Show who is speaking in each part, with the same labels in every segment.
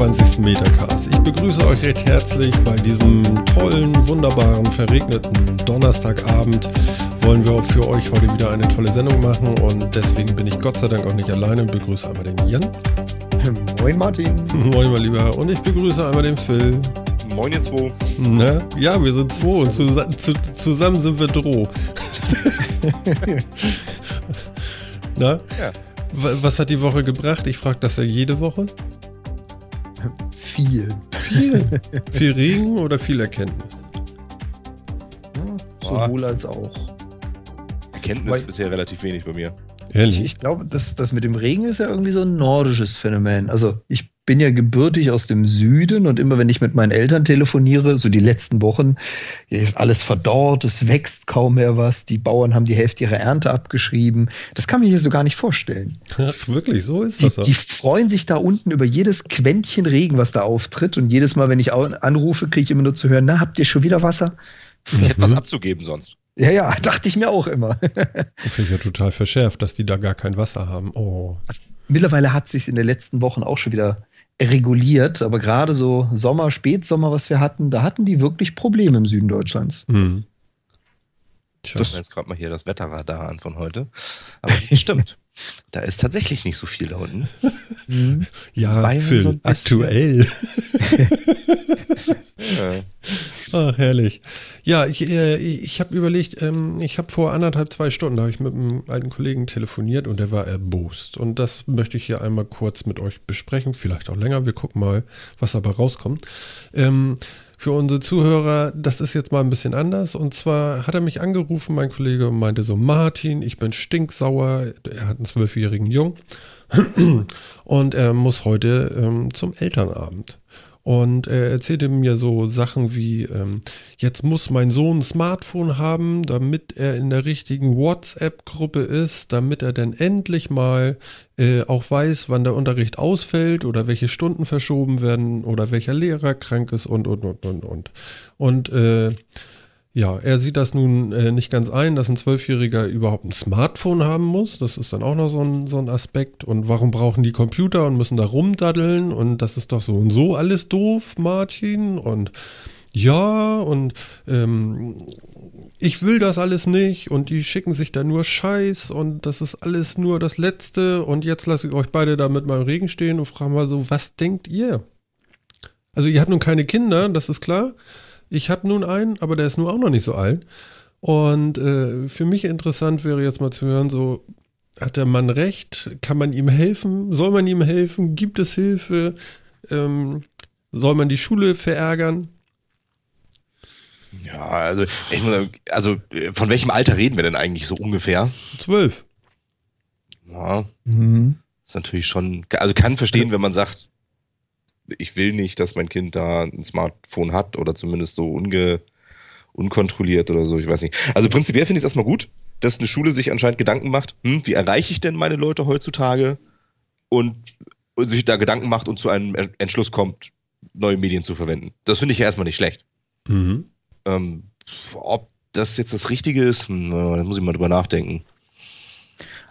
Speaker 1: 27. Metacast. Ich begrüße euch recht herzlich bei diesem tollen, wunderbaren, verregneten Donnerstagabend. Wollen wir auch für euch heute wieder eine tolle Sendung machen und deswegen bin ich Gott sei Dank auch nicht alleine und begrüße einmal den Jan.
Speaker 2: Moin Martin.
Speaker 1: Moin mein Lieber und ich begrüße einmal den Phil.
Speaker 3: Moin ihr zwei.
Speaker 1: Na, ja, wir sind zwei und zus zu, zusammen sind wir Droh. Na?
Speaker 3: Ja.
Speaker 1: Was hat die Woche gebracht? Ich frage das ja jede Woche.
Speaker 2: Viel.
Speaker 1: Viel. viel Regen oder viel Erkenntnis?
Speaker 2: Sowohl als auch.
Speaker 3: Erkenntnis
Speaker 2: Weil-
Speaker 3: bisher relativ wenig bei mir.
Speaker 1: Ehrlich?
Speaker 2: Ich glaube, das, das mit dem Regen ist ja irgendwie so ein nordisches Phänomen. Also ich bin ja gebürtig aus dem Süden und immer wenn ich mit meinen Eltern telefoniere, so die letzten Wochen, hier ist alles verdorrt, es wächst kaum mehr was, die Bauern haben die Hälfte ihrer Ernte abgeschrieben. Das kann man sich hier so gar nicht vorstellen.
Speaker 1: Ach, wirklich, so ist
Speaker 2: Die,
Speaker 1: das.
Speaker 2: die freuen sich da unten über jedes Quäntchen Regen, was da auftritt. Und jedes Mal, wenn ich anrufe, kriege ich immer nur zu hören, na, habt ihr schon wieder Wasser?
Speaker 3: Ich hätte was
Speaker 1: Mhm.
Speaker 3: abzugeben sonst.
Speaker 2: Ja, ja, dachte ich mir auch immer.
Speaker 1: Finde ich ja total verschärft, dass die da gar kein Wasser haben. Oh.
Speaker 2: Also, mittlerweile hat sich in den letzten Wochen auch schon wieder reguliert, aber gerade so Sommer, Spätsommer, was wir hatten, da hatten die wirklich Probleme im Süden Deutschlands.
Speaker 1: Hm. Tja.
Speaker 3: Ich mir jetzt gerade mal hier das Wetterradar an von heute. Aber das stimmt. Da ist tatsächlich nicht so viel da unten.
Speaker 1: ja,
Speaker 3: Bayern
Speaker 1: Phil,
Speaker 3: so
Speaker 1: aktuell.
Speaker 3: Äh,
Speaker 1: Ach, herrlich. Ja, ich, äh, ich, ich habe überlegt, ähm, ich habe vor anderthalb, zwei Stunden, da habe ich mit einem alten Kollegen telefoniert und der war erbost. Und das möchte ich hier einmal kurz mit euch besprechen, vielleicht auch länger. Wir gucken mal, was dabei rauskommt. Ähm, für unsere Zuhörer, das ist jetzt mal ein bisschen anders. Und zwar hat er mich angerufen, mein Kollege, und meinte so, Martin, ich bin stinksauer. Er hat einen zwölfjährigen Jungen. Und er muss heute ähm, zum Elternabend. Und er erzählte mir so Sachen wie, ähm, jetzt muss mein Sohn ein Smartphone haben, damit er in der richtigen WhatsApp-Gruppe ist, damit er dann endlich mal äh, auch weiß, wann der Unterricht ausfällt oder welche Stunden verschoben werden oder welcher Lehrer krank ist und, und, und, und, und. Und äh, ja, er sieht das nun äh, nicht ganz ein, dass ein Zwölfjähriger überhaupt ein Smartphone haben muss. Das ist dann auch noch so ein, so ein Aspekt. Und warum brauchen die Computer und müssen da rumdaddeln? Und das ist doch so und so alles doof, Martin. Und ja, und ähm, ich will das alles nicht. Und die schicken sich da nur Scheiß. Und das ist alles nur das Letzte. Und jetzt lasse ich euch beide da mit meinem Regen stehen und frage mal so, was denkt ihr? Also ihr habt nun keine Kinder, das ist klar. Ich habe nun einen, aber der ist nun auch noch nicht so alt. Und äh, für mich interessant wäre jetzt mal zu hören, so hat der Mann recht? Kann man ihm helfen? Soll man ihm helfen? Gibt es Hilfe? Ähm, soll man die Schule verärgern?
Speaker 3: ja, also, ich muss, sagen, also, von welchem Alter reden wir denn eigentlich so ungefähr?
Speaker 1: Zwölf.
Speaker 3: Ja,
Speaker 2: Mhm.
Speaker 3: ist natürlich schon, also kann verstehen, wenn man sagt, ich will nicht, dass mein Kind da ein Smartphone hat oder zumindest so unge, unkontrolliert oder so, ich weiß nicht. Also prinzipiell finde ich es erstmal gut, dass eine Schule sich anscheinend Gedanken macht, hm, wie erreiche ich denn meine Leute heutzutage und, und sich da Gedanken macht und zu einem En- Entschluss kommt, neue Medien zu verwenden. Das finde ich ja erstmal nicht schlecht.
Speaker 1: Mhm.
Speaker 3: Ähm, ob das jetzt das Richtige ist, hm, äh, da muss ich mal drüber nachdenken.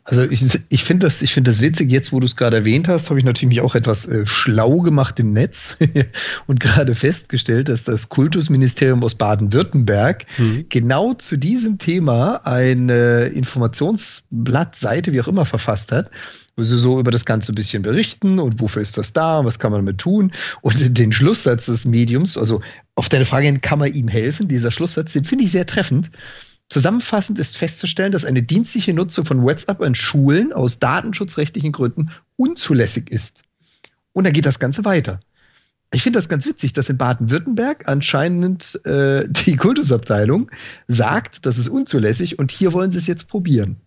Speaker 2: Also ich, ich finde das, ich finde das witzig, jetzt wo du es gerade erwähnt hast, habe ich natürlich mich auch etwas äh, schlau gemacht im Netz und gerade festgestellt, dass das Kultusministerium aus Baden-Württemberg
Speaker 1: Mhm.
Speaker 2: genau zu diesem Thema eine Informationsblattseite, wie auch immer, verfasst hat, wo sie so über das Ganze ein bisschen berichten und wofür ist das da, was kann man damit tun und den Schlusssatz des Mediums, also auf deine Frage hin, kann man ihm helfen, dieser Schlusssatz, den finde ich sehr treffend. Zusammenfassend ist festzustellen, dass eine dienstliche Nutzung von WhatsApp an Schulen aus datenschutzrechtlichen Gründen unzulässig ist. Und dann geht das Ganze weiter. Ich finde das ganz witzig, dass in Baden-Württemberg anscheinend äh, die Kultusabteilung sagt, das ist unzulässig und hier wollen sie es jetzt probieren.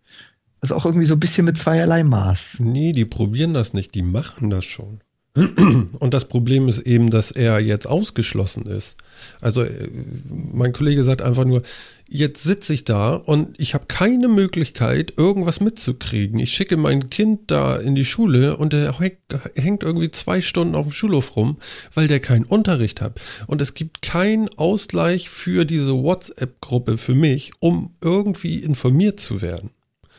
Speaker 2: Also auch irgendwie so ein bisschen mit zweierlei Maß.
Speaker 1: Nee, die probieren das nicht, die machen das schon. Und das Problem ist eben, dass er jetzt ausgeschlossen ist. Also äh, mein Kollege sagt einfach nur, jetzt sitze ich da und ich habe keine Möglichkeit, irgendwas mitzukriegen. Ich schicke mein Kind da in die Schule und der häng- hängt irgendwie zwei Stunden auf dem Schulhof rum, weil der keinen Unterricht hat. Und es gibt keinen Ausgleich für diese WhatsApp-Gruppe für mich, um irgendwie informiert zu werden.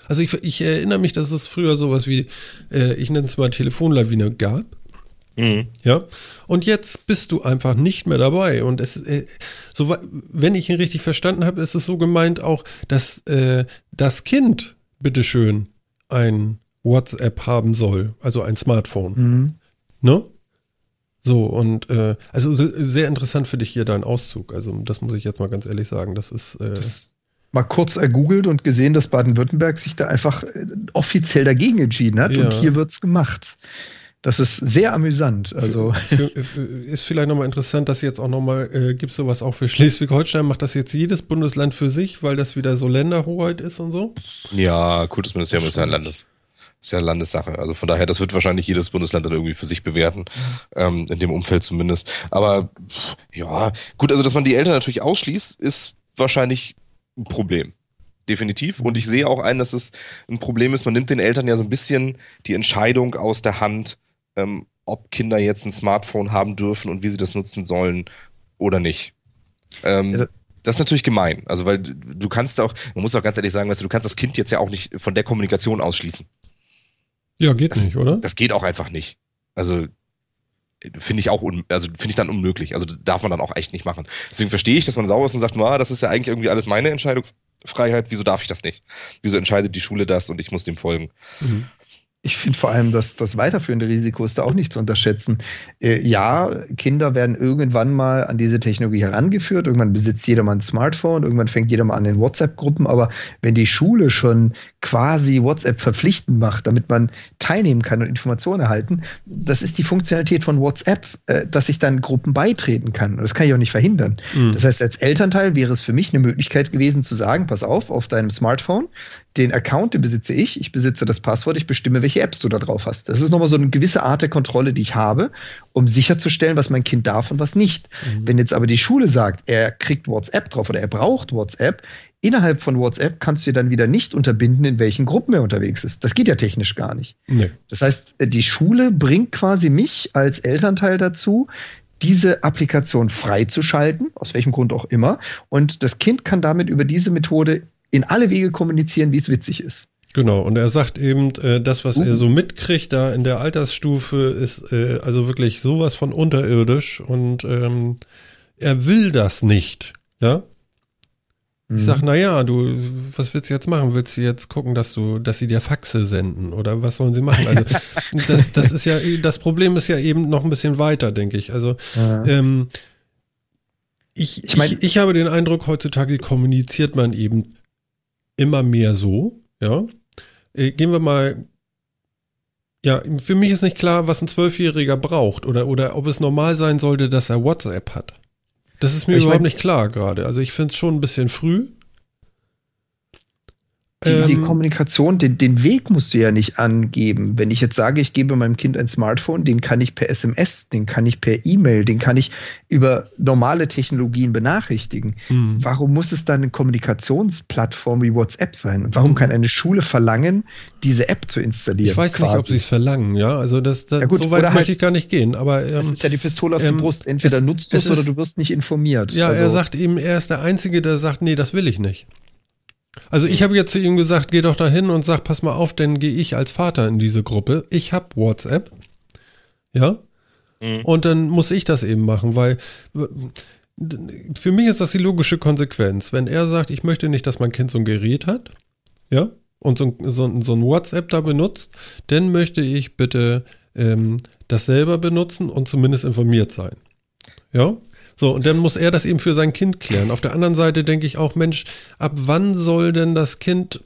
Speaker 1: Also ich, ich erinnere mich, dass es früher sowas wie, äh, ich nenne es mal Telefonlawine gab.
Speaker 3: Mhm.
Speaker 1: Ja. Und jetzt bist du einfach nicht mehr dabei. Und es, äh, so, wenn ich ihn richtig verstanden habe, ist es so gemeint auch, dass äh, das Kind, bitteschön, ein WhatsApp haben soll, also ein Smartphone.
Speaker 2: Mhm.
Speaker 1: Ne? So, und äh, also sehr interessant für dich hier dein Auszug. Also, das muss ich jetzt mal ganz ehrlich sagen. Das ist. Äh,
Speaker 2: Das mal kurz ergoogelt und gesehen, dass Baden-Württemberg sich da einfach äh, offiziell dagegen entschieden hat
Speaker 1: Ja.
Speaker 2: und hier wird's gemacht. Das ist sehr amüsant. Also,
Speaker 1: für, für, ist vielleicht nochmal interessant, dass jetzt auch nochmal, äh, gibt es sowas auch für Schleswig-Holstein? Macht das jetzt jedes Bundesland für sich, weil das wieder so Länderhoheit ist und so?
Speaker 3: Ja, Kultusministerium ist ja ein Landes, ist ja eine Landessache. Also von daher, das wird wahrscheinlich jedes Bundesland dann irgendwie für sich bewerten, ähm, in dem Umfeld zumindest. Aber ja, gut, also dass man die Eltern natürlich ausschließt, ist wahrscheinlich ein Problem. Definitiv. Und ich sehe auch ein, dass es ein Problem ist, man nimmt den Eltern ja so ein bisschen die Entscheidung aus der Hand, ähm, ob Kinder jetzt ein Smartphone haben dürfen und wie sie das nutzen sollen oder nicht. Ähm,
Speaker 2: Ja, da-
Speaker 3: das ist natürlich gemein. Also, weil du kannst auch, man muss auch ganz ehrlich sagen, weißt du, du kannst das Kind jetzt ja auch nicht von der Kommunikation ausschließen.
Speaker 1: Ja, geht
Speaker 3: Das-
Speaker 1: nicht, oder?
Speaker 3: Das geht auch einfach nicht. Also, finde ich auch, un, also finde ich dann unmöglich. Also, das darf man dann auch echt nicht machen. Deswegen verstehe ich, dass man sauer ist und sagt, na, das ist ja eigentlich irgendwie alles meine Entscheidungsfreiheit. Wieso darf ich das nicht? Wieso entscheidet die Schule das und ich muss dem folgen?
Speaker 1: Mhm.
Speaker 2: Ich finde vor allem, dass das weiterführende Risiko ist da auch nicht zu unterschätzen. Äh, ja, Kinder werden irgendwann mal an diese Technologie herangeführt. Irgendwann besitzt jeder mal ein Smartphone. Irgendwann fängt jeder mal an den WhatsApp-Gruppen. Aber wenn die Schule schon quasi WhatsApp verpflichtend macht, damit man teilnehmen kann und Informationen erhalten, das ist die Funktionalität von WhatsApp, äh, dass ich dann Gruppen beitreten kann. Und das kann ich auch nicht verhindern.
Speaker 1: Mhm.
Speaker 2: Das heißt, als Elternteil wäre es für mich eine Möglichkeit gewesen zu sagen, pass auf, auf deinem Smartphone, den Account, den besitze ich, ich besitze das Passwort, ich bestimme, welche Apps du da drauf hast. Das ist nochmal so eine gewisse Art der Kontrolle, die ich habe, um sicherzustellen, was mein Kind darf und was nicht. Wenn jetzt aber die Schule sagt, er kriegt WhatsApp drauf oder er braucht WhatsApp, innerhalb von WhatsApp kannst du dann wieder nicht unterbinden, in welchen Gruppen er unterwegs ist. Das geht ja technisch gar nicht.
Speaker 1: Nee.
Speaker 2: Das heißt, die Schule bringt quasi mich als Elternteil dazu, diese Applikation freizuschalten, aus welchem Grund auch immer. Und das Kind kann damit über diese Methode in alle Wege kommunizieren, wie es witzig ist.
Speaker 1: Genau, und er sagt eben, äh, das, was
Speaker 2: Uh.
Speaker 1: er so mitkriegt da in der Altersstufe, ist äh, also wirklich sowas von unterirdisch und ähm, er will das nicht. Ja,
Speaker 2: Mhm.
Speaker 1: Ich sag, na ja, du, was willst du jetzt machen? Willst du jetzt gucken, dass du, dass sie dir Faxe senden oder was sollen sie machen? Also das, das ist ja, das Problem ist ja eben noch ein bisschen weiter, denke ich. Also
Speaker 2: Ja.
Speaker 1: ähm, ich,
Speaker 2: Ich mein-
Speaker 1: ich, ich habe den Eindruck, heutzutage kommuniziert man eben immer mehr so, ja. Äh, gehen wir mal. Ja, für mich ist nicht klar, was ein Zwölfjähriger braucht oder, oder ob es normal sein sollte, dass er WhatsApp hat. Das ist mir
Speaker 2: Ich
Speaker 1: überhaupt
Speaker 2: mein-
Speaker 1: nicht klar gerade. Also ich finde es schon ein bisschen früh.
Speaker 2: Die, die
Speaker 1: Ähm,
Speaker 2: Kommunikation, den, den Weg musst du ja nicht angeben. Wenn ich jetzt sage, ich gebe meinem Kind ein Smartphone, den kann ich per SMS, den kann ich per E-Mail, den kann ich über normale Technologien benachrichtigen.
Speaker 1: hm.
Speaker 2: Warum muss es dann eine Kommunikationsplattform wie WhatsApp sein? Und warum kann eine Schule verlangen, diese App zu installieren?
Speaker 1: Ich weiß nicht, ob
Speaker 2: quasi?
Speaker 1: sie es verlangen, ja. Also das, das
Speaker 2: Ja gut,
Speaker 1: so weit möchte
Speaker 2: halt-
Speaker 1: ich gar nicht gehen. Aber
Speaker 2: Das
Speaker 1: ähm,
Speaker 2: ist ja die Pistole auf
Speaker 1: ähm,
Speaker 2: die Brust. Entweder
Speaker 1: es-
Speaker 2: nutzt du
Speaker 1: es
Speaker 2: es oder du wirst nicht informiert.
Speaker 1: ja,
Speaker 2: Also,
Speaker 1: er sagt eben, er ist der Einzige, der sagt, nee, das will ich nicht. Also ich habe jetzt zu ihm gesagt, geh doch dahin und sag, pass mal auf, denn gehe ich als Vater in diese Gruppe. Ich habe WhatsApp. Ja.
Speaker 3: Mhm.
Speaker 1: Und dann muss ich das eben machen, weil für mich ist das die logische Konsequenz. Wenn er sagt, ich möchte nicht, dass mein Kind so ein Gerät hat, ja, und so, ein- so, so ein WhatsApp da benutzt, dann möchte ich bitte ähm, das selber benutzen und zumindest informiert sein. Ja. So, und dann muss er das eben für sein Kind klären. Auf der anderen Seite denke ich auch, Mensch, ab wann soll denn das Kind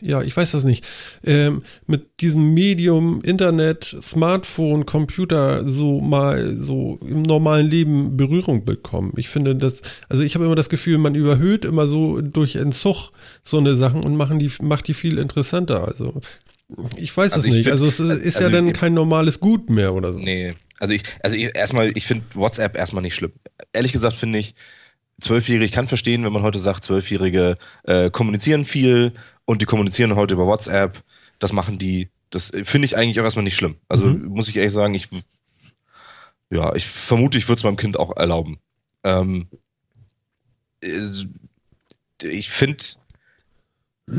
Speaker 1: ja, ich weiß das nicht, ähm, mit diesem Medium Internet, Smartphone, Computer so mal so im normalen Leben Berührung bekommen. Ich finde das, also ich habe immer das Gefühl, man überhöht immer so durch Entzug so eine Sachen und machen die, macht die viel interessanter. Also ich weiß
Speaker 3: Also
Speaker 1: es
Speaker 3: ich
Speaker 1: nicht.
Speaker 3: find-
Speaker 1: also es ist
Speaker 3: also
Speaker 1: ja dann kein normales Gut mehr oder so.
Speaker 3: Nee, also ich, also ich, erstmal, ich finde WhatsApp erstmal nicht schlimm. Ehrlich gesagt finde ich, Zwölfjährige, ich kann verstehen, wenn man heute sagt, Zwölfjährige äh, kommunizieren viel und die kommunizieren heute über WhatsApp. Das machen die, das finde ich eigentlich auch erstmal nicht schlimm. Also
Speaker 1: Mhm.
Speaker 3: muss ich ehrlich sagen, ich, ja, ich vermute, ich würde es meinem Kind auch erlauben. Ähm, äh, ich finde,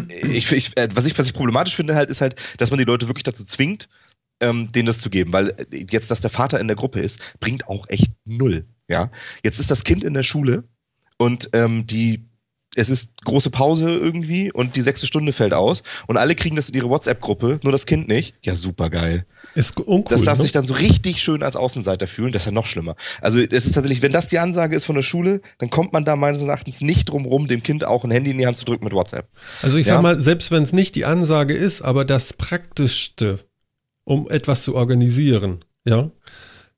Speaker 3: ich, ich, äh, was, ich, was ich problematisch finde halt, ist halt, dass man die Leute wirklich dazu zwingt, ähm, denen das zu geben. Weil äh, jetzt, dass der Vater in der Gruppe ist, bringt auch echt null. Ja, jetzt ist das Kind in der Schule und ähm, die es ist große Pause irgendwie und die sechste Stunde fällt aus und alle kriegen das in ihre WhatsApp-Gruppe, nur das Kind nicht. Ja, super geil.
Speaker 1: Ist uncool,
Speaker 3: das darf
Speaker 1: ne?
Speaker 3: sich dann so richtig schön als Außenseiter fühlen. Das ist ja noch schlimmer. Also es ist tatsächlich, wenn das die Ansage ist von der Schule, dann kommt man da meines Erachtens nicht drum rum, dem Kind auch ein Handy in die Hand zu drücken mit WhatsApp.
Speaker 1: Also ich
Speaker 3: Ja.
Speaker 1: sag mal, selbst wenn es nicht die Ansage ist, aber das Praktischste, um etwas zu organisieren, ja.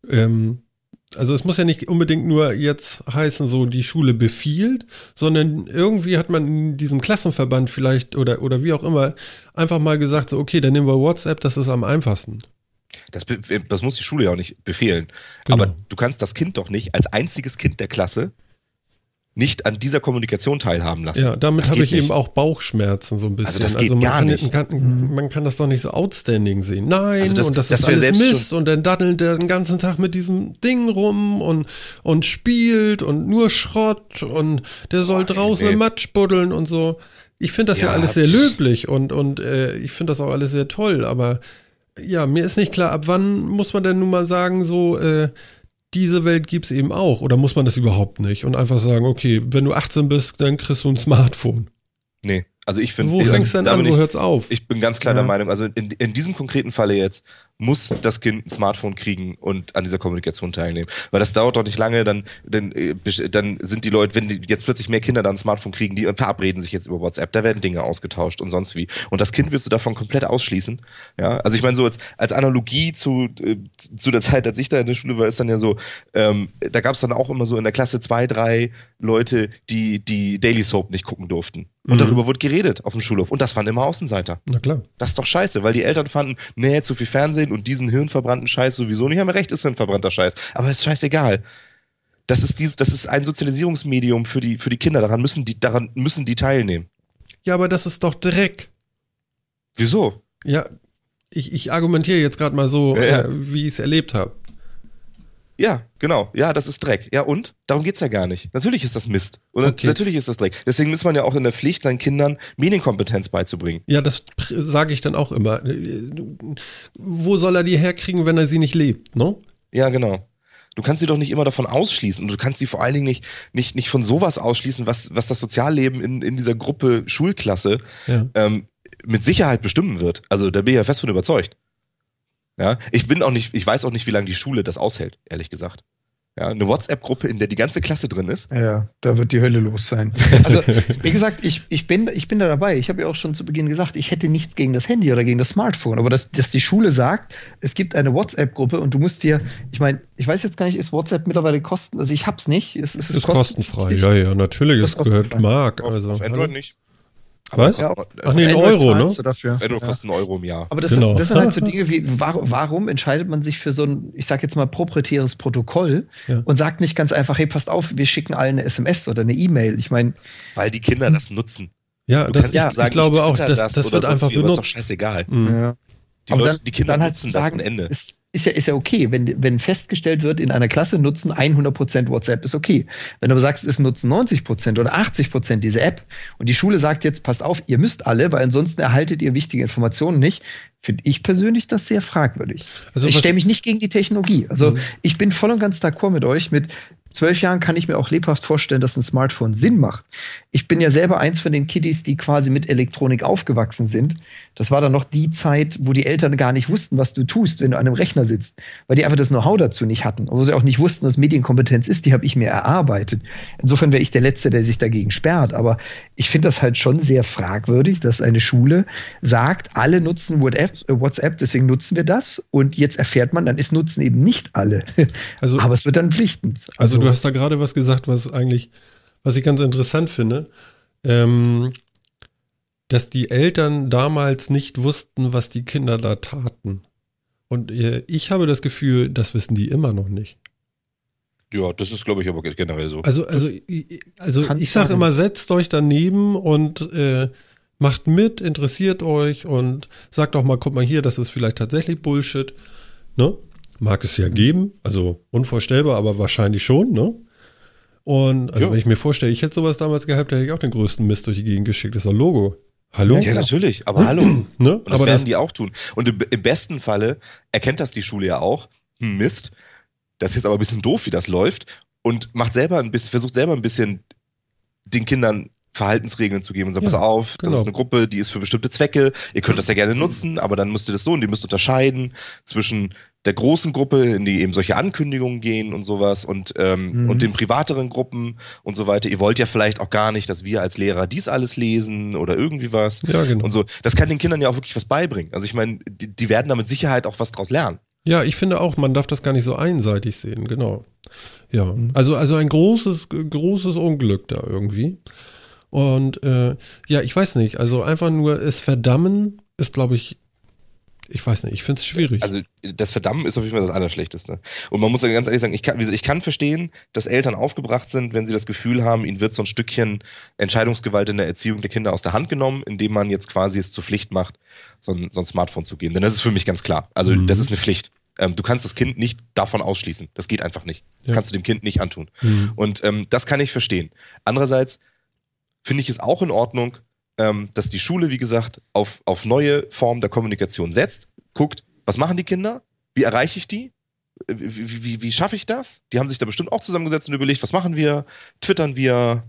Speaker 1: Ähm, also es muss ja nicht unbedingt nur jetzt heißen, so die Schule befiehlt, sondern irgendwie hat man in diesem Klassenverband vielleicht oder, oder wie auch immer einfach mal gesagt, so okay, dann nehmen wir WhatsApp, das ist am einfachsten.
Speaker 3: Das, das muss die Schule ja auch nicht befehlen.
Speaker 1: Genau.
Speaker 3: Aber du kannst das Kind doch nicht als einziges Kind der Klasse nicht an dieser Kommunikation teilhaben lassen.
Speaker 1: Ja, damit habe ich
Speaker 3: nicht.
Speaker 1: eben auch Bauchschmerzen so ein bisschen.
Speaker 3: Also das geht
Speaker 1: man
Speaker 3: gar
Speaker 1: kann,
Speaker 3: nicht.
Speaker 1: Kann, man kann das doch nicht so outstanding sehen. Nein,
Speaker 3: Also das-
Speaker 1: und das,
Speaker 3: das
Speaker 1: ist alles
Speaker 3: selbst
Speaker 1: Mist und dann daddelt der den ganzen Tag mit diesem Ding rum und, und spielt und nur Schrott und der soll draußen
Speaker 3: nee.
Speaker 1: im Matsch buddeln und so. Ich finde das ja,
Speaker 3: Ja,
Speaker 1: alles sehr löblich und, und äh, ich finde das auch alles sehr toll, aber ja, mir ist nicht klar, ab wann muss man denn nun mal sagen, so, äh, diese Welt gibt's eben auch oder muss man das überhaupt nicht und einfach sagen, okay, wenn du 18 bist, dann kriegst du ein Smartphone.
Speaker 3: Nee, also ich finde.
Speaker 1: Wo fängst du denn an, wo hört's auf?
Speaker 3: ich bin ganz klar
Speaker 2: Ja.
Speaker 3: der Meinung, also in, in diesem konkreten Falle jetzt muss das Kind ein Smartphone kriegen und an dieser Kommunikation teilnehmen. Weil das dauert doch nicht lange, dann, dann, äh, dann sind die Leute, wenn die jetzt plötzlich mehr Kinder dann ein Smartphone kriegen, die verabreden sich jetzt über WhatsApp, da werden Dinge ausgetauscht und sonst wie. Und das Kind wirst du davon komplett ausschließen. Ja, also ich meine, so als, als Analogie zu, äh, zu der Zeit, als ich da in der Schule war, ist dann ja so, ähm, da gab es dann auch immer so in der Klasse zwei, drei Leute, die die Daily Soap nicht gucken durften. Und
Speaker 1: Mhm.
Speaker 3: darüber wurde geredet auf dem Schulhof. Und das waren immer Außenseiter.
Speaker 1: Na klar.
Speaker 3: Das ist doch scheiße, weil die Eltern fanden, nee, zu viel Fernsehen und diesen hirnverbrannten Scheiß sowieso nicht. Haben recht, ist hirnverbrannter Scheiß. Aber ist scheißegal. Das ist, die, das ist ein Sozialisierungsmedium für die, für die Kinder. Daran müssen die, daran müssen die teilnehmen.
Speaker 1: Ja, aber das ist doch Dreck.
Speaker 3: Wieso?
Speaker 1: Ja, ich, ich argumentiere jetzt gerade mal so,
Speaker 3: Ja, ja.
Speaker 1: Äh, wie ich es erlebt habe.
Speaker 3: Ja, genau. Ja, das ist Dreck. Ja, und? Darum geht's ja gar nicht. Natürlich ist das Mist. Und
Speaker 1: Okay.
Speaker 3: natürlich ist das Dreck. Deswegen ist man ja auch in der Pflicht, seinen Kindern Medienkompetenz beizubringen.
Speaker 1: Ja, das sage ich dann auch immer. Äh, Wo soll er die herkriegen, wenn er sie nicht lebt, ne?
Speaker 3: Ja, genau. Du kannst sie doch nicht immer davon ausschließen und du kannst sie vor allen Dingen nicht, nicht, nicht von sowas ausschließen, was, was das Sozialleben in, in dieser Gruppe Schulklasse
Speaker 1: Ja.
Speaker 3: ähm, mit Sicherheit bestimmen wird. Also da bin ich ja fest von überzeugt. Ja, ich bin auch nicht, ich weiß auch nicht, wie lange die Schule das aushält, ehrlich gesagt. Ja, eine WhatsApp-Gruppe, in der die ganze Klasse drin ist.
Speaker 2: Ja, da wird die Hölle los sein. Also, wie gesagt, ich, ich, bin, ich bin da dabei. Ich habe ja auch schon zu Beginn gesagt, ich hätte nichts gegen das Handy oder gegen das Smartphone. Aber dass, dass die Schule sagt, es gibt eine WhatsApp-Gruppe und du musst dir, ich meine, ich weiß jetzt gar nicht, ist WhatsApp mittlerweile kosten, also ich hab's nicht. Ist, ist es
Speaker 1: Ist kostenfrei. Ja, ja, natürlich. Es gehört. Mark.
Speaker 3: Auf,
Speaker 1: Also,
Speaker 3: auf Android nicht.
Speaker 1: Was?
Speaker 3: kostet-
Speaker 1: Ach nee, ein
Speaker 2: Android
Speaker 1: Euro, ne?
Speaker 2: Dafür. Ja.
Speaker 3: kostet einen Euro im Jahr.
Speaker 2: Aber das,
Speaker 1: Genau.
Speaker 2: das sind halt so Dinge wie, warum, entscheidet man sich für so ein, ich sag jetzt mal, proprietäres Protokoll
Speaker 1: Ja.
Speaker 2: und sagt nicht ganz einfach, hey, passt auf, wir schicken allen eine SMS oder eine E-Mail. Ich meine,
Speaker 3: Weil die Kinder das nutzen.
Speaker 1: Ja,
Speaker 3: Du
Speaker 1: das,
Speaker 3: kannst
Speaker 1: ich,
Speaker 3: nicht sagen,
Speaker 1: ich glaube auch,
Speaker 3: twitter
Speaker 1: das, das
Speaker 3: oder
Speaker 1: wird
Speaker 3: sonst
Speaker 1: einfach
Speaker 3: wie, aber Ist doch
Speaker 1: benutzt.
Speaker 3: scheißegal.
Speaker 1: Mhm.
Speaker 2: ja.
Speaker 3: Die,
Speaker 2: Aber
Speaker 3: Leute,
Speaker 2: dann-
Speaker 3: die Kinder
Speaker 2: dann halt
Speaker 3: nutzen das
Speaker 2: sagen,
Speaker 3: am Ende.
Speaker 2: Ist, ist, ja, ist ja okay, wenn, wenn festgestellt wird, in einer Klasse nutzen 100% WhatsApp, ist okay. Wenn du aber sagst, es nutzen 90% oder 80% diese App und die Schule sagt jetzt, passt auf, ihr müsst alle, weil ansonsten erhaltet ihr wichtige Informationen nicht, finde ich persönlich das sehr fragwürdig.
Speaker 1: Also
Speaker 2: ich stelle mich nicht gegen die Technologie. Also
Speaker 1: Mhm.
Speaker 2: ich bin voll und ganz d'accord mit euch. Mit zwölf Jahren kann ich mir auch lebhaft vorstellen, dass ein Smartphone Sinn macht. Ich bin ja selber eins von den Kiddies, die quasi mit Elektronik aufgewachsen sind. Das war dann noch die Zeit, wo die Eltern gar nicht wussten, was du tust, wenn du an einem Rechner sitzt, weil die einfach das Know-how dazu nicht hatten, wo sie auch nicht wussten, was Medienkompetenz ist. Die habe ich mir erarbeitet. Insofern wäre ich der Letzte, der sich dagegen sperrt. Aber ich finde das halt schon sehr fragwürdig, dass eine Schule sagt, alle nutzen WhatsApp, äh, deswegen nutzen wir das. Und jetzt erfährt man, dann ist nutzen eben nicht alle.
Speaker 1: Also-
Speaker 2: Aber es wird dann pflichtend.
Speaker 1: Also du hast da gerade was gesagt, was eigentlich, was ich ganz interessant finde, ähm, dass die Eltern damals nicht wussten, was die Kinder da taten. Und äh, ich habe das Gefühl, das wissen die immer noch nicht.
Speaker 3: Ja, das ist, glaube ich, aber generell so.
Speaker 1: Also, also, ich- also
Speaker 2: Kann
Speaker 1: ich sage immer, setzt euch daneben und äh, macht mit, interessiert euch und sagt doch mal, guck mal hier, das ist vielleicht tatsächlich Bullshit. Ne? Mag es ja geben, also unvorstellbar, aber wahrscheinlich schon, ne? Und also
Speaker 3: Ja.
Speaker 1: wenn ich mir vorstelle, ich hätte sowas damals gehabt, hätte ich auch den größten Mist durch die Gegend geschickt. Das ist ein Logo. Hallo?
Speaker 3: Ja, natürlich, aber hallo.
Speaker 1: Ne?
Speaker 3: Und das
Speaker 1: Aber
Speaker 3: werden
Speaker 1: das,
Speaker 3: die auch tun. Und im, im besten Falle erkennt das die Schule ja auch. Hm, Mist, das ist jetzt aber ein bisschen doof, wie das läuft. Und macht selber ein bisschen, versucht selber ein bisschen den Kindern Verhaltensregeln zu geben und sagt,
Speaker 1: Ja,
Speaker 3: pass auf, das
Speaker 1: genau.
Speaker 3: ist eine Gruppe, die ist für bestimmte Zwecke, ihr könnt das ja gerne nutzen, aber dann müsst ihr das so und ihr müsst unterscheiden zwischen der großen Gruppe, in die eben solche Ankündigungen gehen und sowas und, ähm,
Speaker 2: Mhm.
Speaker 3: und den privateren Gruppen und so weiter. Ihr wollt ja vielleicht auch gar nicht, dass wir als Lehrer dies alles lesen oder irgendwie was.
Speaker 1: ja, genau.
Speaker 3: Und so, das kann den Kindern ja auch wirklich was beibringen. Also ich meine, die, die werden da mit Sicherheit auch was draus lernen.
Speaker 1: Ja, ich finde auch, man darf das gar nicht so einseitig sehen, genau. Ja,
Speaker 2: Mhm.
Speaker 1: also, also ein großes, großes Unglück da irgendwie. Und äh, ja, ich weiß nicht, also einfach nur es verdammen ist, glaube ich, ich weiß nicht, ich finde es schwierig.
Speaker 3: Also das Verdammen ist auf jeden Fall das Allerschlechteste. Und man muss ja ganz ehrlich sagen, ich kann, ich kann verstehen, dass Eltern aufgebracht sind, wenn sie das Gefühl haben, ihnen wird so ein Stückchen Entscheidungsgewalt in der Erziehung der Kinder aus der Hand genommen, indem man jetzt quasi es zur Pflicht macht, so ein, so ein Smartphone zu geben. Denn das ist für mich ganz klar. Also
Speaker 1: Mhm.
Speaker 3: das ist eine Pflicht. Ähm, du kannst das Kind nicht davon ausschließen. Das geht einfach nicht. Das
Speaker 1: Ja.
Speaker 3: kannst du dem Kind nicht antun.
Speaker 1: Hm.
Speaker 3: Und ähm, das kann ich verstehen. Andererseits finde ich es auch in Ordnung, ähm, dass die Schule, wie gesagt, auf, auf neue Formen der Kommunikation setzt, guckt, was machen die Kinder? Wie erreiche ich die? Äh, Wie, wie, wie schaffe ich das? Die haben sich da bestimmt auch zusammengesetzt und überlegt, was machen wir? Twittern wir?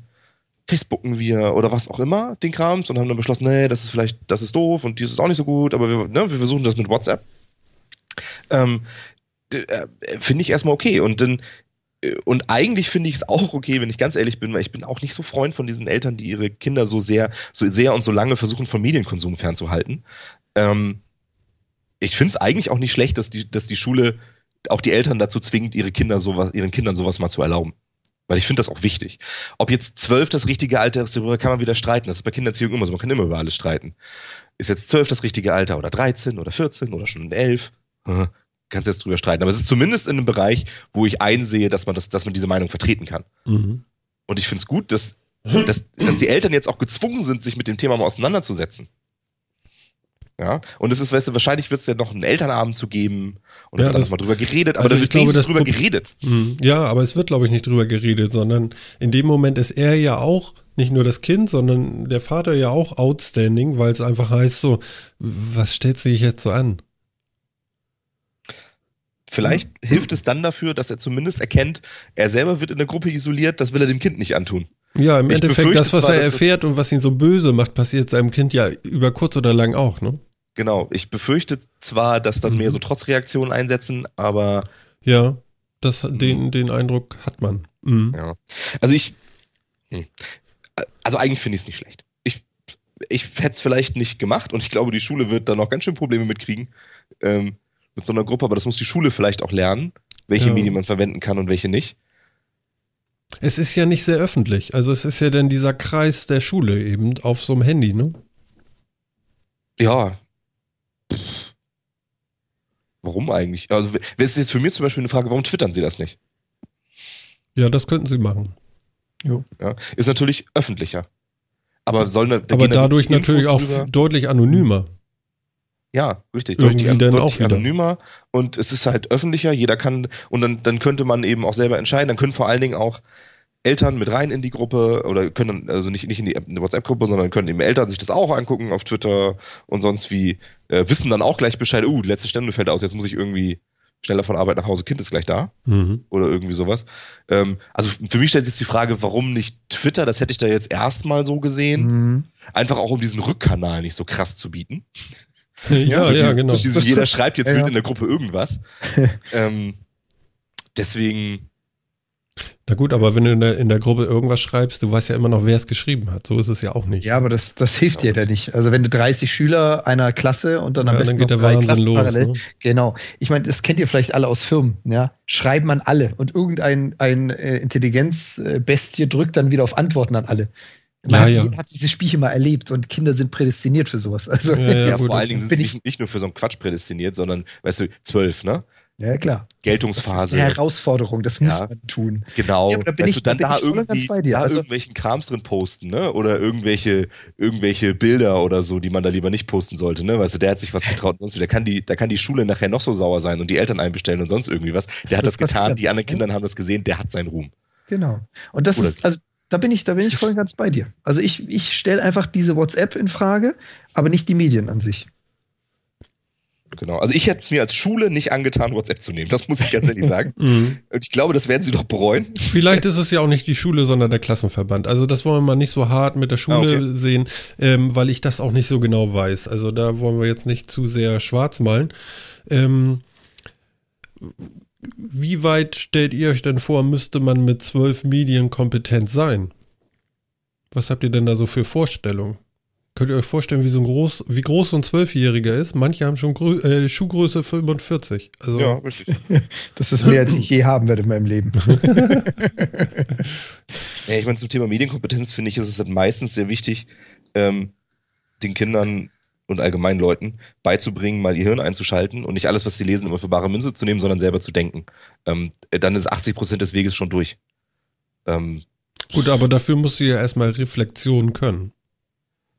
Speaker 3: Facebooken wir oder was auch immer, den Krams und haben dann beschlossen, nee, das ist vielleicht, das ist doof und dies ist auch nicht so gut, aber wir, ne, wir versuchen das mit WhatsApp. Ähm, äh, finde ich erstmal okay. Und dann, und eigentlich finde ich es auch okay, wenn ich ganz ehrlich bin, weil ich bin auch nicht so Freund von diesen Eltern, die ihre Kinder so sehr, so sehr und so lange versuchen, von Medienkonsum fernzuhalten. Ähm, ich finde es eigentlich auch nicht schlecht, dass die, dass die Schule auch die Eltern dazu zwingt, ihre Kinder sowas, ihren Kindern sowas mal zu erlauben. Weil ich finde das auch wichtig. Ob jetzt zwölf das richtige Alter ist, darüber kann man wieder streiten. Das ist bei Kindererziehung immer so. Man kann immer über alles streiten. Ist jetzt zwölf das richtige Alter oder 13 oder 14 oder schon elf? Kannst jetzt drüber streiten. Aber es ist zumindest in einem Bereich, wo ich einsehe, dass man, das, dass man diese Meinung vertreten kann.
Speaker 1: Mhm.
Speaker 3: Und ich finde es gut, dass, dass, dass die Eltern jetzt auch gezwungen sind, sich mit dem Thema mal auseinanderzusetzen. Ja, und es ist, weißt du, wahrscheinlich wird es ja noch einen Elternabend zu geben und
Speaker 1: Ja,
Speaker 3: da wird dann mal drüber geredet, aber
Speaker 1: also
Speaker 3: da wird
Speaker 1: glaube,
Speaker 3: drüber
Speaker 1: Pro-
Speaker 3: geredet.
Speaker 1: Hm, Ja, aber es wird, glaube ich, nicht drüber geredet, sondern in dem Moment ist er ja auch nicht nur das Kind, sondern der Vater ja auch outstanding, weil es einfach heißt so, was stellst du dich jetzt so an?
Speaker 3: Vielleicht
Speaker 1: Mhm.
Speaker 3: hilft es dann dafür, dass er zumindest erkennt, er selber wird in der Gruppe isoliert, das will er dem Kind nicht antun.
Speaker 1: Ja, im
Speaker 3: Ich
Speaker 1: Endeffekt, das, was
Speaker 3: zwar,
Speaker 1: er erfährt und was ihn so böse macht, passiert seinem Kind ja über kurz oder lang auch, ne?
Speaker 3: Genau, ich befürchte zwar, dass dann
Speaker 1: Mhm.
Speaker 3: mehr so Trotzreaktionen einsetzen, aber
Speaker 1: Ja, das, den, den Eindruck hat man. Mhm.
Speaker 3: ja. Also ich, hm. also eigentlich finde ich es nicht schlecht. Ich, ich hätte es vielleicht nicht gemacht und ich glaube, die Schule wird da noch ganz schön Probleme mitkriegen ähm, mit so einer Gruppe, aber das muss die Schule vielleicht auch lernen, welche
Speaker 1: Ja.
Speaker 3: Medien man verwenden kann und welche nicht.
Speaker 1: Es ist ja nicht sehr öffentlich. Also es ist ja dann dieser Kreis der Schule eben auf so einem Handy, ne?
Speaker 3: Ja. Pff. Warum eigentlich? Also, das ist jetzt für mich zum Beispiel eine Frage, warum twittern sie das nicht?
Speaker 1: Ja, das könnten sie machen.
Speaker 3: Ja, ist natürlich öffentlicher. Aber soll ne, da
Speaker 1: Aber dadurch natürlich
Speaker 3: Infos
Speaker 1: auch
Speaker 3: drüber?
Speaker 1: deutlich anonymer.
Speaker 3: Ja, richtig.
Speaker 1: Irgendwie
Speaker 3: Deutlich,
Speaker 1: dann
Speaker 3: deutlich
Speaker 1: auch wieder.
Speaker 3: anonymer und es ist halt öffentlicher. Jeder kann und dann, dann könnte man eben auch selber entscheiden. Dann können vor allen Dingen auch Eltern mit rein in die Gruppe oder können also nicht, nicht in die, WhatsApp-Gruppe, sondern können eben Eltern sich das auch angucken auf Twitter und sonst wie äh, wissen dann auch gleich Bescheid. Uh, die letzte Stunde fällt aus. Jetzt muss ich irgendwie schneller von Arbeit nach Hause. Kind ist gleich da
Speaker 1: Mhm.
Speaker 3: oder irgendwie sowas. Ähm, also für mich stellt sich jetzt die Frage, warum nicht Twitter? Das hätte ich da jetzt erstmal so gesehen.
Speaker 2: Mhm.
Speaker 3: Einfach auch um diesen Rückkanal nicht so krass zu bieten.
Speaker 1: Ja,
Speaker 3: so
Speaker 1: ja,
Speaker 3: diesen,
Speaker 1: genau.
Speaker 3: Diesen, jeder schreibt jetzt
Speaker 2: Ja,
Speaker 3: wild
Speaker 2: ja.
Speaker 3: in der Gruppe irgendwas. ähm, deswegen,
Speaker 1: Na gut, aber wenn du in der, in der Gruppe irgendwas schreibst, du weißt ja immer noch, wer es geschrieben hat. So ist es ja auch nicht.
Speaker 2: Ja, aber das, das hilft dir da nicht. Also wenn du 30 Schüler einer Klasse und dann am
Speaker 1: Ja,
Speaker 2: besten
Speaker 1: dann geht
Speaker 2: noch
Speaker 1: der
Speaker 2: drei
Speaker 1: Wahnsinn
Speaker 2: Klassen
Speaker 1: los.
Speaker 2: parallel.
Speaker 1: Ne?
Speaker 2: Genau. Ich meine, das kennt ihr vielleicht alle aus Firmen. Ja? Schreiben an alle und irgendein ein äh, Intelligenzbestie drückt dann wieder auf Antworten an alle. Man
Speaker 1: Ja,
Speaker 2: hat,
Speaker 1: ja.
Speaker 2: jeder hat diese Spielchen mal erlebt und Kinder sind prädestiniert für sowas. Also,
Speaker 1: Ja, ja,
Speaker 3: vor allen
Speaker 1: das
Speaker 3: Dingen sind
Speaker 2: bin
Speaker 3: sie
Speaker 2: ich-
Speaker 3: nicht, nicht nur für so einen Quatsch prädestiniert, sondern, weißt du, zwölf, ne?
Speaker 2: ja klar. Das ist
Speaker 3: Geltungsphase.
Speaker 2: eine Herausforderung, das muss man tun.
Speaker 3: Genau.
Speaker 2: Ja, da bin
Speaker 3: weißt
Speaker 2: ich-
Speaker 3: du, dann
Speaker 2: da bin
Speaker 3: da irgendwie
Speaker 2: ganz bei dir.
Speaker 3: da
Speaker 2: Also-
Speaker 3: irgendwelchen Krams drin posten, ne? Oder irgendwelche, irgendwelche Bilder oder so, die man da lieber nicht posten sollte, ne? Weißt du, der hat sich was getraut und sonst wie. Da kann die, da kann die Schule nachher noch so sauer sein und die Eltern einbestellen und sonst irgendwie was. Der hat
Speaker 2: wird
Speaker 3: das getan, die anderen
Speaker 2: ne?
Speaker 3: Kinder haben das gesehen, der hat seinen Ruhm.
Speaker 2: Genau. Und das
Speaker 3: Oder
Speaker 2: ist, also da bin ich, da bin ich voll und ganz bei dir. Also ich, ich stelle einfach diese WhatsApp in Frage, aber nicht die Medien an sich.
Speaker 3: Genau. Also ich hätte es mir als Schule nicht angetan, WhatsApp zu nehmen. Das muss ich ganz ehrlich sagen.
Speaker 1: Mhm.
Speaker 3: Und ich glaube, das werden sie doch bereuen.
Speaker 1: Vielleicht ist es ja auch nicht die Schule, sondern der Klassenverband. Also das wollen wir mal nicht so hart mit der Schule
Speaker 3: Ah, okay.
Speaker 1: sehen, ähm, weil ich das auch nicht so genau weiß. Also da wollen wir jetzt nicht zu sehr schwarz malen. Ähm, wie weit stellt ihr euch denn vor, müsste man mit zwölf Medien kompetent sein? Was habt ihr denn da so für Vorstellungen? Könnt ihr euch vorstellen, wie so ein groß, wie groß so ein Zwölfjähriger ist? Manche haben schon Grö äh, Schuhgröße 45. Also,
Speaker 3: richtig.
Speaker 2: Das ist mehr, als ich je haben werde in meinem Leben.
Speaker 3: Ja, ich meine, zum Thema Medienkompetenz finde ich, ist es halt meistens sehr wichtig, ähm, den Kindern und allgemein Leuten beizubringen, mal ihr Hirn einzuschalten und nicht alles, was sie lesen, immer für bare Münze zu nehmen, sondern selber zu denken. Ähm, dann ist 80 Prozent des Weges schon durch. Ähm,
Speaker 1: Gut, aber dafür musst du ja erstmal Reflexion können.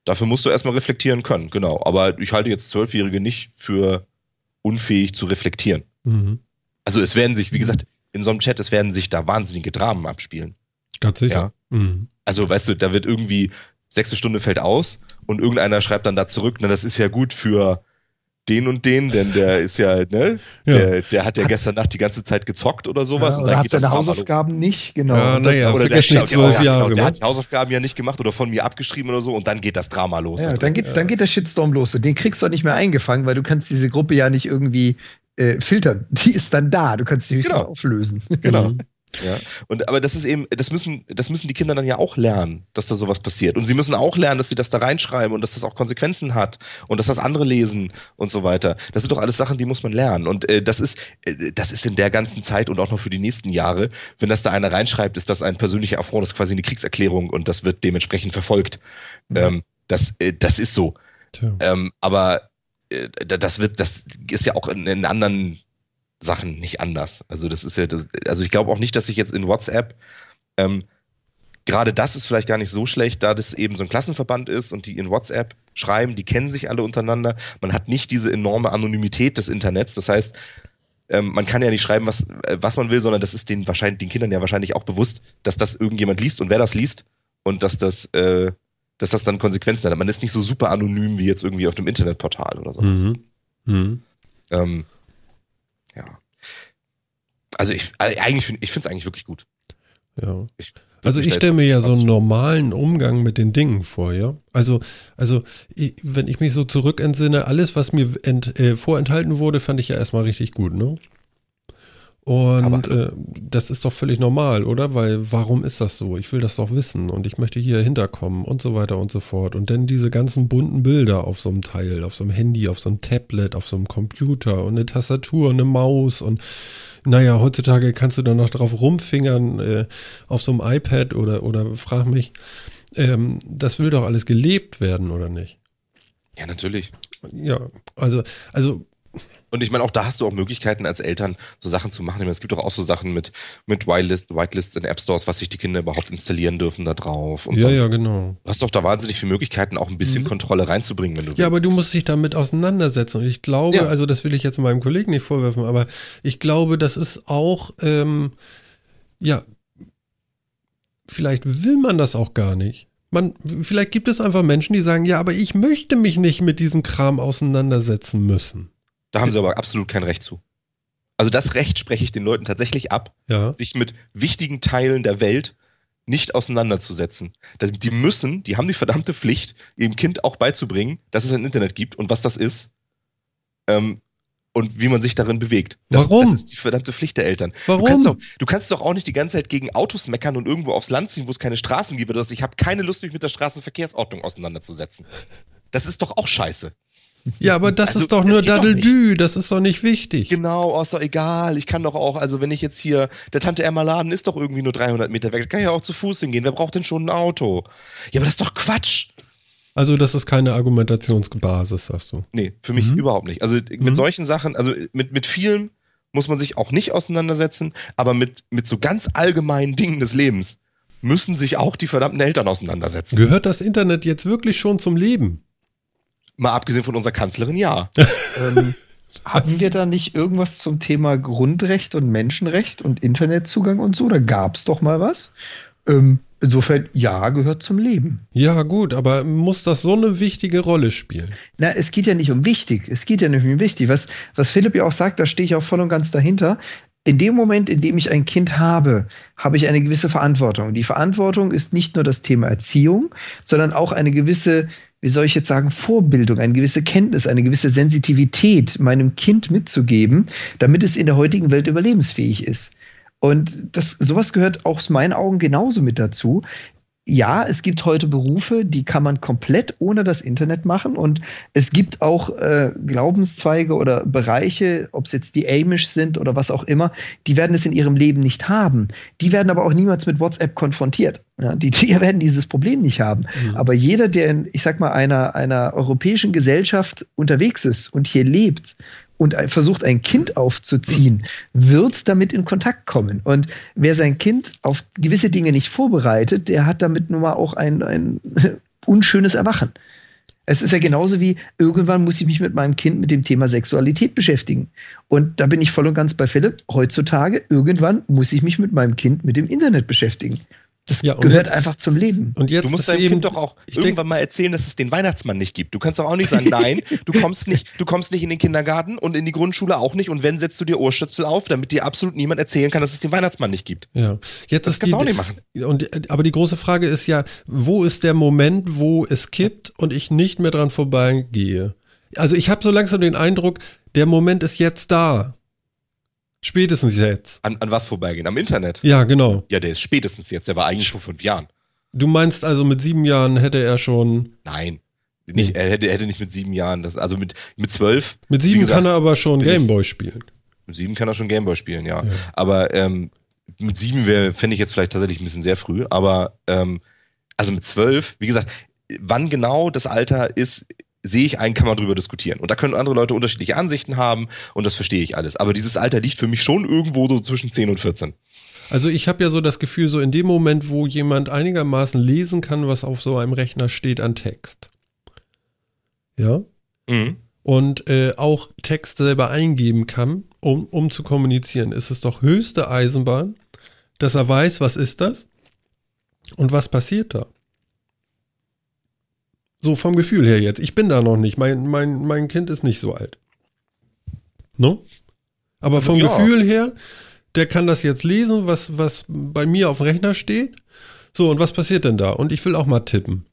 Speaker 3: dafür musst du erstmal reflektieren können, genau. Aber ich halte jetzt Zwölfjährige nicht für unfähig zu reflektieren.
Speaker 1: Mhm.
Speaker 3: Also es werden sich, wie gesagt, in so einem Chat, es werden sich da wahnsinnige Dramen abspielen.
Speaker 1: Ganz sicher. Mhm.
Speaker 3: Also, weißt du, da wird irgendwie sechste Stunde fällt aus und irgendeiner schreibt dann da zurück, na, das ist ja gut für den und den, denn der ist ja, ne,
Speaker 1: Ja.
Speaker 3: der, der hat ja gestern Nacht die ganze Zeit gezockt oder sowas
Speaker 2: Ja,
Speaker 3: und
Speaker 2: oder
Speaker 3: dann
Speaker 2: hat
Speaker 3: geht das
Speaker 2: seine Hausaufgaben nicht, genau.
Speaker 1: Ja, naja,
Speaker 3: los. Oder der,
Speaker 1: nicht
Speaker 3: genau,
Speaker 1: zwölf
Speaker 3: ja,
Speaker 1: Jahre,
Speaker 3: genau, der hat die Hausaufgaben ja nicht gemacht oder von mir abgeschrieben oder so und dann geht das Drama los.
Speaker 2: Ja,
Speaker 3: da
Speaker 2: dann geht, dann geht der Shitstorm los. Und den kriegst du auch nicht mehr eingefangen, weil du kannst diese Gruppe ja nicht irgendwie äh, filtern. Die ist dann da. Du kannst die höchstens
Speaker 3: Genau.
Speaker 2: auflösen.
Speaker 3: Genau.
Speaker 1: Mhm.
Speaker 3: Ja. Und aber das ist eben, das müssen, das müssen die Kinder dann ja auch lernen, dass da sowas passiert. Und sie müssen auch lernen, dass sie das da reinschreiben und dass das auch Konsequenzen hat und dass das andere lesen und so weiter. Das sind doch alles Sachen, die muss man lernen. Und äh, das ist, äh, das ist in der ganzen Zeit und auch noch für die nächsten Jahre, wenn das da einer reinschreibt, ist das ein persönlicher Affront, das ist quasi eine Kriegserklärung und das wird dementsprechend verfolgt. Ähm, das, äh, das ist so. Ähm, aber äh, da- das wird, das ist ja auch in, in anderen Sachen nicht anders. Also das ist ja, das, also ich glaube auch nicht, dass ich jetzt in WhatsApp ähm, gerade das ist vielleicht gar nicht so schlecht, da das eben so ein Klassenverband ist und die in WhatsApp schreiben, die kennen sich alle untereinander. Man hat nicht diese enorme Anonymität des Internets. Das heißt, ähm, man kann ja nicht schreiben, was, äh, was man will, sondern das ist den wahrscheinlich den Kindern ja wahrscheinlich auch bewusst, dass das irgendjemand liest und wer das liest und dass das äh, dass das dann Konsequenzen hat. Man ist nicht so super anonym wie jetzt irgendwie auf dem Internetportal oder sowas.
Speaker 1: Mhm. Mhm.
Speaker 3: Ähm. Also ich, äh, eigentlich ich finde es eigentlich wirklich gut.
Speaker 1: Ja.
Speaker 3: Ich,
Speaker 1: Also ich stelle mir ja so einen normalen Umgang mit den Dingen vor, ja. Also, also ich, wenn ich mich so zurückentsinne, alles, was mir ent, äh, vorenthalten wurde, fand ich ja erstmal richtig gut, ne? Und äh, das ist doch völlig normal, oder? Weil warum ist das so? Ich will das doch wissen und ich möchte hier hinterkommen und so weiter und so fort. Und dann diese ganzen bunten Bilder auf so einem Teil, auf so einem Handy, auf so einem Tablet, auf so einem Computer und eine Tastatur und eine Maus und naja, heutzutage kannst du dann noch drauf rumfingern äh, auf so einem iPad oder, oder frag mich, ähm, das will doch alles gelebt werden, oder nicht?
Speaker 3: Ja, natürlich.
Speaker 1: Ja, also, also
Speaker 3: Und ich meine, auch da hast du auch Möglichkeiten als Eltern, so Sachen zu machen. Ich meine, es gibt doch auch so Sachen mit, mit Whitelist, Whitelists in App Stores, was sich die Kinder überhaupt installieren dürfen da drauf. Und
Speaker 1: ja,
Speaker 3: sonst.
Speaker 1: ja, genau.
Speaker 3: Du hast doch da wahnsinnig viele Möglichkeiten, auch ein bisschen
Speaker 1: Mhm.
Speaker 3: Kontrolle reinzubringen, wenn du
Speaker 1: Ja, aber
Speaker 3: willst.
Speaker 1: du musst dich damit auseinandersetzen. Und ich glaube,
Speaker 3: Ja.
Speaker 1: also das will ich jetzt meinem Kollegen nicht vorwerfen, aber ich glaube, das ist auch, ähm, ja, vielleicht will man das auch gar nicht. Man, vielleicht gibt es einfach Menschen, die sagen, ja, aber ich möchte mich nicht mit diesem Kram auseinandersetzen müssen.
Speaker 3: Da haben sie aber absolut kein Recht zu. Also das Recht spreche ich den Leuten tatsächlich ab,
Speaker 1: Ja.
Speaker 3: sich mit wichtigen Teilen der Welt nicht auseinanderzusetzen. Das, die müssen, die haben die verdammte Pflicht, ihrem Kind auch beizubringen, dass es ein Internet gibt und was das ist ähm, und wie man sich darin bewegt. Das,
Speaker 1: Warum?
Speaker 3: Das ist die verdammte Pflicht der Eltern.
Speaker 1: Warum?
Speaker 3: Du kannst, doch, du kannst doch auch nicht die ganze Zeit gegen Autos meckern und irgendwo aufs Land ziehen, wo es keine Straßen gibt. Oder dass ich habe keine Lust, mich mit der Straßenverkehrsordnung auseinanderzusetzen. Das ist doch auch scheiße.
Speaker 1: Ja, aber das
Speaker 3: Also,
Speaker 1: ist doch nur Daddeldü, das ist doch nicht wichtig.
Speaker 3: Genau, oh, ist doch egal. Ich kann doch auch, also wenn ich jetzt hier, der Tante Emma Laden ist doch irgendwie nur 300 Meter weg, da kann ich ja auch zu Fuß hingehen. Wer braucht denn schon ein Auto? Ja, aber das ist doch Quatsch.
Speaker 1: Also das ist keine Argumentationsbasis, sagst du.
Speaker 3: Nee, für mich
Speaker 1: Mhm.
Speaker 3: überhaupt nicht. Also mit
Speaker 1: Mhm.
Speaker 3: solchen Sachen, also mit, mit vielen muss man sich auch nicht auseinandersetzen, aber mit, mit so ganz allgemeinen Dingen des Lebens müssen sich auch die verdammten Eltern auseinandersetzen.
Speaker 1: Gehört das Internet jetzt wirklich schon zum Leben?
Speaker 3: Mal abgesehen von unserer Kanzlerin, ja.
Speaker 2: ähm, hatten wir da nicht irgendwas zum Thema Grundrecht und Menschenrecht und Internetzugang und so? Da gab es doch mal was. Ähm, Insofern, ja, gehört zum Leben.
Speaker 1: Ja, gut, aber muss das so eine wichtige Rolle spielen?
Speaker 2: Na, es geht ja nicht um wichtig. Es geht ja nicht um wichtig. Was, was Philipp ja auch sagt, da stehe ich auch voll und ganz dahinter. In dem Moment, in dem ich ein Kind habe, habe ich eine gewisse Verantwortung. Die Verantwortung ist nicht nur das Thema Erziehung, sondern auch eine gewisse, wie soll ich jetzt sagen, Vorbildung, eine gewisse Kenntnis, eine gewisse Sensitivität meinem Kind mitzugeben, damit es in der heutigen Welt überlebensfähig ist. Und das, sowas gehört aus meinen Augen genauso mit dazu. Ja, es gibt heute Berufe, die kann man komplett ohne das Internet machen. Und es gibt auch äh, Glaubenszweige oder Bereiche, ob es jetzt die Amish sind oder was auch immer, die werden es in ihrem Leben nicht haben. Die werden aber auch niemals mit WhatsApp konfrontiert. Ja, die, die werden dieses Problem nicht haben. Mhm. Aber jeder, der in, ich sag mal, einer, einer europäischen Gesellschaft unterwegs ist und hier lebt, und versucht, ein Kind aufzuziehen, wird damit in Kontakt kommen. Und wer sein Kind auf gewisse Dinge nicht vorbereitet, der hat damit nun mal auch ein, ein unschönes Erwachen. Es ist ja genauso wie, irgendwann muss ich mich mit meinem Kind mit dem Thema Sexualität beschäftigen. Und da bin ich voll und ganz bei Philipp. Heutzutage, irgendwann muss ich mich mit meinem Kind mit dem Internet beschäftigen. Das ja, gehört jetzt, einfach zum Leben.
Speaker 3: Und jetzt du musst deinem eben, Kind doch auch irgendwann denk, mal erzählen, dass es den Weihnachtsmann nicht gibt. Du kannst doch auch nicht sagen, nein, du kommst nicht, du kommst nicht in den Kindergarten und in die Grundschule auch nicht. Und wenn setzt du dir Ohrstöpsel auf, damit dir absolut niemand erzählen kann, dass es den Weihnachtsmann nicht gibt.
Speaker 1: Ja, jetzt das kannst du auch nicht machen. Und, aber die große Frage ist ja, wo ist der Moment, wo es kippt und ich nicht mehr dran vorbeigehe? Also ich habe so langsam den Eindruck, der Moment ist jetzt da. Spätestens jetzt.
Speaker 3: An, an was vorbeigehen? Am Internet?
Speaker 1: Ja, genau.
Speaker 3: Ja, der ist spätestens jetzt. Der war eigentlich vor fünf Jahren.
Speaker 1: Du meinst also, mit sieben Jahren hätte er schon.
Speaker 3: Nein. Nicht, er, hätte, er hätte nicht mit sieben Jahren, das, also mit, mit zwölf.
Speaker 1: Mit sieben gesagt, kann er aber schon Gameboy spielen.
Speaker 3: Mit sieben kann er schon Gameboy spielen, ja. ja. Aber ähm, mit sieben wäre, fände ich jetzt vielleicht tatsächlich ein bisschen sehr früh. Aber ähm, also mit zwölf, wie gesagt, wann genau das Alter ist, sehe ich ein, kann man drüber diskutieren. Und da können andere Leute unterschiedliche Ansichten haben und das verstehe ich alles. Aber dieses Alter liegt für mich schon irgendwo so zwischen 10 und 14.
Speaker 1: Also ich habe ja so das Gefühl, so in dem Moment, wo jemand einigermaßen lesen kann, was auf so einem Rechner steht an Text. Ja. Mhm. Und äh, auch Text selber eingeben kann, um, um zu kommunizieren, ist es doch höchste Eisenbahn, dass er weiß, was ist das und was passiert da. So vom Gefühl her jetzt. Ich bin da noch nicht. Mein, mein, mein Kind ist nicht so alt. No? Aber vom ja. Gefühl her, der kann das jetzt lesen, was, was bei mir auf dem Rechner steht. So, und was passiert denn da? Und ich will auch mal tippen.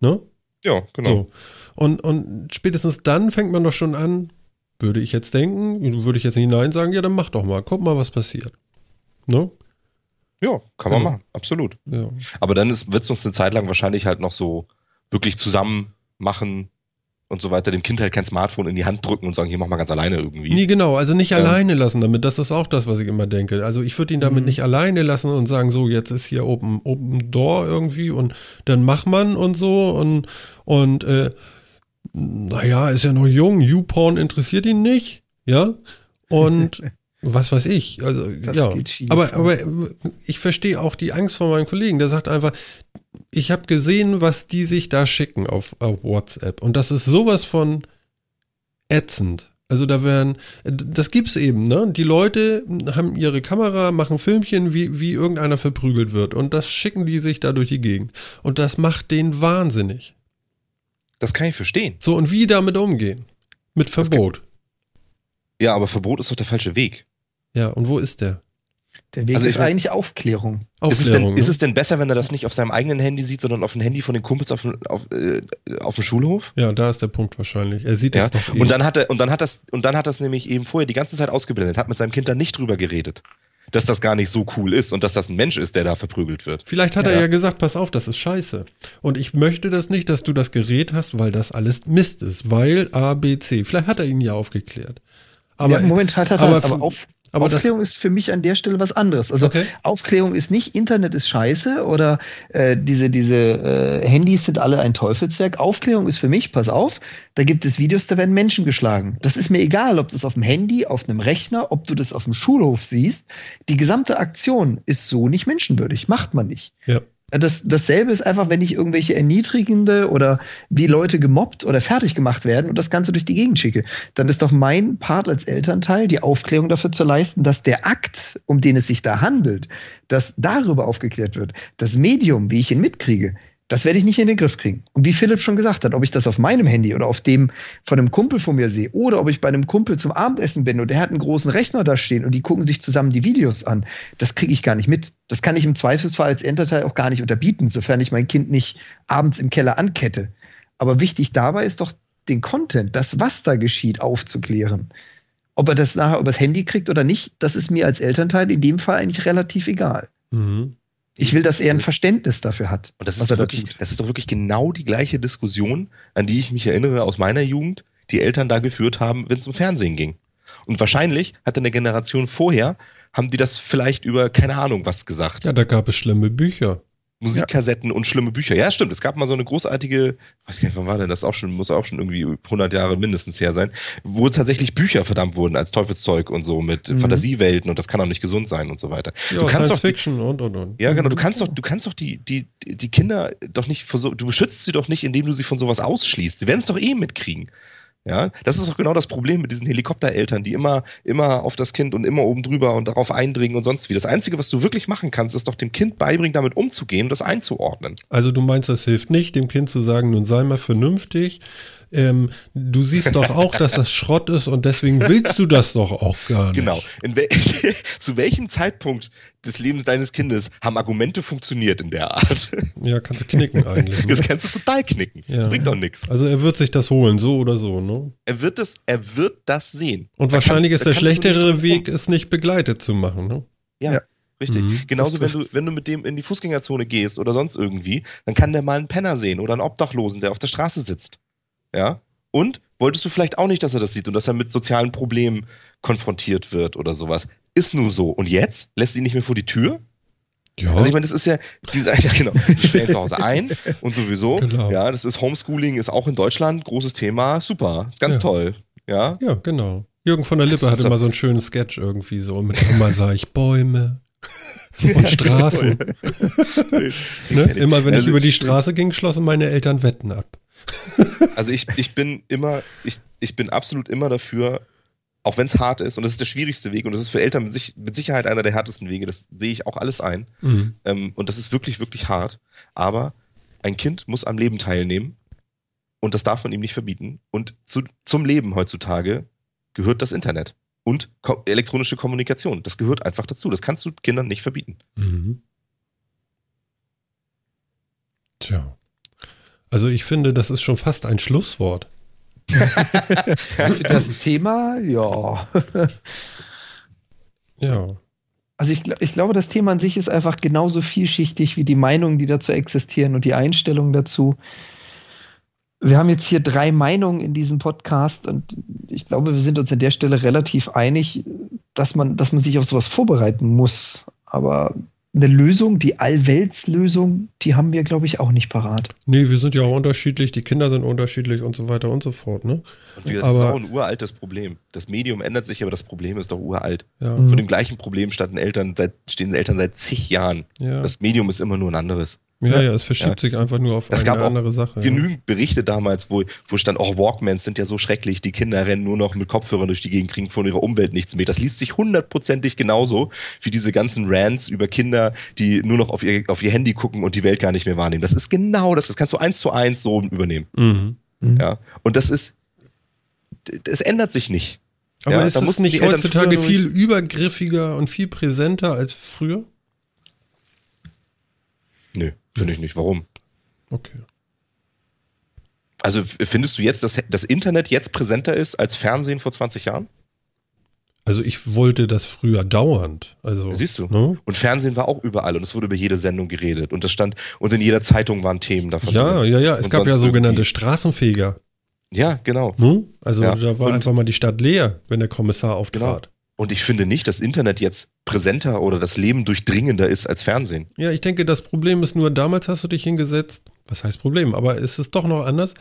Speaker 1: Ne?
Speaker 3: Ja, genau. So.
Speaker 1: Und, und spätestens dann fängt man doch schon an, würde ich jetzt denken, würde ich jetzt nicht Nein sagen, ja, dann mach doch mal, guck mal, was passiert. Ne?
Speaker 3: Ja, kann man ja. machen, absolut. Ja. Aber dann wird es uns eine Zeit lang wahrscheinlich halt noch so wirklich zusammen machen und so weiter, dem Kind halt kein Smartphone in die Hand drücken und sagen, hier mach mal ganz alleine irgendwie.
Speaker 1: Nee, genau, also nicht ähm, alleine lassen damit, das ist auch das, was ich immer denke. Also ich würde ihn damit mhm. nicht alleine lassen und sagen, so, jetzt ist hier Open, Open Door irgendwie und dann mach man und so und, und äh, naja, ist ja noch jung, YouPorn interessiert ihn nicht, ja, und was weiß ich, also das ja, aber, aber ich verstehe auch die Angst von meinem Kollegen, der sagt einfach, ich habe gesehen, was die sich da schicken auf, auf WhatsApp. Und das ist sowas von ätzend. Also da werden, das gibt's eben, ne? Die Leute haben ihre Kamera, machen Filmchen, wie, wie irgendeiner verprügelt wird. Und das schicken die sich da durch die Gegend. Und das macht den wahnsinnig.
Speaker 3: Das kann ich verstehen.
Speaker 1: So, und wie damit umgehen? Mit Verbot.
Speaker 3: Ja, aber Verbot ist doch der falsche Weg.
Speaker 1: Ja, und wo ist der?
Speaker 2: Der Weg also ist eigentlich Aufklärung.
Speaker 3: Aufklärung ist, es denn, ne? ist es denn besser, wenn er das nicht auf seinem eigenen Handy sieht, sondern auf dem Handy von den Kumpels auf, auf, äh, auf dem Schulhof?
Speaker 1: Ja, da ist der Punkt wahrscheinlich. Er sieht
Speaker 3: ja.
Speaker 1: es doch
Speaker 3: eh. Und dann hat er, und dann hat das, und dann hat das nämlich eben vorher die ganze Zeit ausgeblendet, hat mit seinem Kind dann nicht drüber geredet. Dass das gar nicht so cool ist und dass das ein Mensch ist, der da verprügelt wird.
Speaker 1: Vielleicht hat ja. er ja gesagt, pass auf, das ist scheiße. Und ich möchte das nicht, dass du das Gerät hast, weil das alles Mist ist. Weil A, B, C. Vielleicht hat er ihn ja aufgeklärt.
Speaker 2: Aber, ja, Moment, hat er, aber, aber auf, aber Aufklärung ist für mich an der Stelle was anderes. Also okay. Aufklärung ist nicht, Internet ist scheiße oder äh, diese, diese äh, Handys sind alle ein Teufelswerk. Aufklärung ist für mich, pass auf, da gibt es Videos, da werden Menschen geschlagen. Das ist mir egal, ob das auf dem Handy, auf einem Rechner, ob du das auf dem Schulhof siehst. Die gesamte Aktion ist so nicht menschenwürdig, macht man nicht.
Speaker 1: Ja.
Speaker 2: Das, dasselbe ist einfach, wenn ich irgendwelche erniedrigende oder wie Leute gemobbt oder fertig gemacht werden und das Ganze durch die Gegend schicke. Dann ist doch mein Part als Elternteil, die Aufklärung dafür zu leisten, dass der Akt, um den es sich da handelt, dass darüber aufgeklärt wird. Das Medium, wie ich ihn mitkriege, das werde ich nicht in den Griff kriegen. Und wie Philipp schon gesagt hat, ob ich das auf meinem Handy oder auf dem von einem Kumpel von mir sehe oder ob ich bei einem Kumpel zum Abendessen bin und der hat einen großen Rechner da stehen und die gucken sich zusammen die Videos an, das kriege ich gar nicht mit. Das kann ich im Zweifelsfall als Enterteil auch gar nicht unterbieten, sofern ich mein Kind nicht abends im Keller ankette. Aber wichtig dabei ist doch den Content, das, was da geschieht, aufzuklären. Ob er das nachher übers Handy kriegt oder nicht, das ist mir als Elternteil in dem Fall eigentlich relativ egal. Mhm. Ich will, dass er ein also Verständnis dafür hat.
Speaker 3: Und das ist, doch wirklich, da das ist doch wirklich genau die gleiche Diskussion, an die ich mich erinnere aus meiner Jugend, die Eltern da geführt haben, wenn es um Fernsehen ging. Und wahrscheinlich hat eine Generation vorher, haben die das vielleicht über keine Ahnung was gesagt.
Speaker 1: Ja, da gab es schlimme Bücher.
Speaker 3: Musikkassetten ja. und schlimme Bücher. Ja, stimmt. Es gab mal so eine großartige, weiß gar nicht, wann war denn das auch schon, muss auch schon irgendwie 100 Jahre mindestens her sein, wo tatsächlich Bücher verdammt wurden als Teufelszeug und so mit mhm. Fantasiewelten und das kann auch nicht gesund sein und so weiter.
Speaker 1: Ja, du kannst Science doch, Fiction und und und.
Speaker 3: Ja, genau. Du kannst doch, du kannst doch die die die Kinder doch nicht, so, du beschützt sie doch nicht, indem du sie von sowas ausschließt. Sie werden es doch eh mitkriegen. Ja, das ist auch genau das Problem mit diesen Helikoptereltern, die immer, immer auf das Kind und immer oben drüber und darauf eindringen und sonst wie. Das Einzige, was du wirklich machen kannst, ist doch dem Kind beibringen, damit umzugehen und das einzuordnen.
Speaker 1: Also du meinst, das hilft nicht, dem Kind zu sagen, nun sei mal vernünftig, ähm, du siehst doch auch, dass das Schrott ist und deswegen willst du das doch auch gar nicht.
Speaker 3: Genau. We zu welchem Zeitpunkt des Lebens deines Kindes haben Argumente funktioniert in der Art?
Speaker 1: Ja, kannst du knicken eigentlich.
Speaker 3: Ne? Das kannst du total knicken. Ja. Das bringt doch nichts.
Speaker 1: Also er wird sich das holen, so oder so, ne?
Speaker 3: Er wird das, er wird das sehen.
Speaker 1: Und da wahrscheinlich ist der schlechtere Weg, es nicht begleitet zu machen, ne?
Speaker 3: ja. ja. Richtig. Mhm, Genauso, wenn du, wenn du mit dem in die Fußgängerzone gehst oder sonst irgendwie, dann kann der mal einen Penner sehen oder einen Obdachlosen, der auf der Straße sitzt. Ja. Und wolltest du vielleicht auch nicht, dass er das sieht und dass er mit sozialen Problemen konfrontiert wird oder sowas? Ist nur so. Und jetzt lässt ihn nicht mehr vor die Tür? Ja. Also ich meine, das ist ja, diese, ja genau, die sperren zu Hause ein und sowieso, genau. ja, das ist Homeschooling, ist auch in Deutschland großes Thema, super, ganz ja. toll, ja.
Speaker 1: Ja, genau. Jürgen von der Lippe hatte mal so einen schönen Sketch irgendwie so, mit immer sah ich Bäume und Straßen. ne? Immer wenn also, ich über die Straße ging, schlossen meine Eltern Wetten ab.
Speaker 3: Also ich, ich bin immer, ich, ich bin absolut immer dafür, auch wenn es hart ist, und das ist der schwierigste Weg, und das ist für Eltern mit, sich, mit Sicherheit einer der härtesten Wege, das sehe ich auch alles ein. Mhm. Ähm, und das ist wirklich, wirklich hart. Aber ein Kind muss am Leben teilnehmen und das darf man ihm nicht verbieten. Und zu, zum Leben heutzutage gehört das Internet und ko elektronische Kommunikation. Das gehört einfach dazu. Das kannst du Kindern nicht verbieten. Mhm.
Speaker 1: Tja. Also ich finde, das ist schon fast ein Schlusswort.
Speaker 2: das Thema, ja.
Speaker 1: ja.
Speaker 2: Also ich, ich glaube, das Thema an sich ist einfach genauso vielschichtig wie die Meinungen, die dazu existieren und die Einstellungen dazu. Wir haben jetzt hier drei Meinungen in diesem Podcast und ich glaube, wir sind uns an der Stelle relativ einig, dass man, dass man sich auf sowas vorbereiten muss. Aber eine Lösung, die Allweltslösung, die haben wir, glaube ich, auch nicht parat.
Speaker 1: Nee, wir sind ja auch unterschiedlich, die Kinder sind unterschiedlich und so weiter und so fort, ne?
Speaker 3: Und das aber, ist auch ein uraltes Problem. Das Medium ändert sich, aber das Problem ist doch uralt. Ja. Von dem gleichen Problem standen Eltern seit, stehen Eltern seit zig Jahren. Ja. Das Medium ist immer nur ein anderes.
Speaker 1: Ja, ja, es verschiebt ja. sich einfach nur auf
Speaker 3: es
Speaker 1: eine gab andere Sache.
Speaker 3: Genügend ja. Berichte damals, wo, wo stand, oh, Walkmans sind ja so schrecklich, die Kinder rennen nur noch mit Kopfhörern durch die Gegend, kriegen von ihrer Umwelt nichts mehr. Das liest sich hundertprozentig genauso wie diese ganzen Rants über Kinder, die nur noch auf ihr, auf ihr Handy gucken und die Welt gar nicht mehr wahrnehmen. Das ist genau das, das kannst du eins zu eins so übernehmen. Mhm. Mhm. Ja. Und das ist, es ändert sich nicht.
Speaker 1: Aber ja, ist es nicht heutzutage viel übergriffiger und viel präsenter als früher?
Speaker 3: Nö. Finde ich nicht. Warum?
Speaker 1: Okay.
Speaker 3: Also findest du jetzt, dass das Internet jetzt präsenter ist als Fernsehen vor 20 Jahren?
Speaker 1: Also ich wollte das früher dauernd. Also,
Speaker 3: Siehst du? Ne? Und Fernsehen war auch überall und es wurde über jede Sendung geredet und das stand und in jeder Zeitung waren Themen davon.
Speaker 1: Ja, drin. ja, ja. Es und gab ja sogenannte Straßenfeger.
Speaker 3: Ja, genau.
Speaker 1: Ne? Also ja. da war und einfach mal die Stadt leer, wenn der Kommissar auftrat. Genau.
Speaker 3: Und ich finde nicht, dass Internet jetzt präsenter oder das Leben durchdringender ist als Fernsehen.
Speaker 1: Ja, ich denke, das Problem ist nur, damals hast du dich hingesetzt. Was heißt Problem? Aber ist es doch noch anders?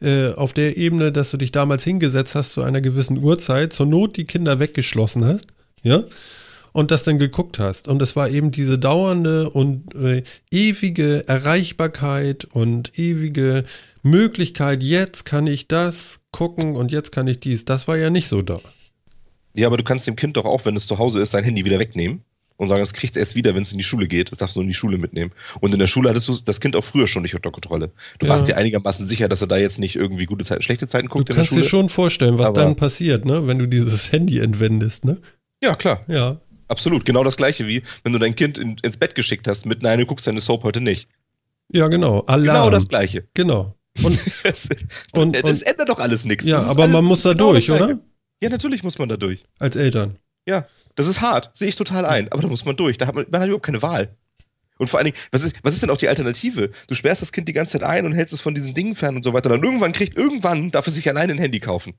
Speaker 1: Äh, auf der Ebene, dass du dich damals hingesetzt hast zu einer gewissen Uhrzeit, zur Not die Kinder weggeschlossen hast, ja, und das dann geguckt hast. Und es war eben diese dauernde und äh, ewige Erreichbarkeit und ewige Möglichkeit, jetzt kann ich das gucken und jetzt kann ich dies. Das war ja nicht so da.
Speaker 3: Ja, aber du kannst dem Kind doch auch, wenn es zu Hause ist, sein Handy wieder wegnehmen und sagen, das kriegt es erst wieder, wenn es in die Schule geht. Das darfst du nur in die Schule mitnehmen. Und in der Schule hattest du das Kind auch früher schon nicht unter Kontrolle. Du
Speaker 1: Ja.
Speaker 3: warst dir einigermaßen sicher, dass er da jetzt nicht irgendwie gute Zeiten, schlechte Zeiten
Speaker 1: Du
Speaker 3: guckt der
Speaker 1: kannst dir schon vorstellen, was
Speaker 3: Aber-
Speaker 1: dann passiert, ne? wenn du dieses Handy entwendest. Ne?
Speaker 3: Ja, klar.
Speaker 1: Ja.
Speaker 3: Absolut. Genau das gleiche wie, wenn du dein Kind in, ins Bett geschickt hast mit, nein, du guckst deine Soap heute nicht.
Speaker 1: Ja, genau. Alarm.
Speaker 3: Genau das gleiche.
Speaker 1: Genau. Und,
Speaker 3: Das,
Speaker 1: Und-
Speaker 3: das ändert doch alles nichts.
Speaker 1: ja, aber
Speaker 3: alles-
Speaker 1: man muss da
Speaker 3: genau
Speaker 1: durch,
Speaker 3: Gleiche.
Speaker 1: oder?
Speaker 3: Ja, natürlich muss man da durch.
Speaker 1: Als Eltern.
Speaker 3: Ja, das ist hart, sehe ich total ein, aber da muss man durch. Da hat man, man hat überhaupt keine Wahl. Und vor allen Dingen, was ist, was ist denn auch die Alternative? Du sperrst das Kind die ganze Zeit ein und hältst es von diesen Dingen fern und so weiter. Dann irgendwann kriegt, irgendwann darf es sich allein ein Handy kaufen.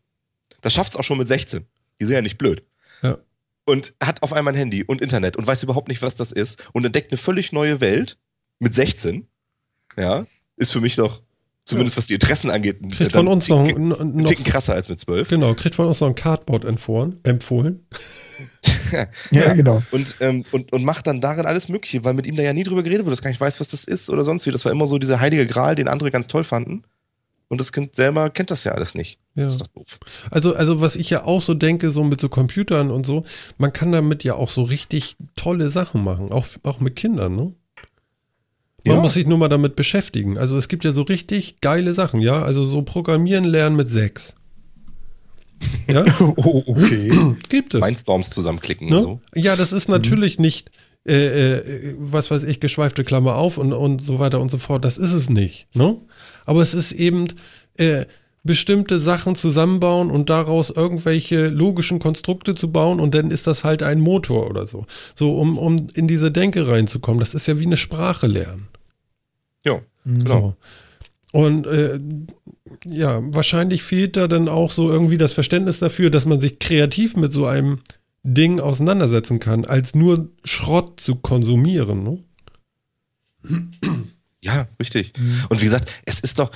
Speaker 3: Das schafft es auch schon mit 16. Die sind ja nicht blöd.
Speaker 1: Ja.
Speaker 3: Und hat auf einmal ein Handy und Internet und weiß überhaupt nicht, was das ist und entdeckt eine völlig neue Welt mit 16. Ja, ist für mich doch, zumindest was die Interessen angeht,
Speaker 1: Kriegt
Speaker 3: dann
Speaker 1: von uns
Speaker 3: einen
Speaker 1: noch,
Speaker 3: Ticken-
Speaker 1: noch,
Speaker 3: einen Ticken krasser als mit 12.
Speaker 1: genau, kriegt von uns noch ein Cardboard empfohlen. empfohlen.
Speaker 2: Ja, genau.
Speaker 3: und, ähm, und, und macht dann darin alles Mögliche, weil mit ihm da ja nie drüber geredet wurde, das gar nicht weiß, was das ist oder sonst wie. Das war immer so dieser heilige Gral, den andere ganz toll fanden. Und das Kind selber kennt das ja alles nicht.
Speaker 1: Ja.
Speaker 3: Das ist doch doof.
Speaker 1: Also, also was ich ja auch so denke, so mit so Computern und so, man kann damit ja auch so richtig tolle Sachen machen, auch, auch mit Kindern, ne? Man
Speaker 3: Ja.
Speaker 1: muss sich nur mal damit beschäftigen. Also es gibt ja so richtig geile Sachen, ja? Also so Programmieren lernen mit sechs. Ja,
Speaker 2: Oh, okay.
Speaker 1: gibt es.
Speaker 3: Mindstorms zusammenklicken
Speaker 1: Ne?
Speaker 3: und so.
Speaker 1: Ja, das ist natürlich nicht, äh, äh, was weiß ich, geschweifte Klammer auf und, und so weiter und so fort. Das ist es nicht. Ne? Aber es ist eben äh, bestimmte Sachen zusammenbauen und daraus irgendwelche logischen Konstrukte zu bauen und dann ist das halt ein Motor oder so. So, um, um in diese Denke reinzukommen. Das ist ja wie eine Sprache lernen.
Speaker 3: Ja,
Speaker 2: Mhm.
Speaker 3: genau.
Speaker 1: So. Und äh, ja, wahrscheinlich fehlt da dann auch so irgendwie das Verständnis dafür, dass man sich kreativ mit so einem Ding auseinandersetzen kann, als nur Schrott zu konsumieren. Ne?
Speaker 3: Ja, richtig. Und wie gesagt, es ist doch,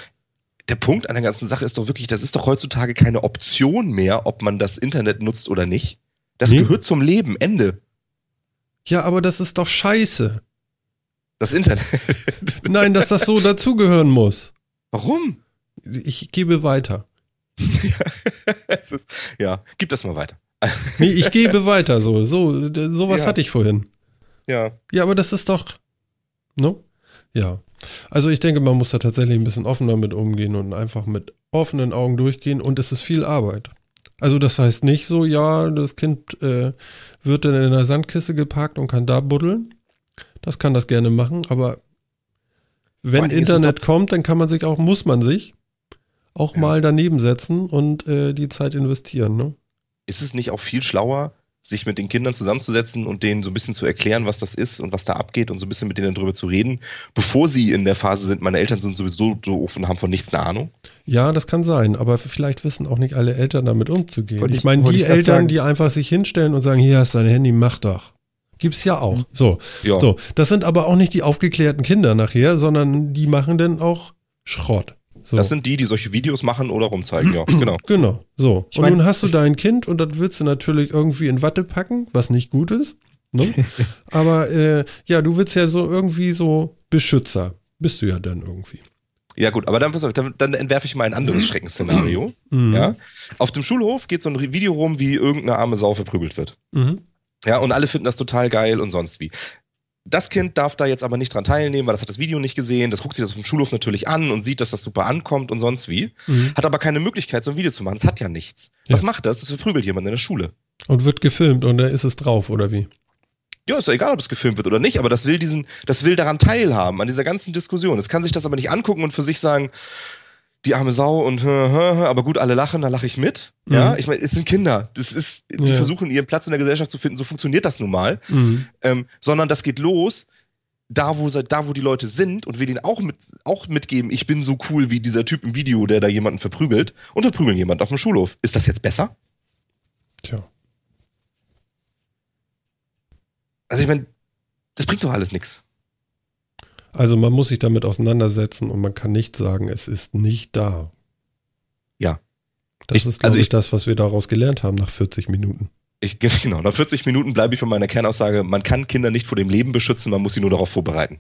Speaker 3: der Punkt an der ganzen Sache ist doch wirklich, das ist doch heutzutage keine Option mehr, ob man das Internet nutzt oder nicht. Das
Speaker 1: Nee.
Speaker 3: gehört zum Leben, Ende.
Speaker 1: Ja, aber das ist doch scheiße.
Speaker 3: Das Internet.
Speaker 1: Nein, dass das so dazugehören muss.
Speaker 3: Warum?
Speaker 1: Ich gebe weiter.
Speaker 3: ist, ja, gib das mal weiter.
Speaker 1: Nee, ich gebe weiter so. So, sowas
Speaker 3: Ja.
Speaker 1: hatte ich vorhin.
Speaker 3: Ja.
Speaker 1: Ja, aber das ist doch. Ne? Ja. Also ich denke, man muss da tatsächlich ein bisschen offener mit umgehen und einfach mit offenen Augen durchgehen und es ist viel Arbeit. Also das heißt nicht so, ja, das Kind äh, wird dann in einer Sandkiste geparkt und kann da buddeln. Das kann das gerne machen, aber wenn Internet kommt, dann kann man sich auch, muss man sich auch
Speaker 3: Ja.
Speaker 1: mal daneben setzen und äh, die Zeit investieren. Ne?
Speaker 3: Ist es nicht auch viel schlauer, sich mit den Kindern zusammenzusetzen und denen so ein bisschen zu erklären, was das ist und was da abgeht und so ein bisschen mit denen drüber zu reden, bevor sie in der Phase sind, meine Eltern sind sowieso doof und haben von nichts eine Ahnung?
Speaker 1: Ja, das kann sein, aber vielleicht wissen auch nicht alle Eltern damit umzugehen.
Speaker 2: Wollte
Speaker 1: ich meine, die Eltern, die einfach sich hinstellen und sagen, hier hast du dein Handy, mach doch. Gibt's ja auch. So,
Speaker 3: Ja.
Speaker 1: so. Das sind aber auch nicht die aufgeklärten Kinder nachher, sondern die machen dann auch Schrott. So.
Speaker 3: Das sind die, die solche Videos machen oder rumzeigen, ja, genau.
Speaker 1: Genau, so.
Speaker 2: Ich
Speaker 1: und
Speaker 2: mein,
Speaker 1: nun hast du dein Kind und das willst du natürlich irgendwie in Watte packen, was nicht gut ist. Ne? Aber äh, ja, du willst ja so irgendwie so Beschützer. Bist du ja dann irgendwie.
Speaker 3: Ja, gut, aber dann, pass auf, dann, dann entwerfe ich mal ein anderes Schreckensszenario.
Speaker 1: Mhm.
Speaker 3: Ja? Auf dem Schulhof geht so ein Video rum, wie irgendeine arme Sau verprügelt wird.
Speaker 1: Mhm.
Speaker 3: Ja, und alle finden das total geil und sonst wie. Das Kind darf da jetzt aber nicht dran teilnehmen, weil das hat das Video nicht gesehen. Das guckt sich das dem Schulhof natürlich an und sieht, dass das super ankommt und sonst wie.
Speaker 1: Mhm.
Speaker 3: Hat aber keine Möglichkeit, so ein Video zu machen. Das hat ja nichts.
Speaker 1: Ja.
Speaker 3: Was macht das? Das verprügelt jemand in der Schule.
Speaker 1: Und wird gefilmt und da ist es drauf, oder wie?
Speaker 3: Ja, ist ja egal, ob es gefilmt wird oder nicht, aber das will diesen, das will daran teilhaben, an dieser ganzen Diskussion. Es kann sich das aber nicht angucken und für sich sagen, die arme Sau und aber gut, alle lachen, da lache ich mit. Ja,
Speaker 1: Mhm.
Speaker 3: ich meine, es sind Kinder. Das ist, die
Speaker 1: Ja.
Speaker 3: versuchen ihren Platz in der Gesellschaft zu finden, so funktioniert das nun mal.
Speaker 1: Mhm.
Speaker 3: ähm, sondern das geht los, da wo, da wo die Leute sind und wir denen auch, mit, auch mitgeben, ich bin so cool wie dieser Typ im Video, der da jemanden verprügelt und verprügeln jemanden auf dem Schulhof. Ist das jetzt besser?
Speaker 1: Tja.
Speaker 3: Also ich meine, das bringt doch alles nichts.
Speaker 1: Also man muss sich damit auseinandersetzen und man kann nicht sagen, es ist nicht da.
Speaker 3: Ja.
Speaker 1: Das
Speaker 3: Ich-
Speaker 1: ist, glaube
Speaker 3: also
Speaker 1: ich,
Speaker 3: ich-
Speaker 1: das, was wir daraus gelernt haben nach 40 Minuten.
Speaker 3: Ich, genau, nach 40 Minuten bleibe ich bei meiner Kernaussage, man kann Kinder nicht vor dem Leben beschützen, man muss sie nur darauf vorbereiten.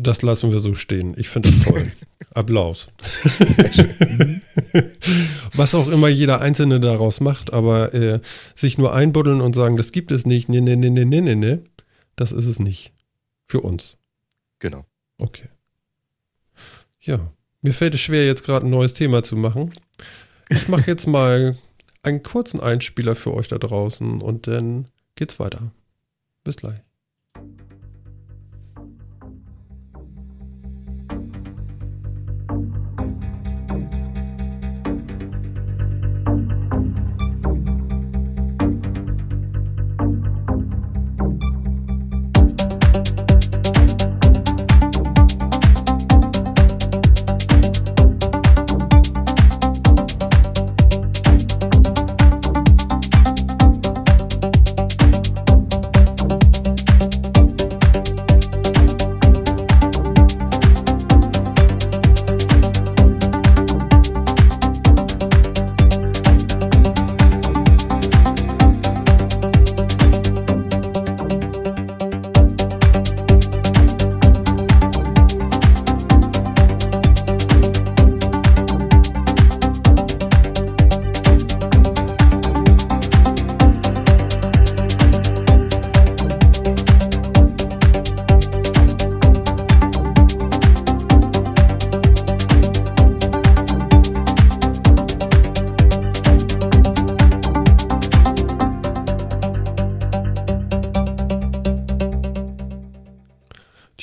Speaker 1: Das lassen wir so stehen. Ich finde das toll. Applaus. Was auch immer jeder Einzelne daraus macht, aber äh, sich nur einbuddeln und sagen, das gibt es nicht, nee, nee, nee, nee, nee, nee, das ist es nicht. Für uns.
Speaker 3: Genau.
Speaker 1: Okay. Ja, mir fällt es schwer, jetzt gerade ein neues Thema zu machen. Ich mache jetzt mal einen kurzen Einspieler für euch da draußen und dann geht's weiter. Bis gleich.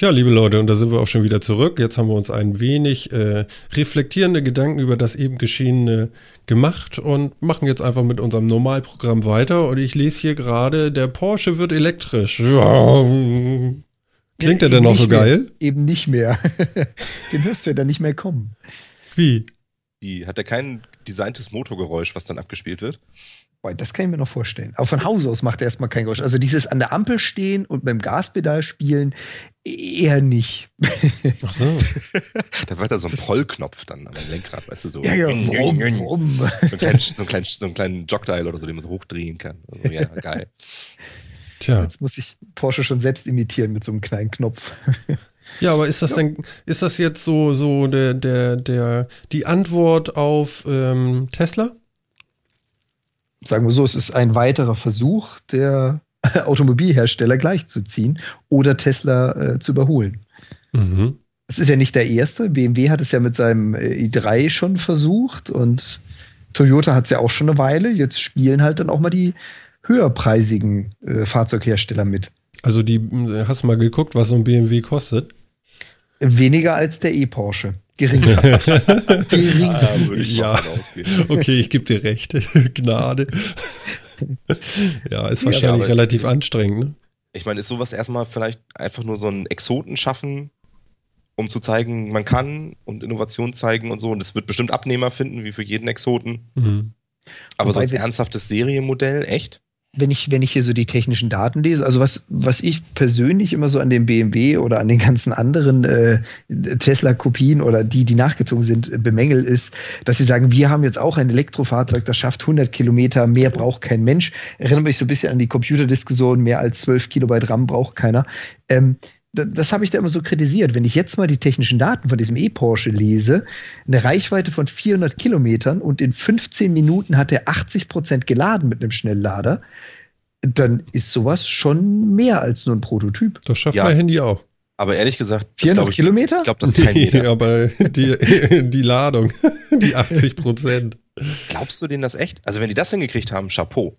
Speaker 1: Tja, liebe Leute, und da sind wir auch schon wieder zurück. Jetzt haben wir uns ein wenig äh, reflektierende Gedanken über das eben Geschehene gemacht und machen jetzt einfach mit unserem Normalprogramm weiter. Und ich lese hier gerade, der Porsche wird elektrisch. Klingt ja, der denn noch so geil?
Speaker 2: Mehr, eben nicht mehr. Den hörst du ja dann nicht mehr kommen.
Speaker 1: Wie?
Speaker 3: Wie? Hat er kein designtes Motorgeräusch, was dann abgespielt wird?
Speaker 2: Das kann ich mir noch vorstellen. Aber von Haus aus macht er erstmal kein Geräusch. Also dieses an der Ampel stehen und beim Gaspedal spielen, eher nicht.
Speaker 1: Ach so.
Speaker 3: da wird da so ein Vollknopf dann am Lenkrad, weißt du, so.
Speaker 2: Ja, ja, brumm, brumm.
Speaker 3: So, ein kleinen, so, ein kleinen, so einen kleinen Jogteil oder so, den man so hochdrehen kann. Also, ja, geil.
Speaker 2: Tja. Jetzt muss ich Porsche schon selbst imitieren mit so einem kleinen Knopf.
Speaker 1: Ja, aber ist das ja. denn, ist das jetzt so, so der, der, der, die Antwort auf ähm, Tesla?
Speaker 2: Sagen wir so, es ist ein weiterer Versuch der Automobilhersteller gleichzuziehen oder Tesla äh, zu überholen. Mhm. Es ist ja nicht der erste. BMW hat es ja mit seinem äh, i3 schon versucht und Toyota hat es ja auch schon eine Weile. Jetzt spielen halt dann auch mal die höherpreisigen äh, Fahrzeughersteller mit.
Speaker 1: Also die, hast du mal geguckt, was so ein BMW kostet?
Speaker 2: Weniger als der E-Porsche. Geringer.
Speaker 1: Geringer. Ah, ja, okay, ich gebe dir recht. Gnade. ja, ist wahrscheinlich ja, relativ anstrengend. Ne?
Speaker 3: Ich meine, ist sowas erstmal vielleicht einfach nur so ein Exoten schaffen, um zu zeigen, man kann und Innovation zeigen und so. Und es wird bestimmt Abnehmer finden, wie für jeden Exoten. Mhm. Aber Wobei so als ernsthaftes Serienmodell, echt?
Speaker 2: Wenn ich, wenn ich hier so die technischen Daten lese, also was, was ich persönlich immer so an dem BMW oder an den ganzen anderen äh, Tesla-Kopien oder die, die nachgezogen sind, äh, bemängel, ist, dass sie sagen, wir haben jetzt auch ein Elektrofahrzeug, das schafft 100 Kilometer, mehr braucht kein Mensch. Erinnert mich so ein bisschen an die Computerdiskussion, mehr als 12 Kilobyte RAM braucht keiner. Ähm, das habe ich da immer so kritisiert. Wenn ich jetzt mal die technischen Daten von diesem E-Porsche lese, eine Reichweite von 400 Kilometern und in 15 Minuten hat er 80 Prozent geladen mit einem Schnelllader, dann ist sowas schon mehr als nur ein Prototyp.
Speaker 1: Das schafft ja. mein Handy auch.
Speaker 3: Aber ehrlich gesagt,
Speaker 2: 400 ich, Kilometer?
Speaker 3: Ich glaube, das kann jeder.
Speaker 1: Ja, aber die, die Ladung, die 80 Prozent.
Speaker 3: Glaubst du denen das echt? Also wenn die das hingekriegt haben, Chapeau.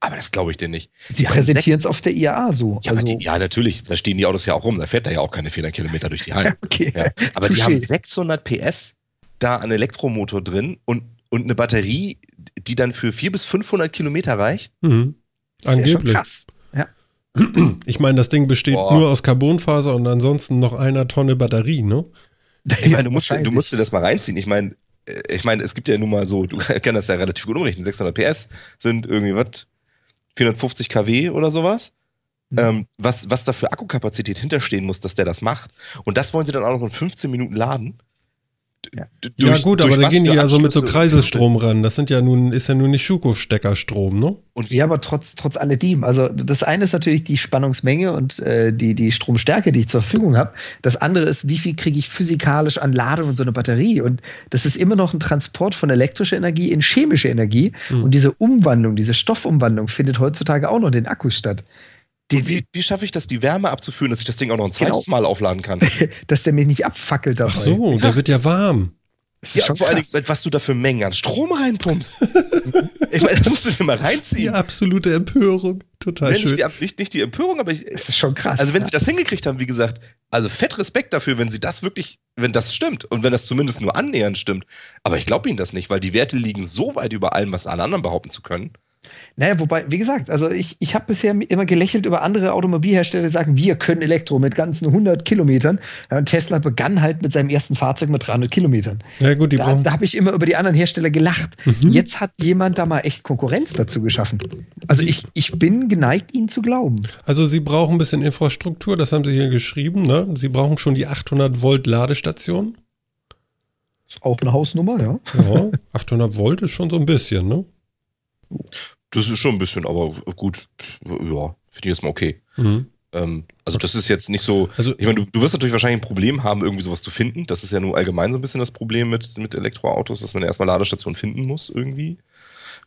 Speaker 3: Aber das glaube ich dir nicht.
Speaker 2: Sie präsentieren es auf der IAA so.
Speaker 3: Ja,
Speaker 2: also
Speaker 3: die, ja, natürlich. Da stehen die Autos ja auch rum. Da fährt da ja auch keine 400 Kilometer durch die Hallen. okay. Ja. Aber Touché. die haben 600 PS da an Elektromotor drin und, und eine Batterie, die dann für 400 bis 500 Kilometer reicht.
Speaker 1: Mhm. Angeblich. Ja krass. Ja. Ich meine, das Ding besteht Boah. nur aus Carbonfaser und ansonsten noch einer Tonne Batterie, ne?
Speaker 3: Ich meine, du musst, du musst dir das mal reinziehen. Ich meine, äh, ich meine, es gibt ja nun mal so, du kannst das ja relativ gut umrechnen. 600 PS sind irgendwie was? 450 kW oder sowas. Mhm. Ähm, was, was da für Akkukapazität hinterstehen muss, dass der das macht. Und das wollen sie dann auch noch in 15 Minuten laden.
Speaker 1: Ja. ja gut, aber da gehen die ja so mit so Kreiselstrom ran. Das sind ja nun, ist ja nun nicht Schuko-Steckerstrom, ne?
Speaker 2: Und ja, aber trotz, trotz alledem. Also das eine ist natürlich die Spannungsmenge und äh, die, die Stromstärke, die ich zur Verfügung habe. Das andere ist, wie viel kriege ich physikalisch an Ladung und so eine Batterie. Und das ist immer noch ein Transport von elektrischer Energie in chemische Energie. Mhm. Und diese Umwandlung, diese Stoffumwandlung findet heutzutage auch noch in den Akkus statt.
Speaker 3: Die, wie, wie schaffe ich das, die Wärme abzuführen, dass ich das Ding auch noch ein zweites genau. Mal aufladen kann?
Speaker 2: dass der mich nicht abfackelt dabei.
Speaker 1: Ach so, ja. der wird ja warm.
Speaker 3: Ja, vor allem, was du da für Mengen an Strom reinpumpst. ich meine, das musst du dir mal reinziehen. Die
Speaker 1: absolute Empörung. Total
Speaker 3: Nein,
Speaker 1: schön.
Speaker 3: Nicht die, nicht, nicht die Empörung, aber ich,
Speaker 2: das ist schon krass.
Speaker 3: Also, wenn ja. sie das hingekriegt haben, wie gesagt, also fett Respekt dafür, wenn sie das wirklich, wenn das stimmt und wenn das zumindest nur annähernd stimmt. Aber ich glaube ihnen das nicht, weil die Werte liegen so weit über allem, was alle anderen behaupten zu können.
Speaker 2: Naja, wobei, wie gesagt, also ich, ich habe bisher immer gelächelt über andere Automobilhersteller, die sagen, wir können Elektro mit ganzen 100 Kilometern. Ja, und Tesla begann halt mit seinem ersten Fahrzeug mit 300 Kilometern.
Speaker 1: Ja, gut, die
Speaker 2: da da habe ich immer über die anderen Hersteller gelacht. Mhm. Jetzt hat jemand da mal echt Konkurrenz dazu geschaffen. Also ich, ich bin geneigt, ihnen zu glauben.
Speaker 1: Also Sie brauchen ein bisschen Infrastruktur, das haben Sie hier geschrieben. Ne? Sie brauchen schon die 800 Volt Ladestation.
Speaker 2: Ist auch eine Hausnummer, ja.
Speaker 1: Ja, 800 Volt ist schon so ein bisschen, ne?
Speaker 3: Das ist schon ein bisschen, aber gut, ja, finde ich erstmal okay. Mhm. Ähm, also das ist jetzt nicht so, also, ich meine, du, du, wirst natürlich wahrscheinlich ein Problem haben, irgendwie sowas zu finden. Das ist ja nur allgemein so ein bisschen das Problem mit, mit Elektroautos, dass man ja erstmal Ladestationen finden muss irgendwie,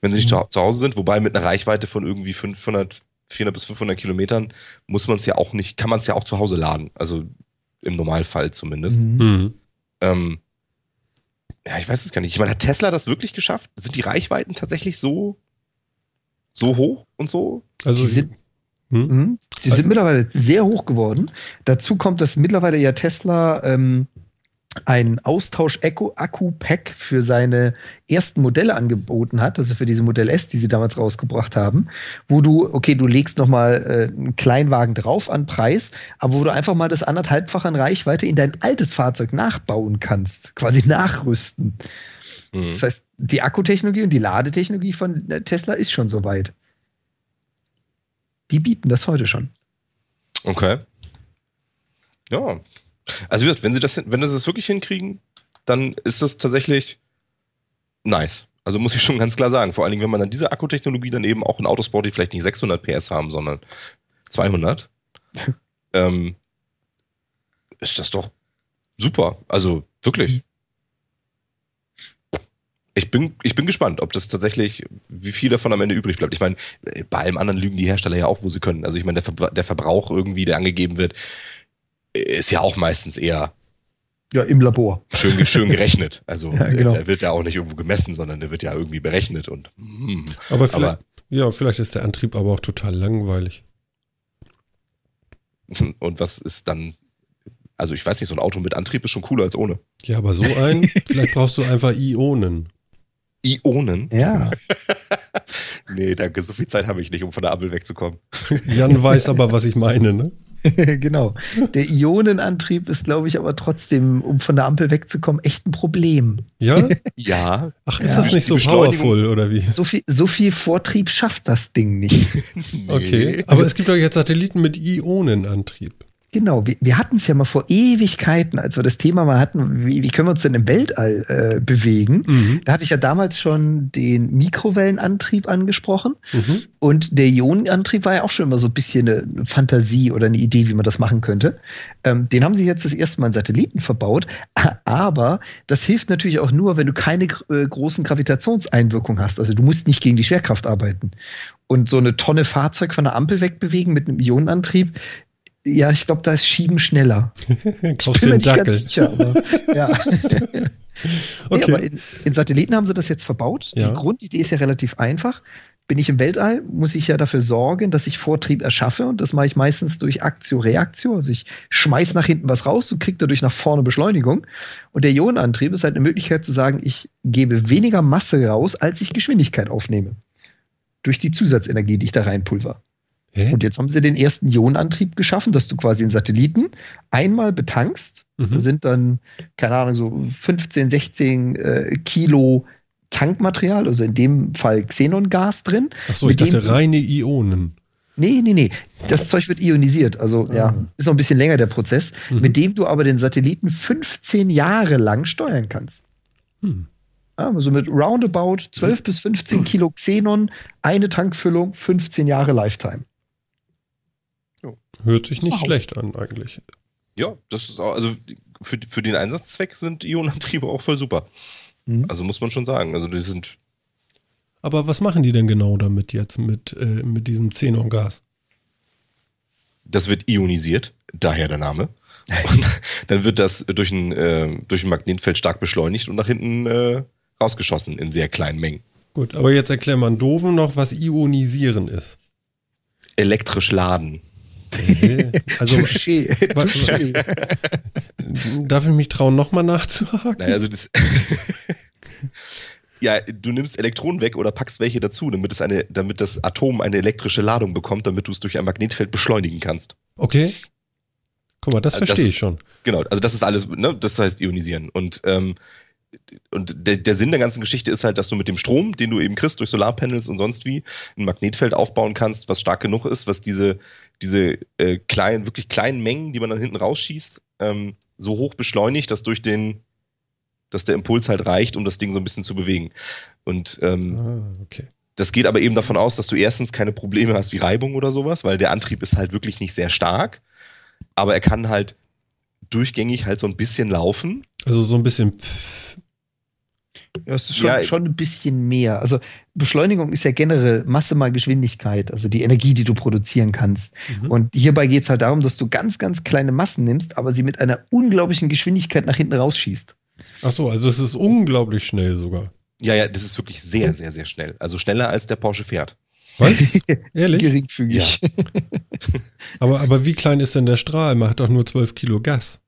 Speaker 3: wenn sie nicht mhm. zu Hause sind. Wobei mit einer Reichweite von irgendwie 500, 400 bis 500 Kilometern muss man es ja auch nicht, kann man es ja auch zu Hause laden. Also im Normalfall zumindest. Mhm. mhm. Ähm, ja, ich weiß es gar nicht. Ich meine, hat Tesla das wirklich geschafft? Sind die Reichweiten tatsächlich so so hoch und so?
Speaker 2: Also die sind, hm? Mhm. die sind mittlerweile sehr hoch geworden. Dazu kommt, dass mittlerweile ja Tesla ähm, ein Austausch-Akku-Pack für seine ersten Modelle angeboten hat, also für diese Modell S, die sie damals rausgebracht haben, wo du, okay, du legst nochmal äh, einen Kleinwagen drauf an Preis, aber wo du einfach mal das anderthalbfache an Reichweite in dein altes Fahrzeug nachbauen kannst, quasi nachrüsten. Mhm. Das heißt, die Akkutechnologie und die Ladetechnologie von äh, Tesla ist schon so weit. Die bieten das heute schon.
Speaker 3: Okay. Ja. Also wenn sie das, wenn sie das wirklich hinkriegen, dann ist das tatsächlich nice. Also muss ich schon ganz klar sagen. Vor allen Dingen, wenn man dann diese Akkutechnologie dann eben auch in Autosport, die vielleicht nicht 600 PS haben, sondern 200, ähm, ist das doch super. Also wirklich. Ich bin, ich bin gespannt, ob das tatsächlich, wie viel davon am Ende übrig bleibt. Ich meine, bei allem anderen lügen die Hersteller ja auch, wo sie können. Also ich meine, der, Verbra der Verbrauch irgendwie, der angegeben wird, ist ja auch meistens eher
Speaker 2: ja, im Labor.
Speaker 3: Schön, schön gerechnet. Also ja, genau. der, der, wird ja auch nicht irgendwo gemessen, sondern der wird ja irgendwie berechnet und
Speaker 1: hm. aber, vielleicht, aber ja, vielleicht ist der Antrieb aber auch total langweilig.
Speaker 3: Und was ist dann also ich weiß nicht, so ein Auto mit Antrieb ist schon cooler als ohne.
Speaker 1: Ja, aber so ein, vielleicht brauchst du einfach Ionen.
Speaker 3: Ionen?
Speaker 2: Ja.
Speaker 3: nee, danke, so viel Zeit habe ich nicht, um von der Ampel wegzukommen.
Speaker 1: Jan weiß aber, was ich meine, ne?
Speaker 2: genau. Der Ionenantrieb ist, glaube ich, aber trotzdem, um von der Ampel wegzukommen, echt ein Problem.
Speaker 1: Ja?
Speaker 3: ja.
Speaker 1: Ach, ist ja. das nicht so powerful oder wie?
Speaker 2: So viel, so viel Vortrieb schafft das Ding nicht.
Speaker 1: nee. Okay. Aber es gibt doch jetzt Satelliten mit Ionenantrieb.
Speaker 2: Genau, wir, wir hatten es ja mal vor Ewigkeiten, als wir das Thema mal hatten, wie, wie können wir uns denn im Weltall äh, bewegen? Mhm. Da hatte ich ja damals schon den Mikrowellenantrieb angesprochen. Mhm. Und der Ionenantrieb war ja auch schon immer so ein bisschen eine Fantasie oder eine Idee, wie man das machen könnte. Ähm, den haben sie jetzt das erste Mal in Satelliten verbaut. Aber das hilft natürlich auch nur, wenn du keine äh, großen Gravitationseinwirkungen hast. Also du musst nicht gegen die Schwerkraft arbeiten. Und so eine Tonne Fahrzeug von der Ampel wegbewegen mit einem Ionenantrieb ja, ich glaube, da ist Schieben schneller.
Speaker 1: ich bin mir nicht Dackel. ganz sicher, aber ja.
Speaker 2: okay. Nee, aber in, in, Satelliten haben sie das jetzt verbaut. Ja. Die Grundidee ist ja relativ einfach. Bin ich im Weltall, muss ich ja dafür sorgen, dass ich Vortrieb erschaffe. Und das mache ich meistens durch Aktio-Reaktio. Also ich schmeiß nach hinten was raus und kriege dadurch nach vorne Beschleunigung. Und der Ionenantrieb ist halt eine Möglichkeit zu sagen, ich gebe weniger Masse raus, als ich Geschwindigkeit aufnehme. Durch die Zusatzenergie, die ich da reinpulver. Hä? Und jetzt haben sie den ersten Ionenantrieb geschaffen, dass du quasi einen Satelliten einmal betankst. Mhm. Da sind dann, keine Ahnung, so 15, 16 äh, Kilo Tankmaterial, also in dem Fall Xenongas drin.
Speaker 1: Achso, ich dachte reine Ionen.
Speaker 2: Nee, nee, nee. Das Zeug wird ionisiert. Also, ja,
Speaker 1: Ah.
Speaker 2: ist noch ein bisschen länger der Prozess,
Speaker 1: Mhm.
Speaker 2: mit dem du aber den Satelliten 15 Jahre lang steuern kannst.
Speaker 1: Hm.
Speaker 2: Ja, also mit roundabout 12 bis 15 Kilo Xenon, eine Tankfüllung, 15 Jahre Lifetime.
Speaker 1: Hört sich nicht schlecht an, eigentlich.
Speaker 3: Ja, das ist auch, also für, für den Einsatzzweck sind Ionenantriebe auch voll super.
Speaker 2: Mhm.
Speaker 3: Also muss man schon sagen. Also die sind,
Speaker 1: Aber was machen die denn genau damit jetzt mit, äh, mit diesem Xenongas?
Speaker 3: das wird ionisiert, daher der Name. Und dann wird das durch ein, äh, durch ein Magnetfeld stark beschleunigt und nach hinten äh, rausgeschossen in sehr kleinen Mengen.
Speaker 1: Gut, aber jetzt erklär mal einen Doofen noch, was Ionisieren ist.
Speaker 3: Elektrisch laden.
Speaker 1: Äh, Also,
Speaker 2: Touché. Touché.
Speaker 1: darf ich mich trauen, nochmal nachzuhaken?
Speaker 3: Naja, also das. ja, du nimmst Elektronen weg oder packst welche dazu, damit, es eine, damit das Atom eine elektrische Ladung bekommt, damit du es durch ein Magnetfeld beschleunigen kannst.
Speaker 1: Okay. Guck mal, das
Speaker 3: Also das
Speaker 1: verstehe ich
Speaker 3: ist-
Speaker 1: schon.
Speaker 3: Genau, also das ist alles, ne, das heißt ionisieren. Und, ähm, und der, der Sinn der ganzen Geschichte ist halt, dass du mit dem Strom, den du eben kriegst durch Solarpanels und sonst wie, ein Magnetfeld aufbauen kannst, was stark genug ist, was diese, diese äh, kleinen, wirklich kleinen Mengen, die man dann hinten rausschießt, ähm, so hoch beschleunigt, dass durch den, dass der Impuls halt reicht, um das Ding so ein bisschen zu bewegen. Und ähm,
Speaker 1: Ah, okay.
Speaker 3: das geht aber eben davon aus, dass du erstens keine Probleme hast wie Reibung oder sowas, weil der Antrieb ist halt wirklich nicht sehr stark. Aber er kann halt durchgängig halt so ein bisschen laufen.
Speaker 1: Also so ein bisschen.
Speaker 2: Ja, es ist schon,
Speaker 3: Ja,
Speaker 2: schon ein bisschen mehr. Also Beschleunigung ist ja generell Masse mal Geschwindigkeit, also die Energie, die du produzieren kannst.
Speaker 1: mhm.
Speaker 2: Und hierbei geht es halt darum, dass du ganz, ganz kleine Massen nimmst, aber sie mit einer unglaublichen Geschwindigkeit nach hinten rausschießt.
Speaker 1: Ach so, also es ist unglaublich schnell sogar.
Speaker 3: Ja, ja, das ist wirklich sehr, sehr, sehr schnell. Also schneller als der Porsche fährt.
Speaker 1: Was? Ehrlich?
Speaker 2: Geringfügig.
Speaker 1: Aber, aber wie klein ist denn der Strahl? Man hat doch nur 12 Kilo Gas.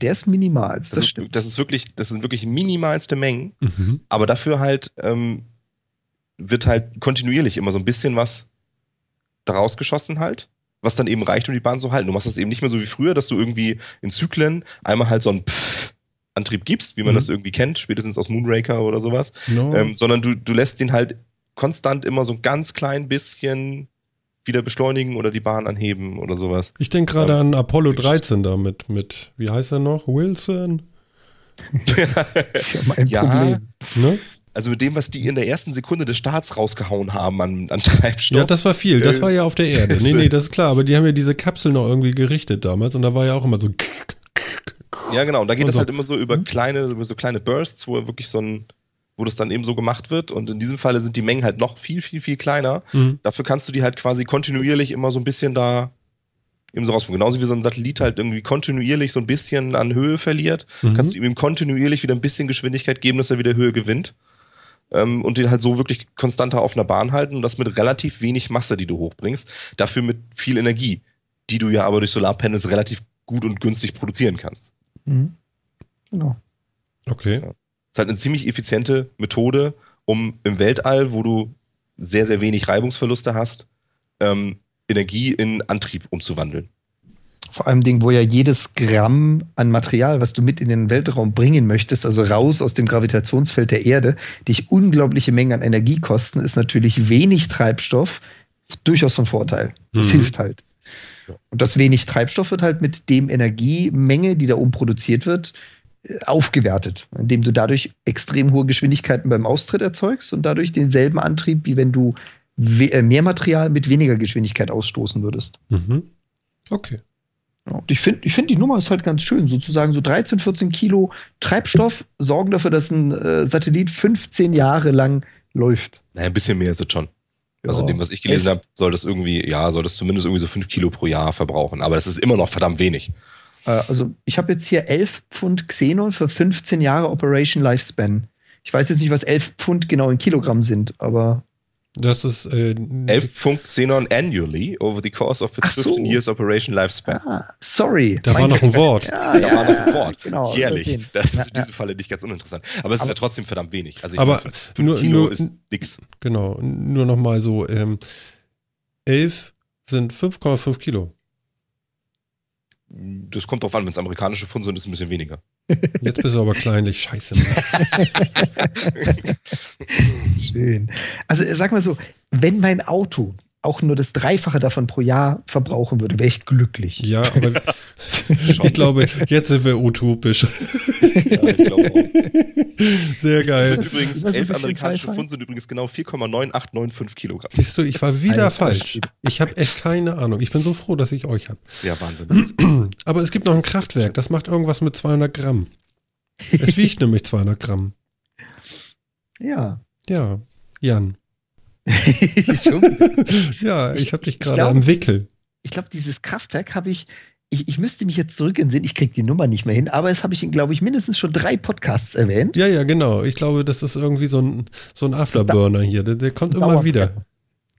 Speaker 2: Der ist minimal. Das,
Speaker 3: Das, ist, das ist wirklich, das sind wirklich minimalste Mengen,
Speaker 1: Mhm.
Speaker 3: aber dafür halt ähm, wird halt kontinuierlich immer so ein bisschen was daraus geschossen halt, was dann eben reicht, um die Bahn zu halten. Du machst das eben nicht mehr so wie früher, dass du irgendwie in Zyklen einmal halt so einen Pff Antrieb gibst, wie man
Speaker 1: Mhm.
Speaker 3: das irgendwie kennt, spätestens aus Moonraker oder sowas,
Speaker 1: No.
Speaker 3: ähm, sondern du, du lässt den halt konstant immer so ein ganz klein bisschen wieder beschleunigen oder die Bahn anheben oder sowas.
Speaker 1: ich denke gerade
Speaker 3: ähm,
Speaker 1: an Apollo 13 damit, mit, wie heißt er noch? Wilson?
Speaker 2: Ja, mein
Speaker 3: Ja.
Speaker 2: Problem.
Speaker 1: Ne?
Speaker 3: Also mit dem, was die in der ersten Sekunde des Starts rausgehauen haben an, an Treibstoff.
Speaker 1: Ja, das war viel. Das
Speaker 3: Äh,
Speaker 1: war ja auf der Erde. Nee, nee, das ist klar. Aber die haben ja diese Kapsel noch irgendwie gerichtet damals und da war ja auch immer so.
Speaker 3: Ja, genau. Und da geht
Speaker 1: Und
Speaker 3: das
Speaker 1: so.
Speaker 3: halt immer so über kleine, über so kleine Bursts, wo wirklich so ein, wo das dann eben so gemacht wird. Und in diesem Falle sind die Mengen halt noch viel, viel, viel kleiner.
Speaker 1: Mhm.
Speaker 3: Dafür kannst du die halt quasi kontinuierlich immer so ein bisschen da eben so rausbringen. Genauso wie so ein Satellit halt irgendwie kontinuierlich so ein bisschen an Höhe verliert,
Speaker 1: Mhm.
Speaker 3: kannst du ihm kontinuierlich wieder ein bisschen Geschwindigkeit geben, dass er wieder Höhe gewinnt. Ähm, und den halt so wirklich konstanter auf einer Bahn halten und das mit relativ wenig Masse, die du hochbringst. Dafür mit viel Energie, die du ja aber durch Solarpanels relativ gut und günstig produzieren kannst.
Speaker 2: Mhm. Genau.
Speaker 1: Okay.
Speaker 3: Ist halt eine ziemlich effiziente Methode, um im Weltall, wo du sehr, sehr wenig Reibungsverluste hast, ähm, Energie in Antrieb umzuwandeln.
Speaker 2: Vor allem Ding, wo ja jedes Gramm an Material, was du mit in den Weltraum bringen möchtest, also raus aus dem Gravitationsfeld der Erde, dich unglaubliche Mengen an Energie kosten, ist natürlich wenig Treibstoff durchaus von Vorteil. Das
Speaker 1: Mhm.
Speaker 2: hilft halt. Und das wenig Treibstoff wird halt mit dem Energiemenge, die da oben produziert wird, äh, aufgewertet, indem du dadurch extrem hohe Geschwindigkeiten beim Austritt erzeugst und dadurch denselben Antrieb, wie wenn du äh, mehr Material mit weniger Geschwindigkeit ausstoßen würdest.
Speaker 1: Mhm. Okay.
Speaker 2: Ja, und ich finde, ich find, die Nummer ist halt ganz schön. Sozusagen so 13, 14 Kilo Treibstoff sorgen dafür, dass ein äh, Satellit 15 Jahre lang läuft.
Speaker 3: Naja, ein bisschen mehr ist es schon. Also
Speaker 2: Ja.
Speaker 3: dem, was ich gelesen habe, soll das irgendwie, ja, soll das zumindest irgendwie so 5 Kilo pro Jahr verbrauchen. Aber das ist immer noch verdammt wenig.
Speaker 2: Äh, also ich habe jetzt hier 11 Pfund Xenon für 15 Jahre Operation Lifespan. Ich weiß jetzt nicht, was 11 Pfund genau in Kilogramm sind, aber
Speaker 1: Das ist. Äh,
Speaker 3: 11 Pfund Xenon annually over the course of its
Speaker 2: Ach so.
Speaker 3: 15 years operation lifespan.
Speaker 2: ah, sorry.
Speaker 1: Da war noch ein Wort.
Speaker 2: Ja,
Speaker 3: Da
Speaker 2: ja,
Speaker 3: war noch ein Wort.
Speaker 2: Genau,
Speaker 3: Jährlich. Das ist
Speaker 2: Ja,
Speaker 3: in diesem Falle nicht ganz uninteressant. Aber es ist
Speaker 2: Aber-
Speaker 3: ja trotzdem verdammt wenig. Also ich
Speaker 1: Aber
Speaker 3: meine, 5
Speaker 1: nur-
Speaker 3: Kilo
Speaker 1: nur-
Speaker 3: ist nix.
Speaker 1: Genau. Nur noch mal so. Ähm, 11 sind 5,5 Kilo.
Speaker 3: Das kommt drauf an, wenn es amerikanische Pfund sind, ist es ein bisschen weniger.
Speaker 1: Jetzt bist du aber kleinlich. Scheiße.
Speaker 2: Schön. Also sag mal so, wenn mein Auto auch nur das Dreifache davon pro Jahr verbrauchen würde, wäre ich glücklich.
Speaker 1: Ja, aber ich glaube, jetzt sind wir utopisch. ja, ich glaube auch. Sehr geil.
Speaker 3: Das übrigens, elf amerikanische Pfund sind übrigens genau 4,9895 Kilogramm.
Speaker 1: Siehst du, ich war wieder Alter, falsch. Ich habe echt keine Ahnung. Ich bin so froh, dass ich euch habe.
Speaker 3: Ja, Wahnsinn.
Speaker 1: aber es gibt noch ein Kraftwerk, das macht irgendwas mit 200 Gramm. Es wiegt nämlich 200 Gramm.
Speaker 2: Ja.
Speaker 1: Ja, Jan. ja, ich habe dich gerade am Wickel.
Speaker 2: Ich glaube, dieses Kraftwerk habe ich, ich, ich müsste mich jetzt zurück entsinnen, ich kriege die Nummer nicht mehr hin, aber es habe ich in, glaube ich, mindestens schon drei Podcasts erwähnt.
Speaker 1: Ja, ja, genau. Ich glaube, das ist irgendwie so ein, so ein Afterburner hier. Der, der kommt immer wieder.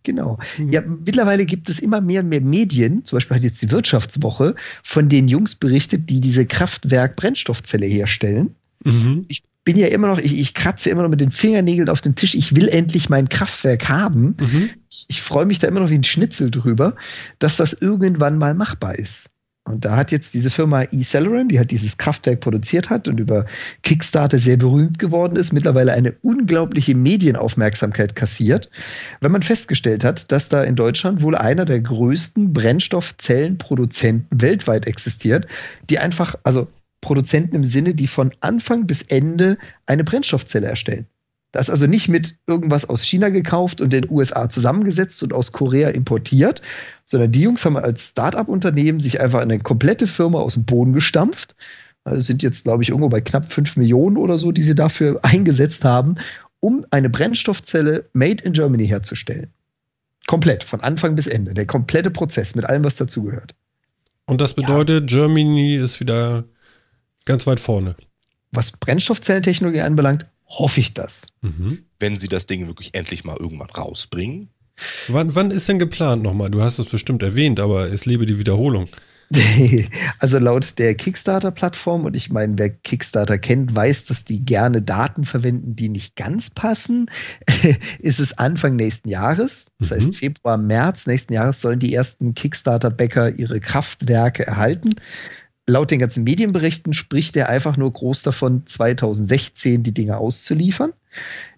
Speaker 2: Genau. Mhm. Ja, mittlerweile gibt es immer mehr und mehr Medien, zum Beispiel hat jetzt die Wirtschaftswoche, von den Jungs berichtet, die diese Kraftwerk-Brennstoffzelle herstellen. Mhm. Ich bin ja immer noch, ich, ich kratze immer noch mit den Fingernägeln auf dem Tisch. Ich will endlich mein Kraftwerk haben. Mhm. Ich, ich freue mich da immer noch wie ein Schnitzel drüber, dass das irgendwann mal machbar ist. Und da hat jetzt diese Firma eCeleron, die hat dieses Kraftwerk produziert hat und über Kickstarter sehr berühmt geworden ist, mittlerweile eine unglaubliche Medienaufmerksamkeit kassiert, wenn man festgestellt hat, dass da in Deutschland wohl einer der größten Brennstoffzellenproduzenten weltweit existiert, die einfach, also Produzenten im Sinne, die von Anfang bis Ende eine Brennstoffzelle erstellen. Das ist also nicht mit irgendwas aus China gekauft und den USA zusammengesetzt und aus Korea importiert, sondern die Jungs haben als Start-up-Unternehmen sich einfach eine komplette Firma aus dem Boden gestampft. Also sind jetzt, glaube ich, irgendwo bei knapp 5 Millionen oder so, die sie dafür eingesetzt haben, um eine Brennstoffzelle made in Germany herzustellen. Komplett, von Anfang bis Ende. Der komplette Prozess mit allem, was dazugehört.
Speaker 1: Und das bedeutet, ja. Germany ist wieder Ganz weit vorne.
Speaker 2: Was Brennstoffzellentechnologie anbelangt, hoffe ich das.
Speaker 3: Mhm. Wenn sie das Ding wirklich endlich mal irgendwann rausbringen.
Speaker 1: Wann, wann ist denn geplant nochmal? Du hast es bestimmt erwähnt, aber es lebe die Wiederholung.
Speaker 2: Also laut der Kickstarter-Plattform, und ich meine, wer Kickstarter kennt, weiß, dass die gerne Daten verwenden, die nicht ganz passen, ist es Anfang nächsten Jahres. Das mhm. heißt, Februar, März nächsten Jahres sollen die ersten Kickstarter-Bäcker ihre Kraftwerke erhalten laut den ganzen Medienberichten spricht er einfach nur groß davon, 2016 die Dinge auszuliefern.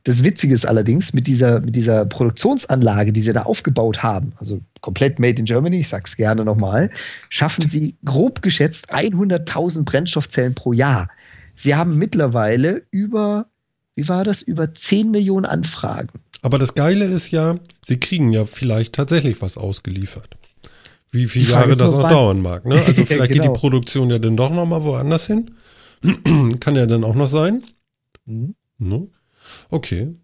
Speaker 2: Das Witzige ist allerdings, mit dieser, mit dieser Produktionsanlage, die sie da aufgebaut haben, also komplett made in Germany, ich sag's gerne nochmal, schaffen sie grob geschätzt 100.000 Brennstoffzellen pro Jahr. Sie haben mittlerweile über, wie war das, über 10 Millionen Anfragen.
Speaker 1: Aber das Geile ist ja, sie kriegen ja vielleicht tatsächlich was ausgeliefert wie viele Jahre das noch dauern mag. Ne? Also vielleicht genau. geht die genau. Produktion ja dann doch noch mal woanders hin. Kann ja dann auch noch sein. Mhm. No? Okay.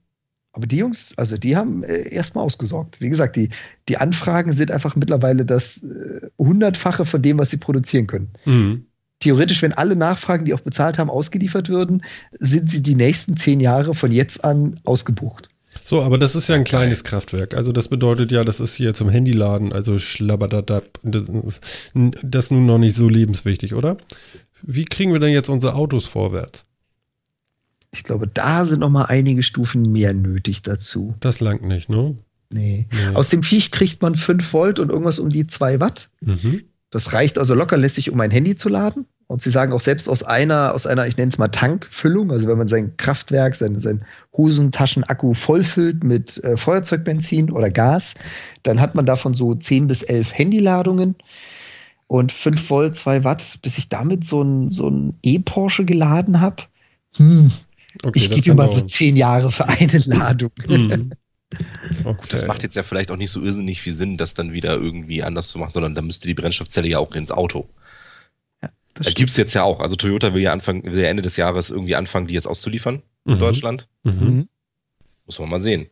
Speaker 2: Aber die Jungs, also die haben äh, erstmal ausgesorgt. Wie gesagt, die, die Anfragen sind einfach mittlerweile das äh, hundertfache von dem, was sie produzieren können. Mhm. Theoretisch, wenn alle Nachfragen, die auch bezahlt haben, ausgeliefert würden, sind sie die nächsten zehn Jahre von jetzt an ausgebucht.
Speaker 1: So, aber das ist ja ein kleines Kraftwerk. Also das bedeutet ja, das ist hier zum Handyladen, also schlabberdadab. Das ist, das ist nun noch nicht so lebenswichtig, oder? Wie kriegen wir denn jetzt unsere Autos vorwärts?
Speaker 2: Ich glaube, da sind noch mal einige Stufen mehr nötig dazu.
Speaker 1: Das langt nicht, ne?
Speaker 2: Nee. nee. Aus dem Viech kriegt man 5 Volt und irgendwas um die 2 Watt. Mhm. Das reicht also locker lässig, um ein Handy zu laden. Und sie sagen auch selbst aus einer, aus einer, ich nenne es mal Tankfüllung, also wenn man sein Kraftwerk, sein, sein Hosentaschenakku vollfüllt mit äh, Feuerzeugbenzin oder Gas, dann hat man davon so 10 bis 11 Handyladungen und 5 Volt, 2 Watt, bis ich damit so ein, so ein E-Porsche geladen habe. Hm. Okay, ich gebe immer so 10 Jahre für eine Ladung.
Speaker 3: Mhm. Okay. Gut, das macht jetzt ja vielleicht auch nicht so irrsinnig viel Sinn, das dann wieder irgendwie anders zu machen, sondern da müsste die Brennstoffzelle ja auch ins Auto. Da gibt es jetzt ja auch. Also Toyota will ja Anfang, will ja Ende des Jahres irgendwie anfangen, die jetzt auszuliefern mhm. in Deutschland. Mhm. mhm. Muss man mal sehen.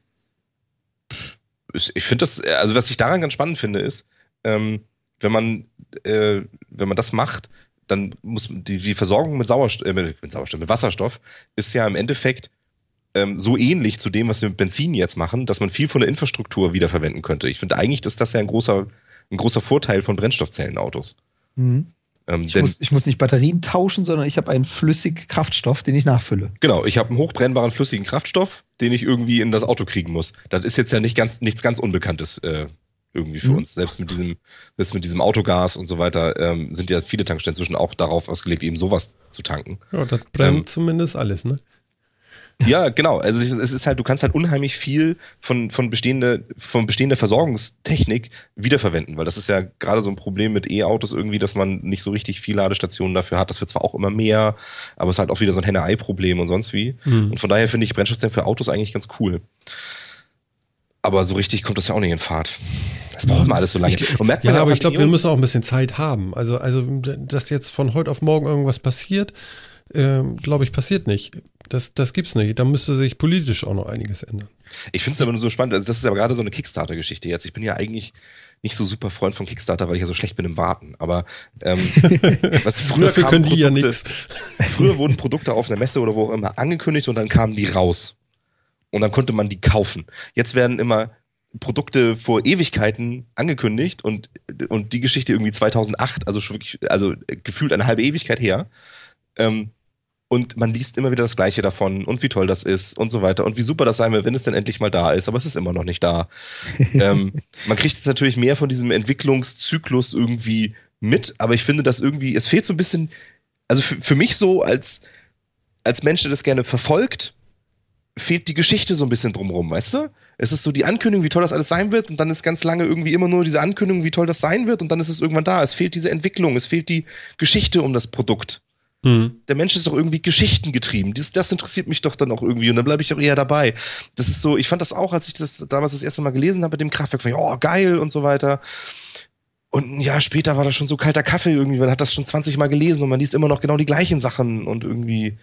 Speaker 3: Ich finde das, also was ich daran ganz spannend finde, ist, ähm, wenn man, äh, wenn man das macht, dann muss die, die Versorgung mit Sauerstoff, äh, mit, mit, Sauerstoff, mit Wasserstoff ist ja im Endeffekt ähm, so ähnlich zu dem, was wir mit Benzin jetzt machen, dass man viel von der Infrastruktur wiederverwenden könnte. Ich finde eigentlich, ist das ja ein großer, ein großer Vorteil von Brennstoffzellenautos. Mhm.
Speaker 2: Ähm, ich, muss, ich, muss, nicht Batterien tauschen, sondern ich habe einen flüssigen Kraftstoff, den ich nachfülle.
Speaker 3: Genau, ich habe einen hochbrennbaren flüssigen Kraftstoff, den ich irgendwie in das Auto kriegen muss. Das ist jetzt ja nicht ganz, nichts ganz Unbekanntes äh, irgendwie für mhm. uns. Selbst mit diesem, selbst mit diesem Autogas und so weiter ähm, sind ja viele Tankstellen inzwischen auch darauf ausgelegt, eben sowas zu tanken.
Speaker 1: Ja, das brennt ähm, zumindest alles, ne?
Speaker 3: Ja, genau. Also es ist halt, du kannst halt unheimlich viel von, von, bestehende, von bestehender Versorgungstechnik wiederverwenden, weil das ist ja gerade so ein Problem mit E-Autos irgendwie, dass man nicht so richtig viele Ladestationen dafür hat. Das wird zwar auch immer mehr, aber es ist halt auch wieder so ein Henne-Ei-Problem und sonst wie. Mhm. Und von daher finde ich Brennstoffzellen für Autos eigentlich ganz cool. Aber so richtig kommt das ja auch nicht in Fahrt. Das braucht immer alles so lange.
Speaker 1: Ich, ja, ja aber ich glaube, wir müssen auch ein bisschen Zeit haben. Also, also, dass jetzt von heute auf morgen irgendwas passiert, äh, glaube ich, passiert nicht. Das, das gibt's nicht. Da müsste sich politisch auch noch einiges ändern.
Speaker 3: Ich finde es aber nur so spannend. Also das ist aber gerade so eine Kickstarter-Geschichte jetzt. Ich bin ja eigentlich nicht so super Freund von Kickstarter, weil ich ja so schlecht bin im Warten. Aber ähm, was früher
Speaker 1: Dafür können die
Speaker 3: Produkte,
Speaker 1: ja nichts.
Speaker 3: Früher wurden Produkte auf einer Messe oder wo auch immer angekündigt und dann kamen die raus. Und dann konnte man die kaufen. Jetzt werden immer Produkte vor Ewigkeiten angekündigt und, und die Geschichte irgendwie 2008, also schon wirklich, also gefühlt eine halbe Ewigkeit her. Ähm, und man liest immer wieder das Gleiche davon und wie toll das ist und so weiter und wie super das sein wird, wenn es denn endlich mal da ist, aber es ist immer noch nicht da. ähm, man kriegt jetzt natürlich mehr von diesem Entwicklungszyklus irgendwie mit, aber ich finde, dass irgendwie, es fehlt so ein bisschen, also für, für mich so als, als Mensch, der das gerne verfolgt, fehlt die Geschichte so ein bisschen drumrum, weißt du? Es ist so die Ankündigung, wie toll das alles sein wird, und dann ist ganz lange irgendwie immer nur diese Ankündigung, wie toll das sein wird, und dann ist es irgendwann da. Es fehlt diese Entwicklung, es fehlt die Geschichte um das Produkt. Mhm. Der Mensch ist doch irgendwie geschichtengetrieben. Das, das interessiert mich doch dann auch irgendwie und dann bleibe ich auch eher dabei. Das ist so, ich fand das auch, als ich das damals das erste Mal gelesen habe mit dem Kraftwerk, fand ich, oh, geil und so weiter. Und ein Jahr später war das schon so kalter Kaffee irgendwie, man hat das schon 20 Mal gelesen und man liest immer noch genau die gleichen Sachen und irgendwie.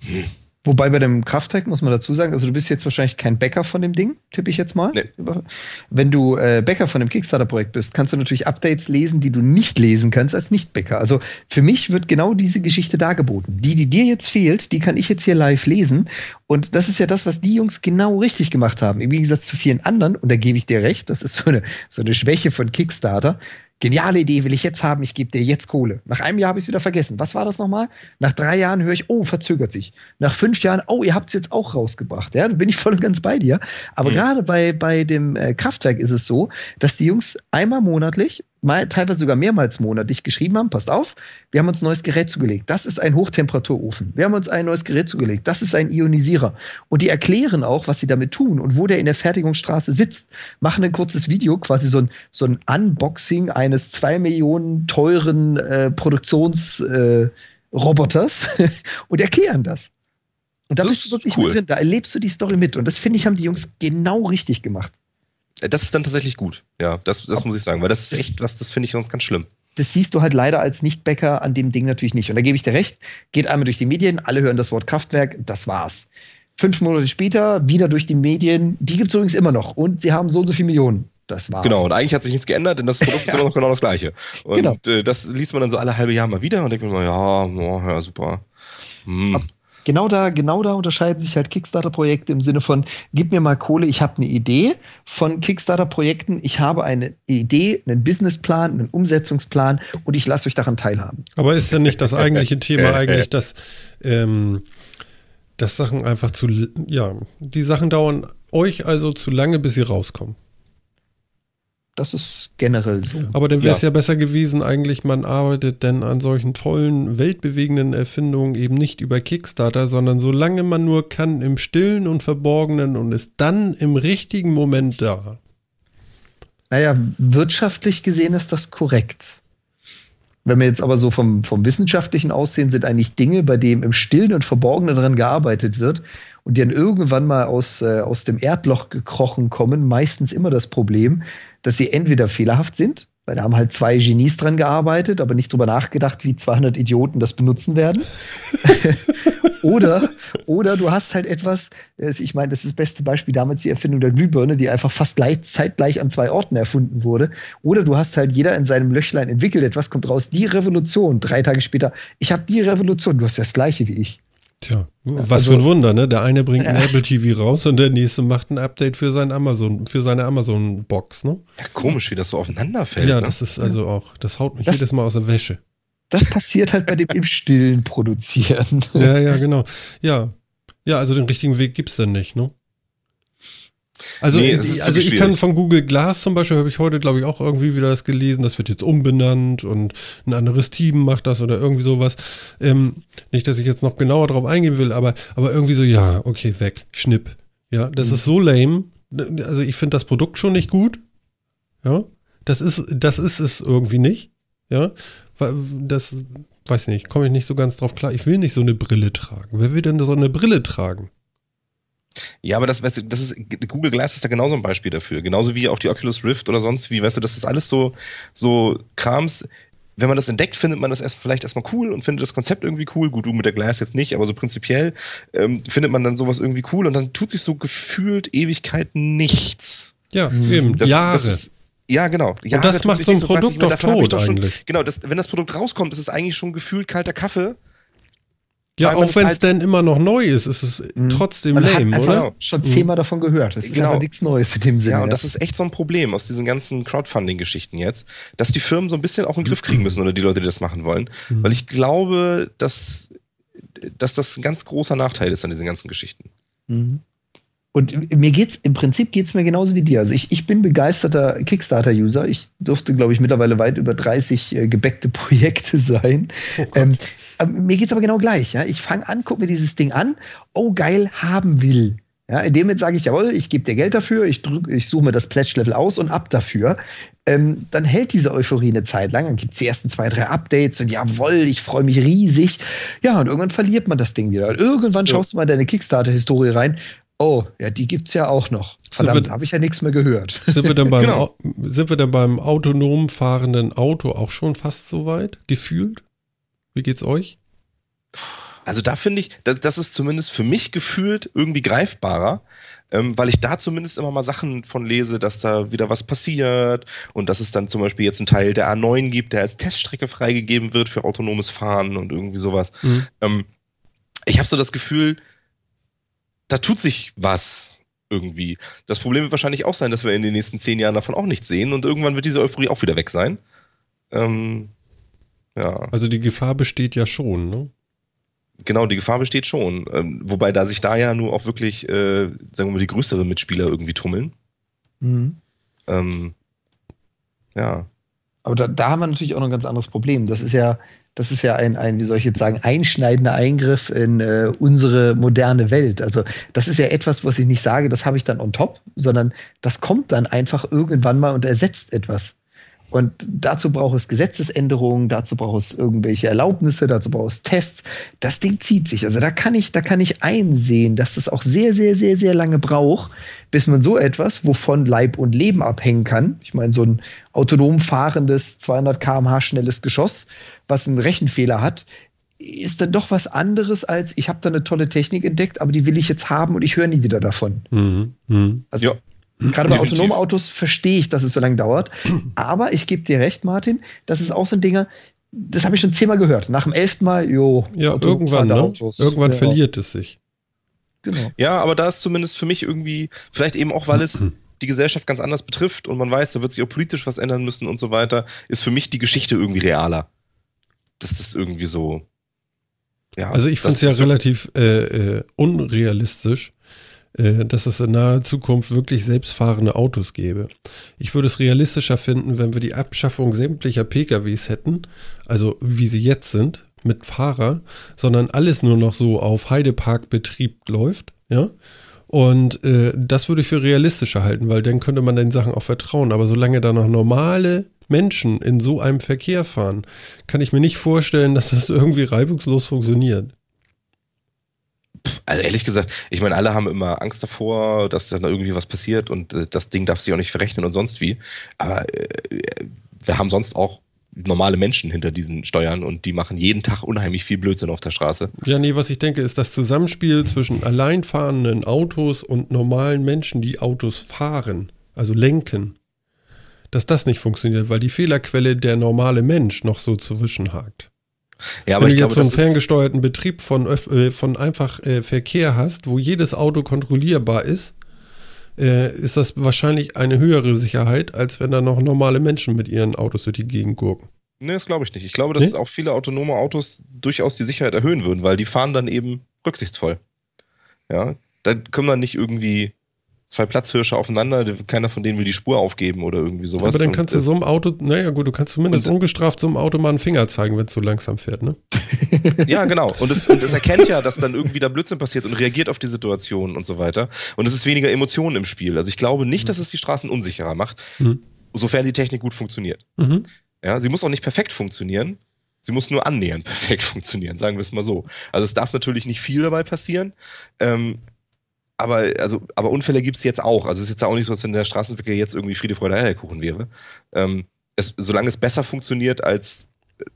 Speaker 2: Hm. Wobei bei dem Kraftwerk muss man dazu sagen, also du bist jetzt wahrscheinlich kein Bäcker von dem Ding, tippe ich jetzt mal. Nee. Wenn du äh, Bäcker von dem Kickstarter-Projekt bist, kannst du natürlich Updates lesen, die du nicht lesen kannst als Nicht-Bäcker. Also für mich wird genau diese Geschichte dargeboten. Die, die dir jetzt fehlt, die kann ich jetzt hier live lesen. Und das ist ja das, was die Jungs genau richtig gemacht haben. Im Gegensatz zu vielen anderen, und da gebe ich dir recht, das ist so eine, so eine Schwäche von Kickstarter Geniale Idee will ich jetzt haben, ich gebe dir jetzt Kohle. Nach einem Jahr habe ich es wieder vergessen. Was war das nochmal? Nach drei Jahren höre ich, oh, verzögert sich. Nach fünf Jahren, oh, ihr habt es jetzt auch rausgebracht. Ja, da bin ich voll und ganz bei dir. Aber mhm. gerade bei, bei dem äh, Kraftwerk ist es so, dass die Jungs einmal monatlich mal, teilweise sogar mehrmals monatlich geschrieben haben, passt auf, wir haben uns ein neues Gerät zugelegt. Das ist ein Hochtemperaturofen. Wir haben uns ein neues Gerät zugelegt. Das ist ein Ionisierer. Und die erklären auch, was sie damit tun und wo der in der Fertigungsstraße sitzt. Machen ein kurzes Video, quasi so ein, so ein Unboxing eines zwei Millionen teuren äh, Produktionsroboters äh, und erklären das. Und da das bist du wirklich cool. mit drin. Da erlebst du die Story mit. Und das finde ich, haben die Jungs genau richtig gemacht.
Speaker 3: Das ist dann tatsächlich gut. Ja, das, das muss ich sagen, weil das ist echt was, das finde ich sonst ganz schlimm.
Speaker 2: Das siehst du halt leider als Nicht-Bäcker an dem Ding natürlich nicht. Und da gebe ich dir recht. Geht einmal durch die Medien, alle hören das Wort Kraftwerk, das war's. Fünf Monate später wieder durch die Medien, die gibt es übrigens immer noch. Und sie haben so und so viele Millionen. Das war's.
Speaker 3: Genau, und eigentlich hat sich nichts geändert, denn das Produkt ist immer noch genau das gleiche. Und genau. äh, das liest man dann so alle halbe Jahr mal wieder und denkt man ja, oh, ja, super.
Speaker 2: Hm genau da, genau da unterscheiden sich halt Kickstarter-Projekte im Sinne von, gib mir mal Kohle, ich habe eine Idee von Kickstarter-Projekten, ich habe eine Idee, einen Businessplan, einen Umsetzungsplan und ich lasse euch daran teilhaben.
Speaker 1: Aber ist denn nicht das eigentliche Thema eigentlich, dass, ähm, dass Sachen einfach zu, ja, die Sachen dauern euch also zu lange, bis sie rauskommen?
Speaker 2: Das ist generell so.
Speaker 1: Aber dann wäre es ja. ja. besser gewesen, eigentlich, man arbeitet denn an solchen tollen, weltbewegenden Erfindungen eben nicht über Kickstarter, sondern solange man nur kann, im Stillen und Verborgenen und ist dann im richtigen Moment da.
Speaker 2: Naja, wirtschaftlich gesehen ist das korrekt. Wenn wir jetzt aber so vom, vom wissenschaftlichen aussehen, sind eigentlich Dinge, bei denen im Stillen und Verborgenen daran gearbeitet wird, und die dann irgendwann mal aus, äh, aus dem Erdloch gekrochen kommen, meistens immer das Problem, dass sie entweder fehlerhaft sind, weil da haben halt zwei Genies dran gearbeitet, aber nicht drüber nachgedacht, wie 200 Idioten das benutzen werden. oder, oder du hast halt etwas, ich meine, das ist das beste Beispiel damals die Erfindung der Glühbirne, die einfach fast gleich, zeitgleich an zwei Orten erfunden wurde. Oder du hast halt jeder in seinem Löchlein entwickelt, etwas kommt raus, die Revolution. Drei Tage später, ich habe die Revolution, du hast das gleiche wie ich.
Speaker 1: Tja, was also, für ein Wunder, ne? Der eine bringt ein äh, Apple TV raus und der nächste macht ein Update für sein Amazon, für seine Amazon Box, ne?
Speaker 3: Ja, komisch, wie das so aufeinander fällt.
Speaker 1: Ja, ne? das ist also auch, das haut mich das, jedes Mal aus der Wäsche.
Speaker 2: Das passiert halt bei dem im Stillen produzieren.
Speaker 1: Ja, ja, genau. Ja. Ja, also den richtigen Weg gibt's dann nicht, ne? Also,
Speaker 3: Nee,
Speaker 1: ich- also ich kann von Google Glass zum Beispiel, habe ich heute, glaube ich, auch irgendwie wieder das gelesen, das wird jetzt umbenannt und ein anderes Team macht das oder irgendwie sowas. Ähm, nicht, dass ich jetzt noch genauer drauf eingehen will, aber, aber irgendwie so, ja, okay, weg, schnipp. Ja, das
Speaker 3: Mhm.
Speaker 1: ist so lame. Also ich finde das Produkt schon nicht gut. Ja, das ist, das ist es irgendwie nicht. Ja, das, weiß nicht, komme ich nicht so ganz drauf klar. Ich will nicht so eine Brille tragen. Wer will denn so eine Brille tragen?
Speaker 3: Ja, aber das, weißt du, das ist, Google Glass ist da genauso ein Beispiel dafür. Genauso wie auch die Oculus Rift oder sonst wie, weißt du, das ist alles so, so Krams. Wenn man das entdeckt, findet man das erst vielleicht erstmal cool und findet das Konzept irgendwie cool. Gut, du mit der Glass jetzt nicht, aber so prinzipiell ähm, findet man dann sowas irgendwie cool und dann tut sich so gefühlt Ewigkeiten nichts.
Speaker 1: Ja, eben,
Speaker 3: Das,
Speaker 1: Jahre.
Speaker 3: das ist, ja, genau. Jahre
Speaker 1: das
Speaker 3: tut
Speaker 1: macht so ein
Speaker 3: und
Speaker 1: Produkt doch tot
Speaker 3: schon,
Speaker 1: eigentlich.
Speaker 3: Genau, das, wenn das Produkt rauskommt, ist es eigentlich schon gefühlt kalter Kaffee.
Speaker 1: Ja, auch wenn es
Speaker 3: halt-
Speaker 1: denn immer noch neu ist, ist es
Speaker 2: Mhm.
Speaker 1: trotzdem
Speaker 2: Man hat
Speaker 1: lame,
Speaker 2: einfach
Speaker 1: oder?
Speaker 3: Genau.
Speaker 2: schon zehnmal davon gehört. Das ist
Speaker 3: Genau.
Speaker 2: nichts Neues in dem Sinne.
Speaker 3: Ja, und das ist echt so ein Problem aus diesen ganzen Crowdfunding-Geschichten jetzt, dass die Firmen so ein bisschen auch in den Griff kriegen müssen oder die Leute, die das machen wollen.
Speaker 1: Mhm.
Speaker 3: Weil ich glaube, dass, dass das ein ganz großer Nachteil ist an diesen ganzen Geschichten.
Speaker 2: Mhm. Und mir geht's, im Prinzip geht's mir genauso wie dir. Also ich, ich bin begeisterter Kickstarter-User. Ich durfte, glaube ich, mittlerweile weit über 30 äh, gebackte Projekte sein.
Speaker 1: Oh
Speaker 2: ähm, aber mir geht's aber genau gleich. Ja? Ich fange an, guck mir dieses Ding an. Oh, geil, haben will. Ja, in dem Moment sage ich, jawohl, ich gebe dir Geld dafür, ich, drück, ich suche mir das Pledge-Level aus und ab dafür. Ähm, dann hält diese Euphorie eine Zeit lang. Dann gibt's die ersten zwei, drei Updates und jawohl, ich freue mich riesig. Ja, und irgendwann verliert man das Ding wieder. Und irgendwann
Speaker 3: Ja.
Speaker 2: schaust du mal in deine Kickstarter-Historie rein. Oh, ja, die gibt's ja auch noch. Verdammt, habe ich ja nichts mehr gehört.
Speaker 1: Sind wir, denn beim,
Speaker 3: Genau.
Speaker 1: Au- sind wir denn beim autonom fahrenden Auto auch schon fast so weit? Gefühlt? Wie geht's euch?
Speaker 3: Also da finde ich, da, das ist zumindest für mich gefühlt irgendwie greifbarer, ähm, weil ich da zumindest immer mal Sachen von lese, dass da wieder was passiert und dass es dann zum Beispiel jetzt einen Teil der A9 gibt, der als Teststrecke freigegeben wird für autonomes Fahren und irgendwie sowas.
Speaker 1: Mhm.
Speaker 3: Ähm, ich habe so das Gefühl, da tut sich was irgendwie. Das Problem wird wahrscheinlich auch sein, dass wir in den nächsten zehn Jahren davon auch nichts sehen und irgendwann wird diese Euphorie auch wieder weg sein. Ähm, ja.
Speaker 1: Also die Gefahr besteht ja schon, ne?
Speaker 3: Genau, die Gefahr besteht schon. Ähm, wobei da sich da ja nur auch wirklich, äh, sagen wir mal, die größeren Mitspieler irgendwie tummeln.
Speaker 2: Mhm.
Speaker 3: Ähm, ja.
Speaker 2: Aber da, da haben wir natürlich auch noch ein ganz anderes Problem. Das ist ja, das ist ja ein, ein, wie soll ich jetzt sagen, einschneidender Eingriff in äh, unsere moderne Welt. Also das ist ja etwas, was ich nicht sage, das habe ich dann on top, sondern das kommt dann einfach irgendwann mal und ersetzt etwas. Und dazu braucht es Gesetzesänderungen, dazu braucht es irgendwelche Erlaubnisse, dazu braucht es Tests. Das Ding zieht sich. Also da kann ich, da kann ich einsehen, dass das auch sehr, sehr, sehr, sehr lange braucht, bis man so etwas, wovon Leib und Leben abhängen kann. Ich meine, so ein autonom fahrendes 200 km/h schnelles Geschoss, was einen Rechenfehler hat, ist dann doch was anderes als ich habe da eine tolle Technik entdeckt, aber die will ich jetzt haben und ich höre nie wieder davon.
Speaker 1: Mhm. Mhm.
Speaker 2: Also
Speaker 3: Ja.
Speaker 2: Gerade bei
Speaker 3: Definitiv.
Speaker 2: autonomen Autos verstehe ich, dass es so lange dauert. Aber ich gebe dir recht, Martin, das ist auch so ein Dinger, das habe ich schon zehnmal gehört. Nach dem elften Mal, jo.
Speaker 1: Ja,
Speaker 2: autonom
Speaker 1: irgendwann, ne?
Speaker 2: Autos.
Speaker 1: Irgendwann
Speaker 2: ja,
Speaker 1: verliert es sich.
Speaker 2: Genau.
Speaker 3: Ja, aber da ist zumindest für mich irgendwie, vielleicht eben auch, weil es die Gesellschaft ganz anders betrifft und man weiß, da wird sich auch politisch was ändern müssen und so weiter, ist für mich die Geschichte irgendwie realer. Das ist irgendwie so. Ja,
Speaker 1: Also ich finde es ja relativ äh, äh, unrealistisch, dass es in naher Zukunft wirklich selbstfahrende Autos gäbe. Ich würde es realistischer finden, wenn wir die Abschaffung sämtlicher PKWs hätten, also wie sie jetzt sind, mit Fahrer, sondern alles nur noch so auf Heideparkbetrieb läuft, ja. Und äh, das würde ich für realistischer halten, weil dann könnte man den Sachen auch vertrauen. Aber solange da noch normale Menschen in so einem Verkehr fahren, kann ich mir nicht vorstellen, dass das irgendwie reibungslos funktioniert.
Speaker 3: Also ehrlich gesagt, ich meine, alle haben immer Angst davor, dass dann irgendwie was passiert und äh, das Ding darf sich auch nicht verrechnen und sonst wie. Aber äh, wir haben sonst auch normale Menschen hinter diesen Steuern und die machen jeden Tag unheimlich viel Blödsinn auf der Straße.
Speaker 1: Ja, nee, was ich denke, ist das Zusammenspiel zwischen alleinfahrenden Autos und normalen Menschen, die Autos fahren, also lenken, dass das nicht funktioniert, weil die Fehlerquelle der normale Mensch noch so zwischenhakt.
Speaker 3: Ja, aber
Speaker 1: Wenn
Speaker 3: ich
Speaker 1: du
Speaker 3: glaube,
Speaker 1: jetzt so einen ferngesteuerten Betrieb von, äh, von einfach äh, Verkehr hast, wo jedes Auto kontrollierbar ist, äh, ist das wahrscheinlich eine höhere Sicherheit, als wenn da noch normale Menschen mit ihren Autos durch die Gegend gurken.
Speaker 3: nee, das glaube ich nicht. Ich glaube, dass
Speaker 1: Nee?
Speaker 3: auch viele autonome Autos durchaus die Sicherheit erhöhen würden, weil die fahren dann eben rücksichtsvoll. Ja, da kommen dann nicht irgendwie zwei Platzhirsche aufeinander, keiner von denen will die Spur aufgeben oder irgendwie sowas.
Speaker 1: Aber dann kannst du so einem Auto, naja gut, du kannst zumindest ungestraft so einem Auto mal einen Finger zeigen, wenn es so langsam fährt, ne?
Speaker 3: ja, genau. Und es, und es erkennt ja, dass dann irgendwie da Blödsinn passiert und reagiert auf die Situation und so weiter. Und es ist weniger Emotionen im Spiel. Also ich glaube nicht, dass es die Straßen unsicherer macht, mhm. sofern die Technik gut funktioniert. Mhm. Ja, sie muss auch nicht perfekt funktionieren. Sie muss nur annähernd perfekt funktionieren, sagen wir es mal so. Also es darf natürlich nicht viel dabei passieren. Ähm, aber, also, aber Unfälle gibt es jetzt auch. Also es ist jetzt auch nicht so, als wenn der Straßenverkehr jetzt irgendwie Friede, Freude, Eierkuchen wäre. Ähm, es, solange es besser funktioniert als,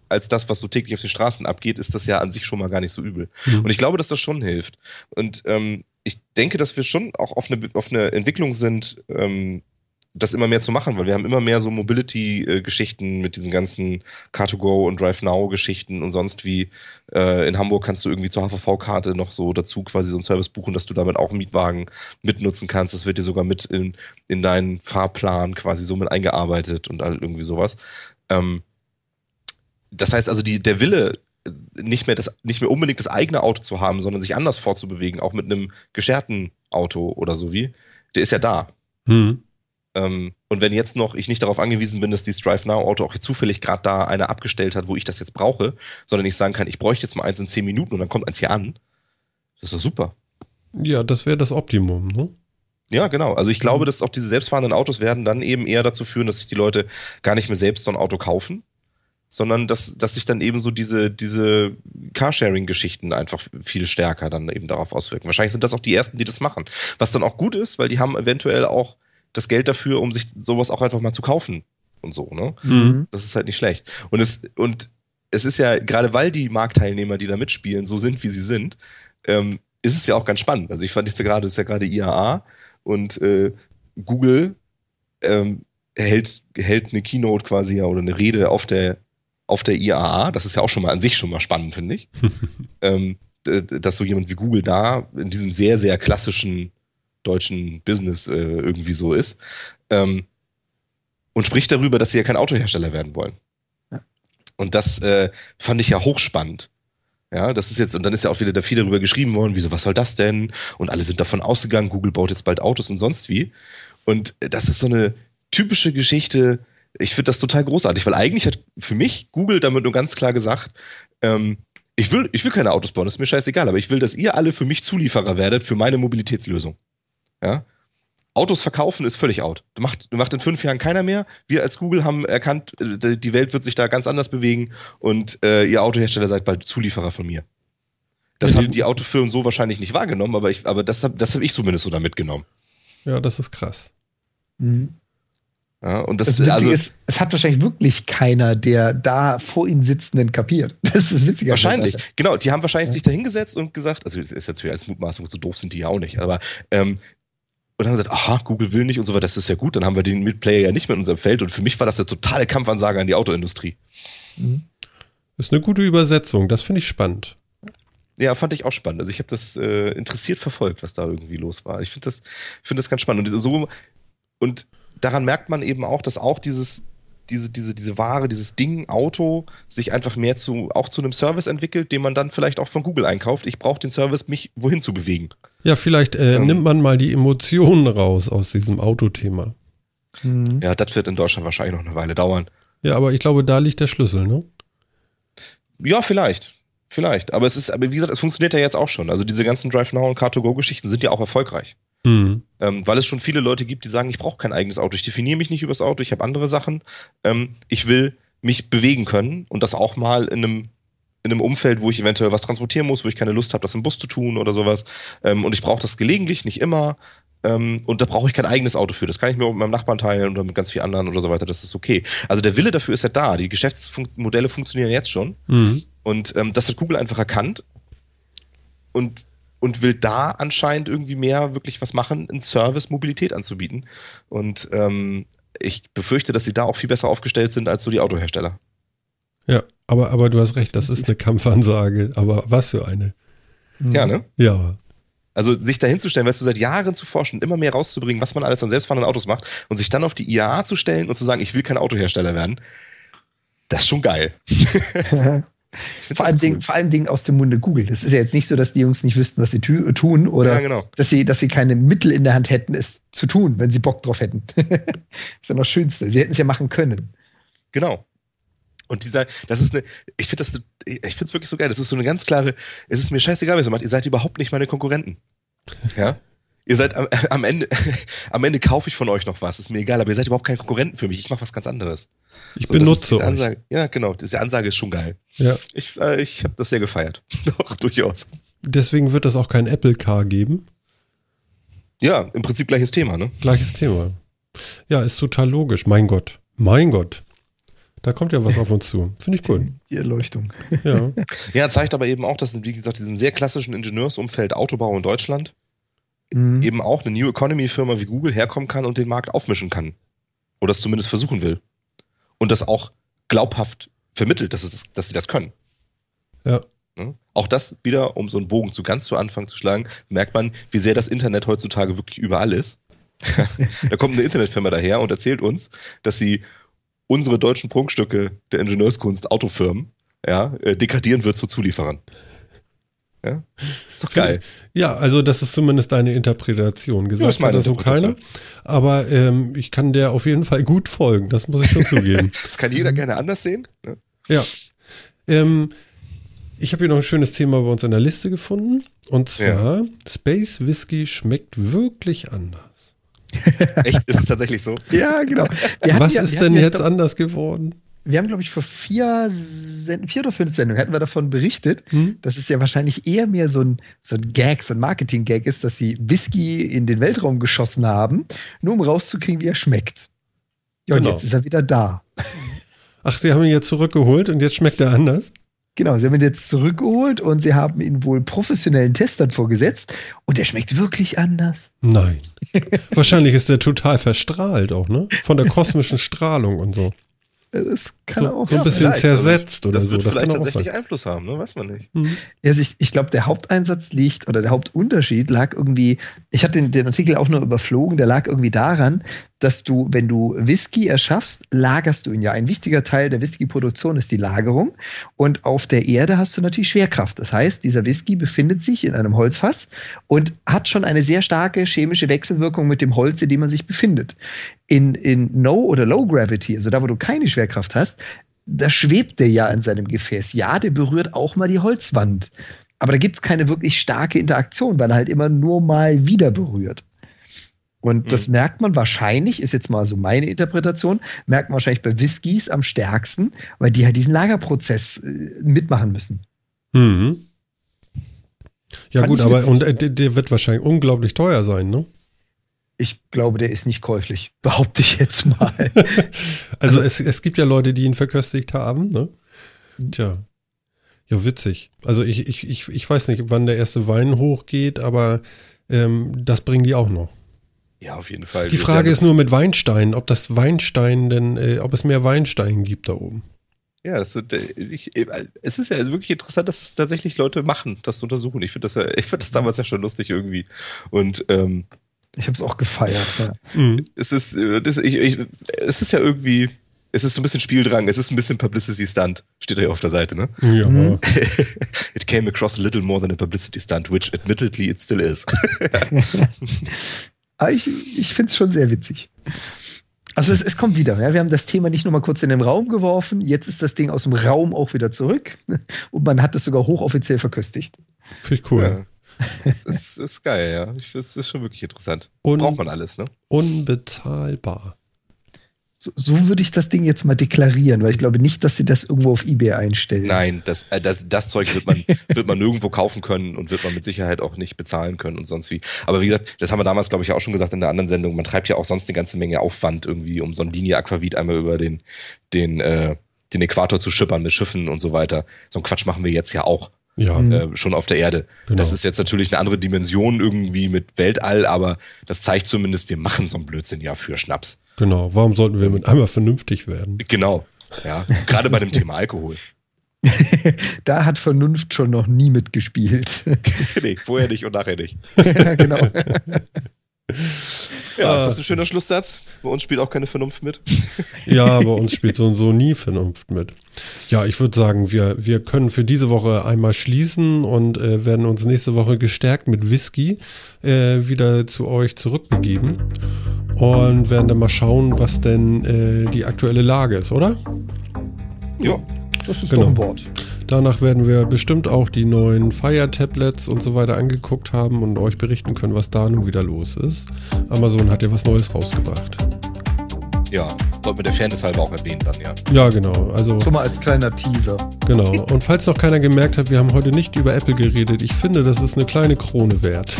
Speaker 3: als das, was so täglich auf den Straßen abgeht, ist das ja an sich schon mal gar nicht so übel. Mhm. Und ich glaube, dass das schon hilft. Und ähm, ich denke, dass wir schon auch auf eine, auf eine Entwicklung sind, ähm, das immer mehr zu machen, weil wir haben immer mehr so Mobility-Geschichten mit diesen ganzen Car2Go und Drive Now-Geschichten und sonst wie. Äh, in Hamburg kannst du irgendwie zur HVV-Karte noch so dazu quasi so einen Service buchen, dass du damit auch einen Mietwagen mitnutzen kannst. Das wird dir sogar mit in, in deinen Fahrplan quasi so mit eingearbeitet und all irgendwie sowas. Ähm, das heißt also, die, der Wille, nicht mehr, das, nicht mehr unbedingt das eigene Auto zu haben, sondern sich anders fortzubewegen, auch mit einem gescherten Auto oder so wie, der ist ja da. Hm. Ähm, und wenn jetzt noch ich nicht darauf angewiesen bin, dass die Strive Now Auto auch zufällig gerade da einer abgestellt hat, wo ich das jetzt brauche, sondern ich sagen kann, ich bräuchte jetzt mal eins in zehn Minuten und dann kommt eins hier an, das ist doch super.
Speaker 1: Ja, das wäre das Optimum, ne?
Speaker 3: Ja, genau. Also ich glaube, dass auch diese selbstfahrenden Autos werden dann eben eher dazu führen, dass sich die Leute gar nicht mehr selbst so ein Auto kaufen, sondern dass, dass sich dann eben so diese, diese Carsharing-Geschichten einfach viel stärker dann eben darauf auswirken. Wahrscheinlich sind das auch die ersten, die das machen. Was dann auch gut ist, weil die haben eventuell auch das Geld dafür, um sich sowas auch einfach mal zu kaufen und so, ne? Mhm. Das ist halt nicht schlecht. Und es, und es ist ja, gerade weil die Marktteilnehmer, die da mitspielen, so sind, wie sie sind, ähm, ist es ja auch ganz spannend. Also ich fand jetzt gerade, es ist ja gerade IAA und äh, Google ähm, hält, hält eine Keynote quasi ja oder eine Rede auf der, auf der IAA. Das ist ja auch schon mal an sich schon mal spannend, finde ich. ähm, dass so jemand wie Google da in diesem sehr, sehr klassischen deutschen Business äh, irgendwie so ist. Ähm, und spricht darüber, dass sie ja kein Autohersteller werden wollen. Ja. Und das äh, fand ich ja hochspannend. Ja, das ist jetzt, und dann ist ja auch wieder da viel darüber geschrieben worden, wieso, was soll das denn? Und alle sind davon ausgegangen, Google baut jetzt bald Autos und sonst wie. Und das ist so eine typische Geschichte, ich finde das total großartig, weil eigentlich hat für mich Google damit nur ganz klar gesagt, ähm, ich will, ich will keine Autos bauen, das ist mir scheißegal, aber ich will, dass ihr alle für mich Zulieferer werdet für meine Mobilitätslösung. Ja? Autos verkaufen ist völlig out. Macht, macht in fünf Jahren keiner mehr. Wir als Google haben erkannt, äh, die Welt wird sich da ganz anders bewegen und äh, ihr Autohersteller seid bald Zulieferer von mir. Das haben die Autofirmen so wahrscheinlich nicht wahrgenommen, aber, ich, aber das habe das hab ich zumindest so da mitgenommen.
Speaker 1: Ja, das ist krass.
Speaker 2: Mhm.
Speaker 3: Ja, und das, das also,
Speaker 2: ist, es hat wahrscheinlich wirklich keiner, der da vor ihnen sitzenden kapiert. Das ist witziger.
Speaker 3: Wahrscheinlich, genau. Die haben wahrscheinlich ja. sich da hingesetzt und gesagt, also das ist natürlich als Mutmaßung, so doof sind die ja auch nicht, aber ähm, und haben gesagt, aha, Google will nicht und so weiter, das ist ja gut, dann haben wir den Mitplayer ja nicht mehr in unserem Feld und für mich war das eine totale Kampfansage an die Autoindustrie.
Speaker 1: Mhm. Das ist eine gute Übersetzung, das finde ich spannend.
Speaker 3: Ja, fand ich auch spannend. Also ich habe das äh, interessiert verfolgt, was da irgendwie los war. Ich finde das, finde das ganz spannend. Und so, und daran merkt man eben auch, dass auch dieses, diese, diese, diese Ware, dieses Ding, Auto, sich einfach mehr zu, auch zu einem Service entwickelt, den man dann vielleicht auch von Google einkauft. Ich brauche den Service, mich wohin zu bewegen.
Speaker 1: Ja, vielleicht äh, ähm, nimmt man mal die Emotionen raus aus diesem Autothema.
Speaker 3: Mhm. Ja, das wird in Deutschland wahrscheinlich noch eine Weile dauern.
Speaker 1: Ja, aber ich glaube, da liegt der Schlüssel, ne?
Speaker 3: Ja, vielleicht. Vielleicht. Aber es ist, aber wie gesagt, es funktioniert ja jetzt auch schon. Also diese ganzen Drive Now und Car2Go-Geschichten sind ja auch erfolgreich. Mhm. Ähm, weil es schon viele Leute gibt, die sagen, ich brauche kein eigenes Auto, ich definiere mich nicht übers Auto, ich habe andere Sachen. Ähm, ich will mich bewegen können und das auch mal in einem in einem Umfeld, wo ich eventuell was transportieren muss, wo ich keine Lust habe, das im Bus zu tun oder sowas. Ähm, und ich brauche das gelegentlich, nicht immer. Ähm, und da brauche ich kein eigenes Auto für. Das kann ich mir mit meinem Nachbarn teilen oder mit ganz vielen anderen oder so weiter. Das ist okay. Also der Wille dafür ist ja da. Die Geschäftsmodelle funktionieren jetzt schon. Mhm. Und ähm, das hat Google einfach erkannt. Und und will da anscheinend irgendwie mehr wirklich was machen, in Service Mobilität anzubieten. Und ähm, ich befürchte, dass sie da auch viel besser aufgestellt sind als so die Autohersteller.
Speaker 1: Ja, aber, aber du hast recht, das ist eine Kampfansage. Aber was für eine?
Speaker 3: Ja, ne?
Speaker 1: Ja.
Speaker 3: Also sich da hinzustellen, weißt du, seit Jahren zu forschen, immer mehr rauszubringen, was man alles an selbstfahrenden Autos macht und sich dann auf die IAA zu stellen und zu sagen, ich will kein Autohersteller werden, das ist schon geil.
Speaker 2: Vor allem, cool. Ding, vor allem Dingen aus dem Munde Google. Das ist ja jetzt nicht so, dass die Jungs nicht wüssten, was sie tun oder
Speaker 3: ja, genau.
Speaker 2: dass, sie, dass sie keine Mittel in der Hand hätten, es zu tun, wenn sie Bock drauf hätten. das ist ja noch das Schönste. Sie hätten es ja machen können.
Speaker 3: Genau. Und dieser, das ist eine, ich finde das, ich finde es wirklich so geil. Das ist so eine ganz klare, es ist mir scheißegal, was ihr macht. Ihr seid überhaupt nicht meine Konkurrenten. Ja? Ihr seid am, am Ende, am Ende kaufe ich von euch noch was, ist mir egal, aber ihr seid überhaupt keine Konkurrenten für mich. Ich mache was ganz anderes.
Speaker 1: Ich so, benutze
Speaker 3: euch. Ansage, ja, genau. Diese Ansage ist schon geil.
Speaker 1: Ja.
Speaker 3: Ich, äh, ich habe das sehr gefeiert. Doch, durchaus.
Speaker 1: Deswegen wird es auch kein Apple Car geben.
Speaker 3: Ja, im Prinzip gleiches Thema, ne?
Speaker 1: Gleiches Thema. Ja, ist total logisch. Mein Gott. Mein Gott. Da kommt ja was auf uns zu. Finde ich gut.
Speaker 2: Die Erleuchtung.
Speaker 1: Ja.
Speaker 3: ja, zeigt aber eben auch, dass, wie gesagt, diesen sehr klassischen Ingenieursumfeld Autobau in Deutschland mhm. eben auch eine New Economy Firma wie Google herkommen kann und den Markt aufmischen kann. Oder es zumindest versuchen will. Und das auch glaubhaft vermittelt, dass, es, dass sie das können.
Speaker 1: Ja.
Speaker 3: Ne? Auch das wieder, um so einen Bogen zu ganz zu Anfang zu schlagen, merkt man, wie sehr das Internet heutzutage wirklich überall ist. da kommt eine Internetfirma daher und erzählt uns, dass sie unsere deutschen Prunkstücke der Ingenieurskunst, Autofirmen, ja, äh, degradieren wird zu Zulieferern. Ja, ist doch geil.
Speaker 1: Ja, also das ist zumindest deine Interpretation. Gesagt ja, hat das so keiner. Aber ähm, ich kann der auf jeden Fall gut folgen, das muss ich schon zugeben.
Speaker 3: das kann jeder gerne anders sehen.
Speaker 1: Ne? Ja. Ähm, ich habe hier noch ein schönes Thema bei uns in der Liste gefunden. Und zwar, ja. Space Whisky schmeckt wirklich anders.
Speaker 3: Echt? Ist es tatsächlich so?
Speaker 2: Ja, genau.
Speaker 1: Was ja, ist denn jetzt anders geworden?
Speaker 2: Wir haben, glaube ich, vor vier, Send vier oder fünf Sendungen hatten wir davon berichtet, hm? dass es ja wahrscheinlich eher mehr so ein, so ein Gag, so ein Marketing-Gag ist, dass sie Whisky in den Weltraum geschossen haben, nur um rauszukriegen, wie er schmeckt. Ja, und genau. jetzt ist er wieder da.
Speaker 1: Ach, sie haben ihn jetzt zurückgeholt und jetzt schmeckt er anders?
Speaker 2: Genau, sie haben ihn jetzt zurückgeholt und sie haben ihn wohl professionellen Testern vorgesetzt und er schmeckt wirklich anders.
Speaker 1: Nein. Wahrscheinlich ist er total verstrahlt auch, ne? Von der kosmischen Strahlung und so.
Speaker 2: Das kann
Speaker 1: so,
Speaker 2: auch
Speaker 1: so ein bisschen zersetzt oder
Speaker 3: das
Speaker 1: so.
Speaker 3: Wird das vielleicht tatsächlich sein. Einfluss haben, ne? weiß man nicht. Mhm.
Speaker 2: Also ich, ich glaube, der Haupteinsatz liegt oder der Hauptunterschied lag irgendwie, ich hatte den, den Artikel auch nur überflogen, der lag irgendwie daran, dass du, wenn du Whisky erschaffst, lagerst du ihn ja. Ein wichtiger Teil der Whisky-Produktion ist die Lagerung. Und auf der Erde hast du natürlich Schwerkraft. Das heißt, dieser Whisky befindet sich in einem Holzfass und hat schon eine sehr starke chemische Wechselwirkung mit dem Holz, in dem er sich befindet. In, in No- oder Low Gravity, also da, wo du keine Schwerkraft hast, da schwebt der ja in seinem Gefäß. Ja, der berührt auch mal die Holzwand. Aber da gibt es keine wirklich starke Interaktion, weil er halt immer nur mal wieder berührt. Und das mhm. merkt man wahrscheinlich, ist jetzt mal so meine Interpretation, merkt man wahrscheinlich bei Whiskys am stärksten, weil die halt diesen Lagerprozess äh, mitmachen müssen.
Speaker 1: Mhm. Ja, Fand gut, aber und äh, der, der, wird wahrscheinlich unglaublich teuer sein, ne?
Speaker 2: Ich glaube, der ist nicht käuflich, behaupte ich jetzt mal.
Speaker 1: also, also es, es gibt ja Leute, die ihn verköstigt haben, ne? Tja. Ja, witzig. Also ich, ich, ich, ich weiß nicht, wann der erste Wein hochgeht, aber ähm, das bringen die auch noch.
Speaker 3: Ja, auf jeden Fall.
Speaker 1: Die Frage ist nur mit Weinstein, ob das Weinstein denn, äh, ob es mehr Weinstein gibt da oben.
Speaker 3: Ja, es, wird, äh, ich, äh, es ist ja wirklich interessant, dass es tatsächlich Leute machen, das zu untersuchen. Ich finde das, ja, ich find das damals ja schon lustig irgendwie. Und ähm,
Speaker 2: ich habe es auch gefeiert. Ja.
Speaker 3: Mhm. Es, ist, äh, das, ich, ich, es ist ja irgendwie, es ist so ein bisschen Spieldrang, es ist ein bisschen Publicity Stunt, steht da ja auf der Seite, ne?
Speaker 1: Ja. Mhm.
Speaker 3: it came across a little more than a publicity stunt, which admittedly it still is.
Speaker 2: Aber ich, ich finde es schon sehr witzig. Also es, es kommt wieder. Ja. Wir haben das Thema nicht nur mal kurz in den Raum geworfen, jetzt ist das Ding aus dem Raum auch wieder zurück und man hat es sogar hochoffiziell verköstigt.
Speaker 1: Finde ich cool. Ja.
Speaker 3: Das ist, ist geil, ja. Das ist schon wirklich interessant.
Speaker 1: Un
Speaker 3: Braucht man alles, ne?
Speaker 1: Unbezahlbar.
Speaker 2: So, so, würde ich das Ding jetzt mal deklarieren, weil ich glaube nicht, dass sie das irgendwo auf Ebay einstellen.
Speaker 3: Nein, das, äh, das, das Zeug wird man, wird man nirgendwo kaufen können und wird man mit Sicherheit auch nicht bezahlen können und sonst wie. Aber wie gesagt, das haben wir damals, glaube ich, auch schon gesagt in der anderen Sendung. Man treibt ja auch sonst eine ganze Menge Aufwand irgendwie, um so ein Linie Aquavit einmal über den, den, äh, den Äquator zu schippern mit Schiffen und so weiter. So ein Quatsch machen wir jetzt ja auch.
Speaker 1: Ja.
Speaker 3: Äh, schon auf der Erde. Genau. Das ist jetzt natürlich eine andere Dimension irgendwie mit Weltall, aber das zeigt zumindest, wir machen so einen Blödsinn ja für Schnaps.
Speaker 1: Genau. Warum sollten wir mit einmal vernünftig werden?
Speaker 3: Genau. Ja. Gerade bei dem Thema Alkohol.
Speaker 2: da hat Vernunft schon noch nie mitgespielt.
Speaker 3: nee, vorher nicht und nachher nicht.
Speaker 2: genau.
Speaker 3: Ja, ist das ein schöner Schlusssatz? Bei uns spielt auch keine Vernunft mit.
Speaker 1: Ja, bei uns spielt so und so nie Vernunft mit. Ja, ich würde sagen, wir, wir können für diese Woche einmal schließen und äh, werden uns nächste Woche gestärkt mit Whisky äh, wieder zu euch zurückbegeben und werden dann mal schauen, was denn äh, die aktuelle Lage ist, oder?
Speaker 3: Ja.
Speaker 2: Das ist
Speaker 1: Genau.
Speaker 2: doch ein Wort.
Speaker 1: Danach werden wir bestimmt auch die neuen Fire-Tablets und so weiter angeguckt haben und euch berichten können, was da nun wieder los ist. Amazon hat ja was Neues rausgebracht.
Speaker 3: Ja, sollten wir der Fairness halber auch erwähnen dann, ja.
Speaker 1: Ja, genau. Also,
Speaker 2: So mal als kleiner Teaser.
Speaker 1: genau. Und falls noch keiner gemerkt hat, wir haben heute nicht über Apple geredet. Ich finde, das ist eine kleine Krone wert.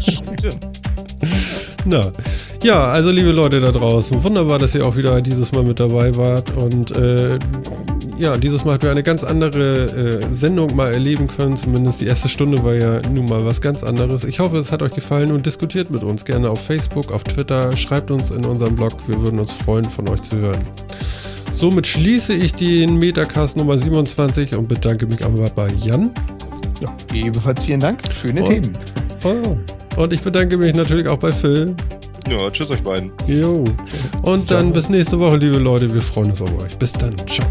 Speaker 3: Stimmt.
Speaker 1: Na, ja, also liebe Leute da draußen, wunderbar, dass ihr auch wieder dieses Mal mit dabei wart und äh, ja, dieses Mal hatten wir eine ganz andere äh, Sendung mal erleben können, zumindest die erste Stunde war ja nun mal was ganz anderes. Ich hoffe, es hat euch gefallen und diskutiert mit uns gerne auf Facebook, auf Twitter, schreibt uns in unserem Blog, wir würden uns freuen, von euch zu hören. Somit schließe ich den Metacast Nummer 27 und bedanke mich einmal bei Jan.
Speaker 2: Ja, ebenfalls vielen Dank. Schöne
Speaker 1: Und-
Speaker 2: Themen.
Speaker 1: Oh, und ich bedanke mich natürlich auch bei Phil.
Speaker 3: Ja, tschüss euch beiden.
Speaker 1: Jo. Und dann bis nächste Woche, liebe Leute. Wir freuen uns auf euch. Bis dann. Ciao.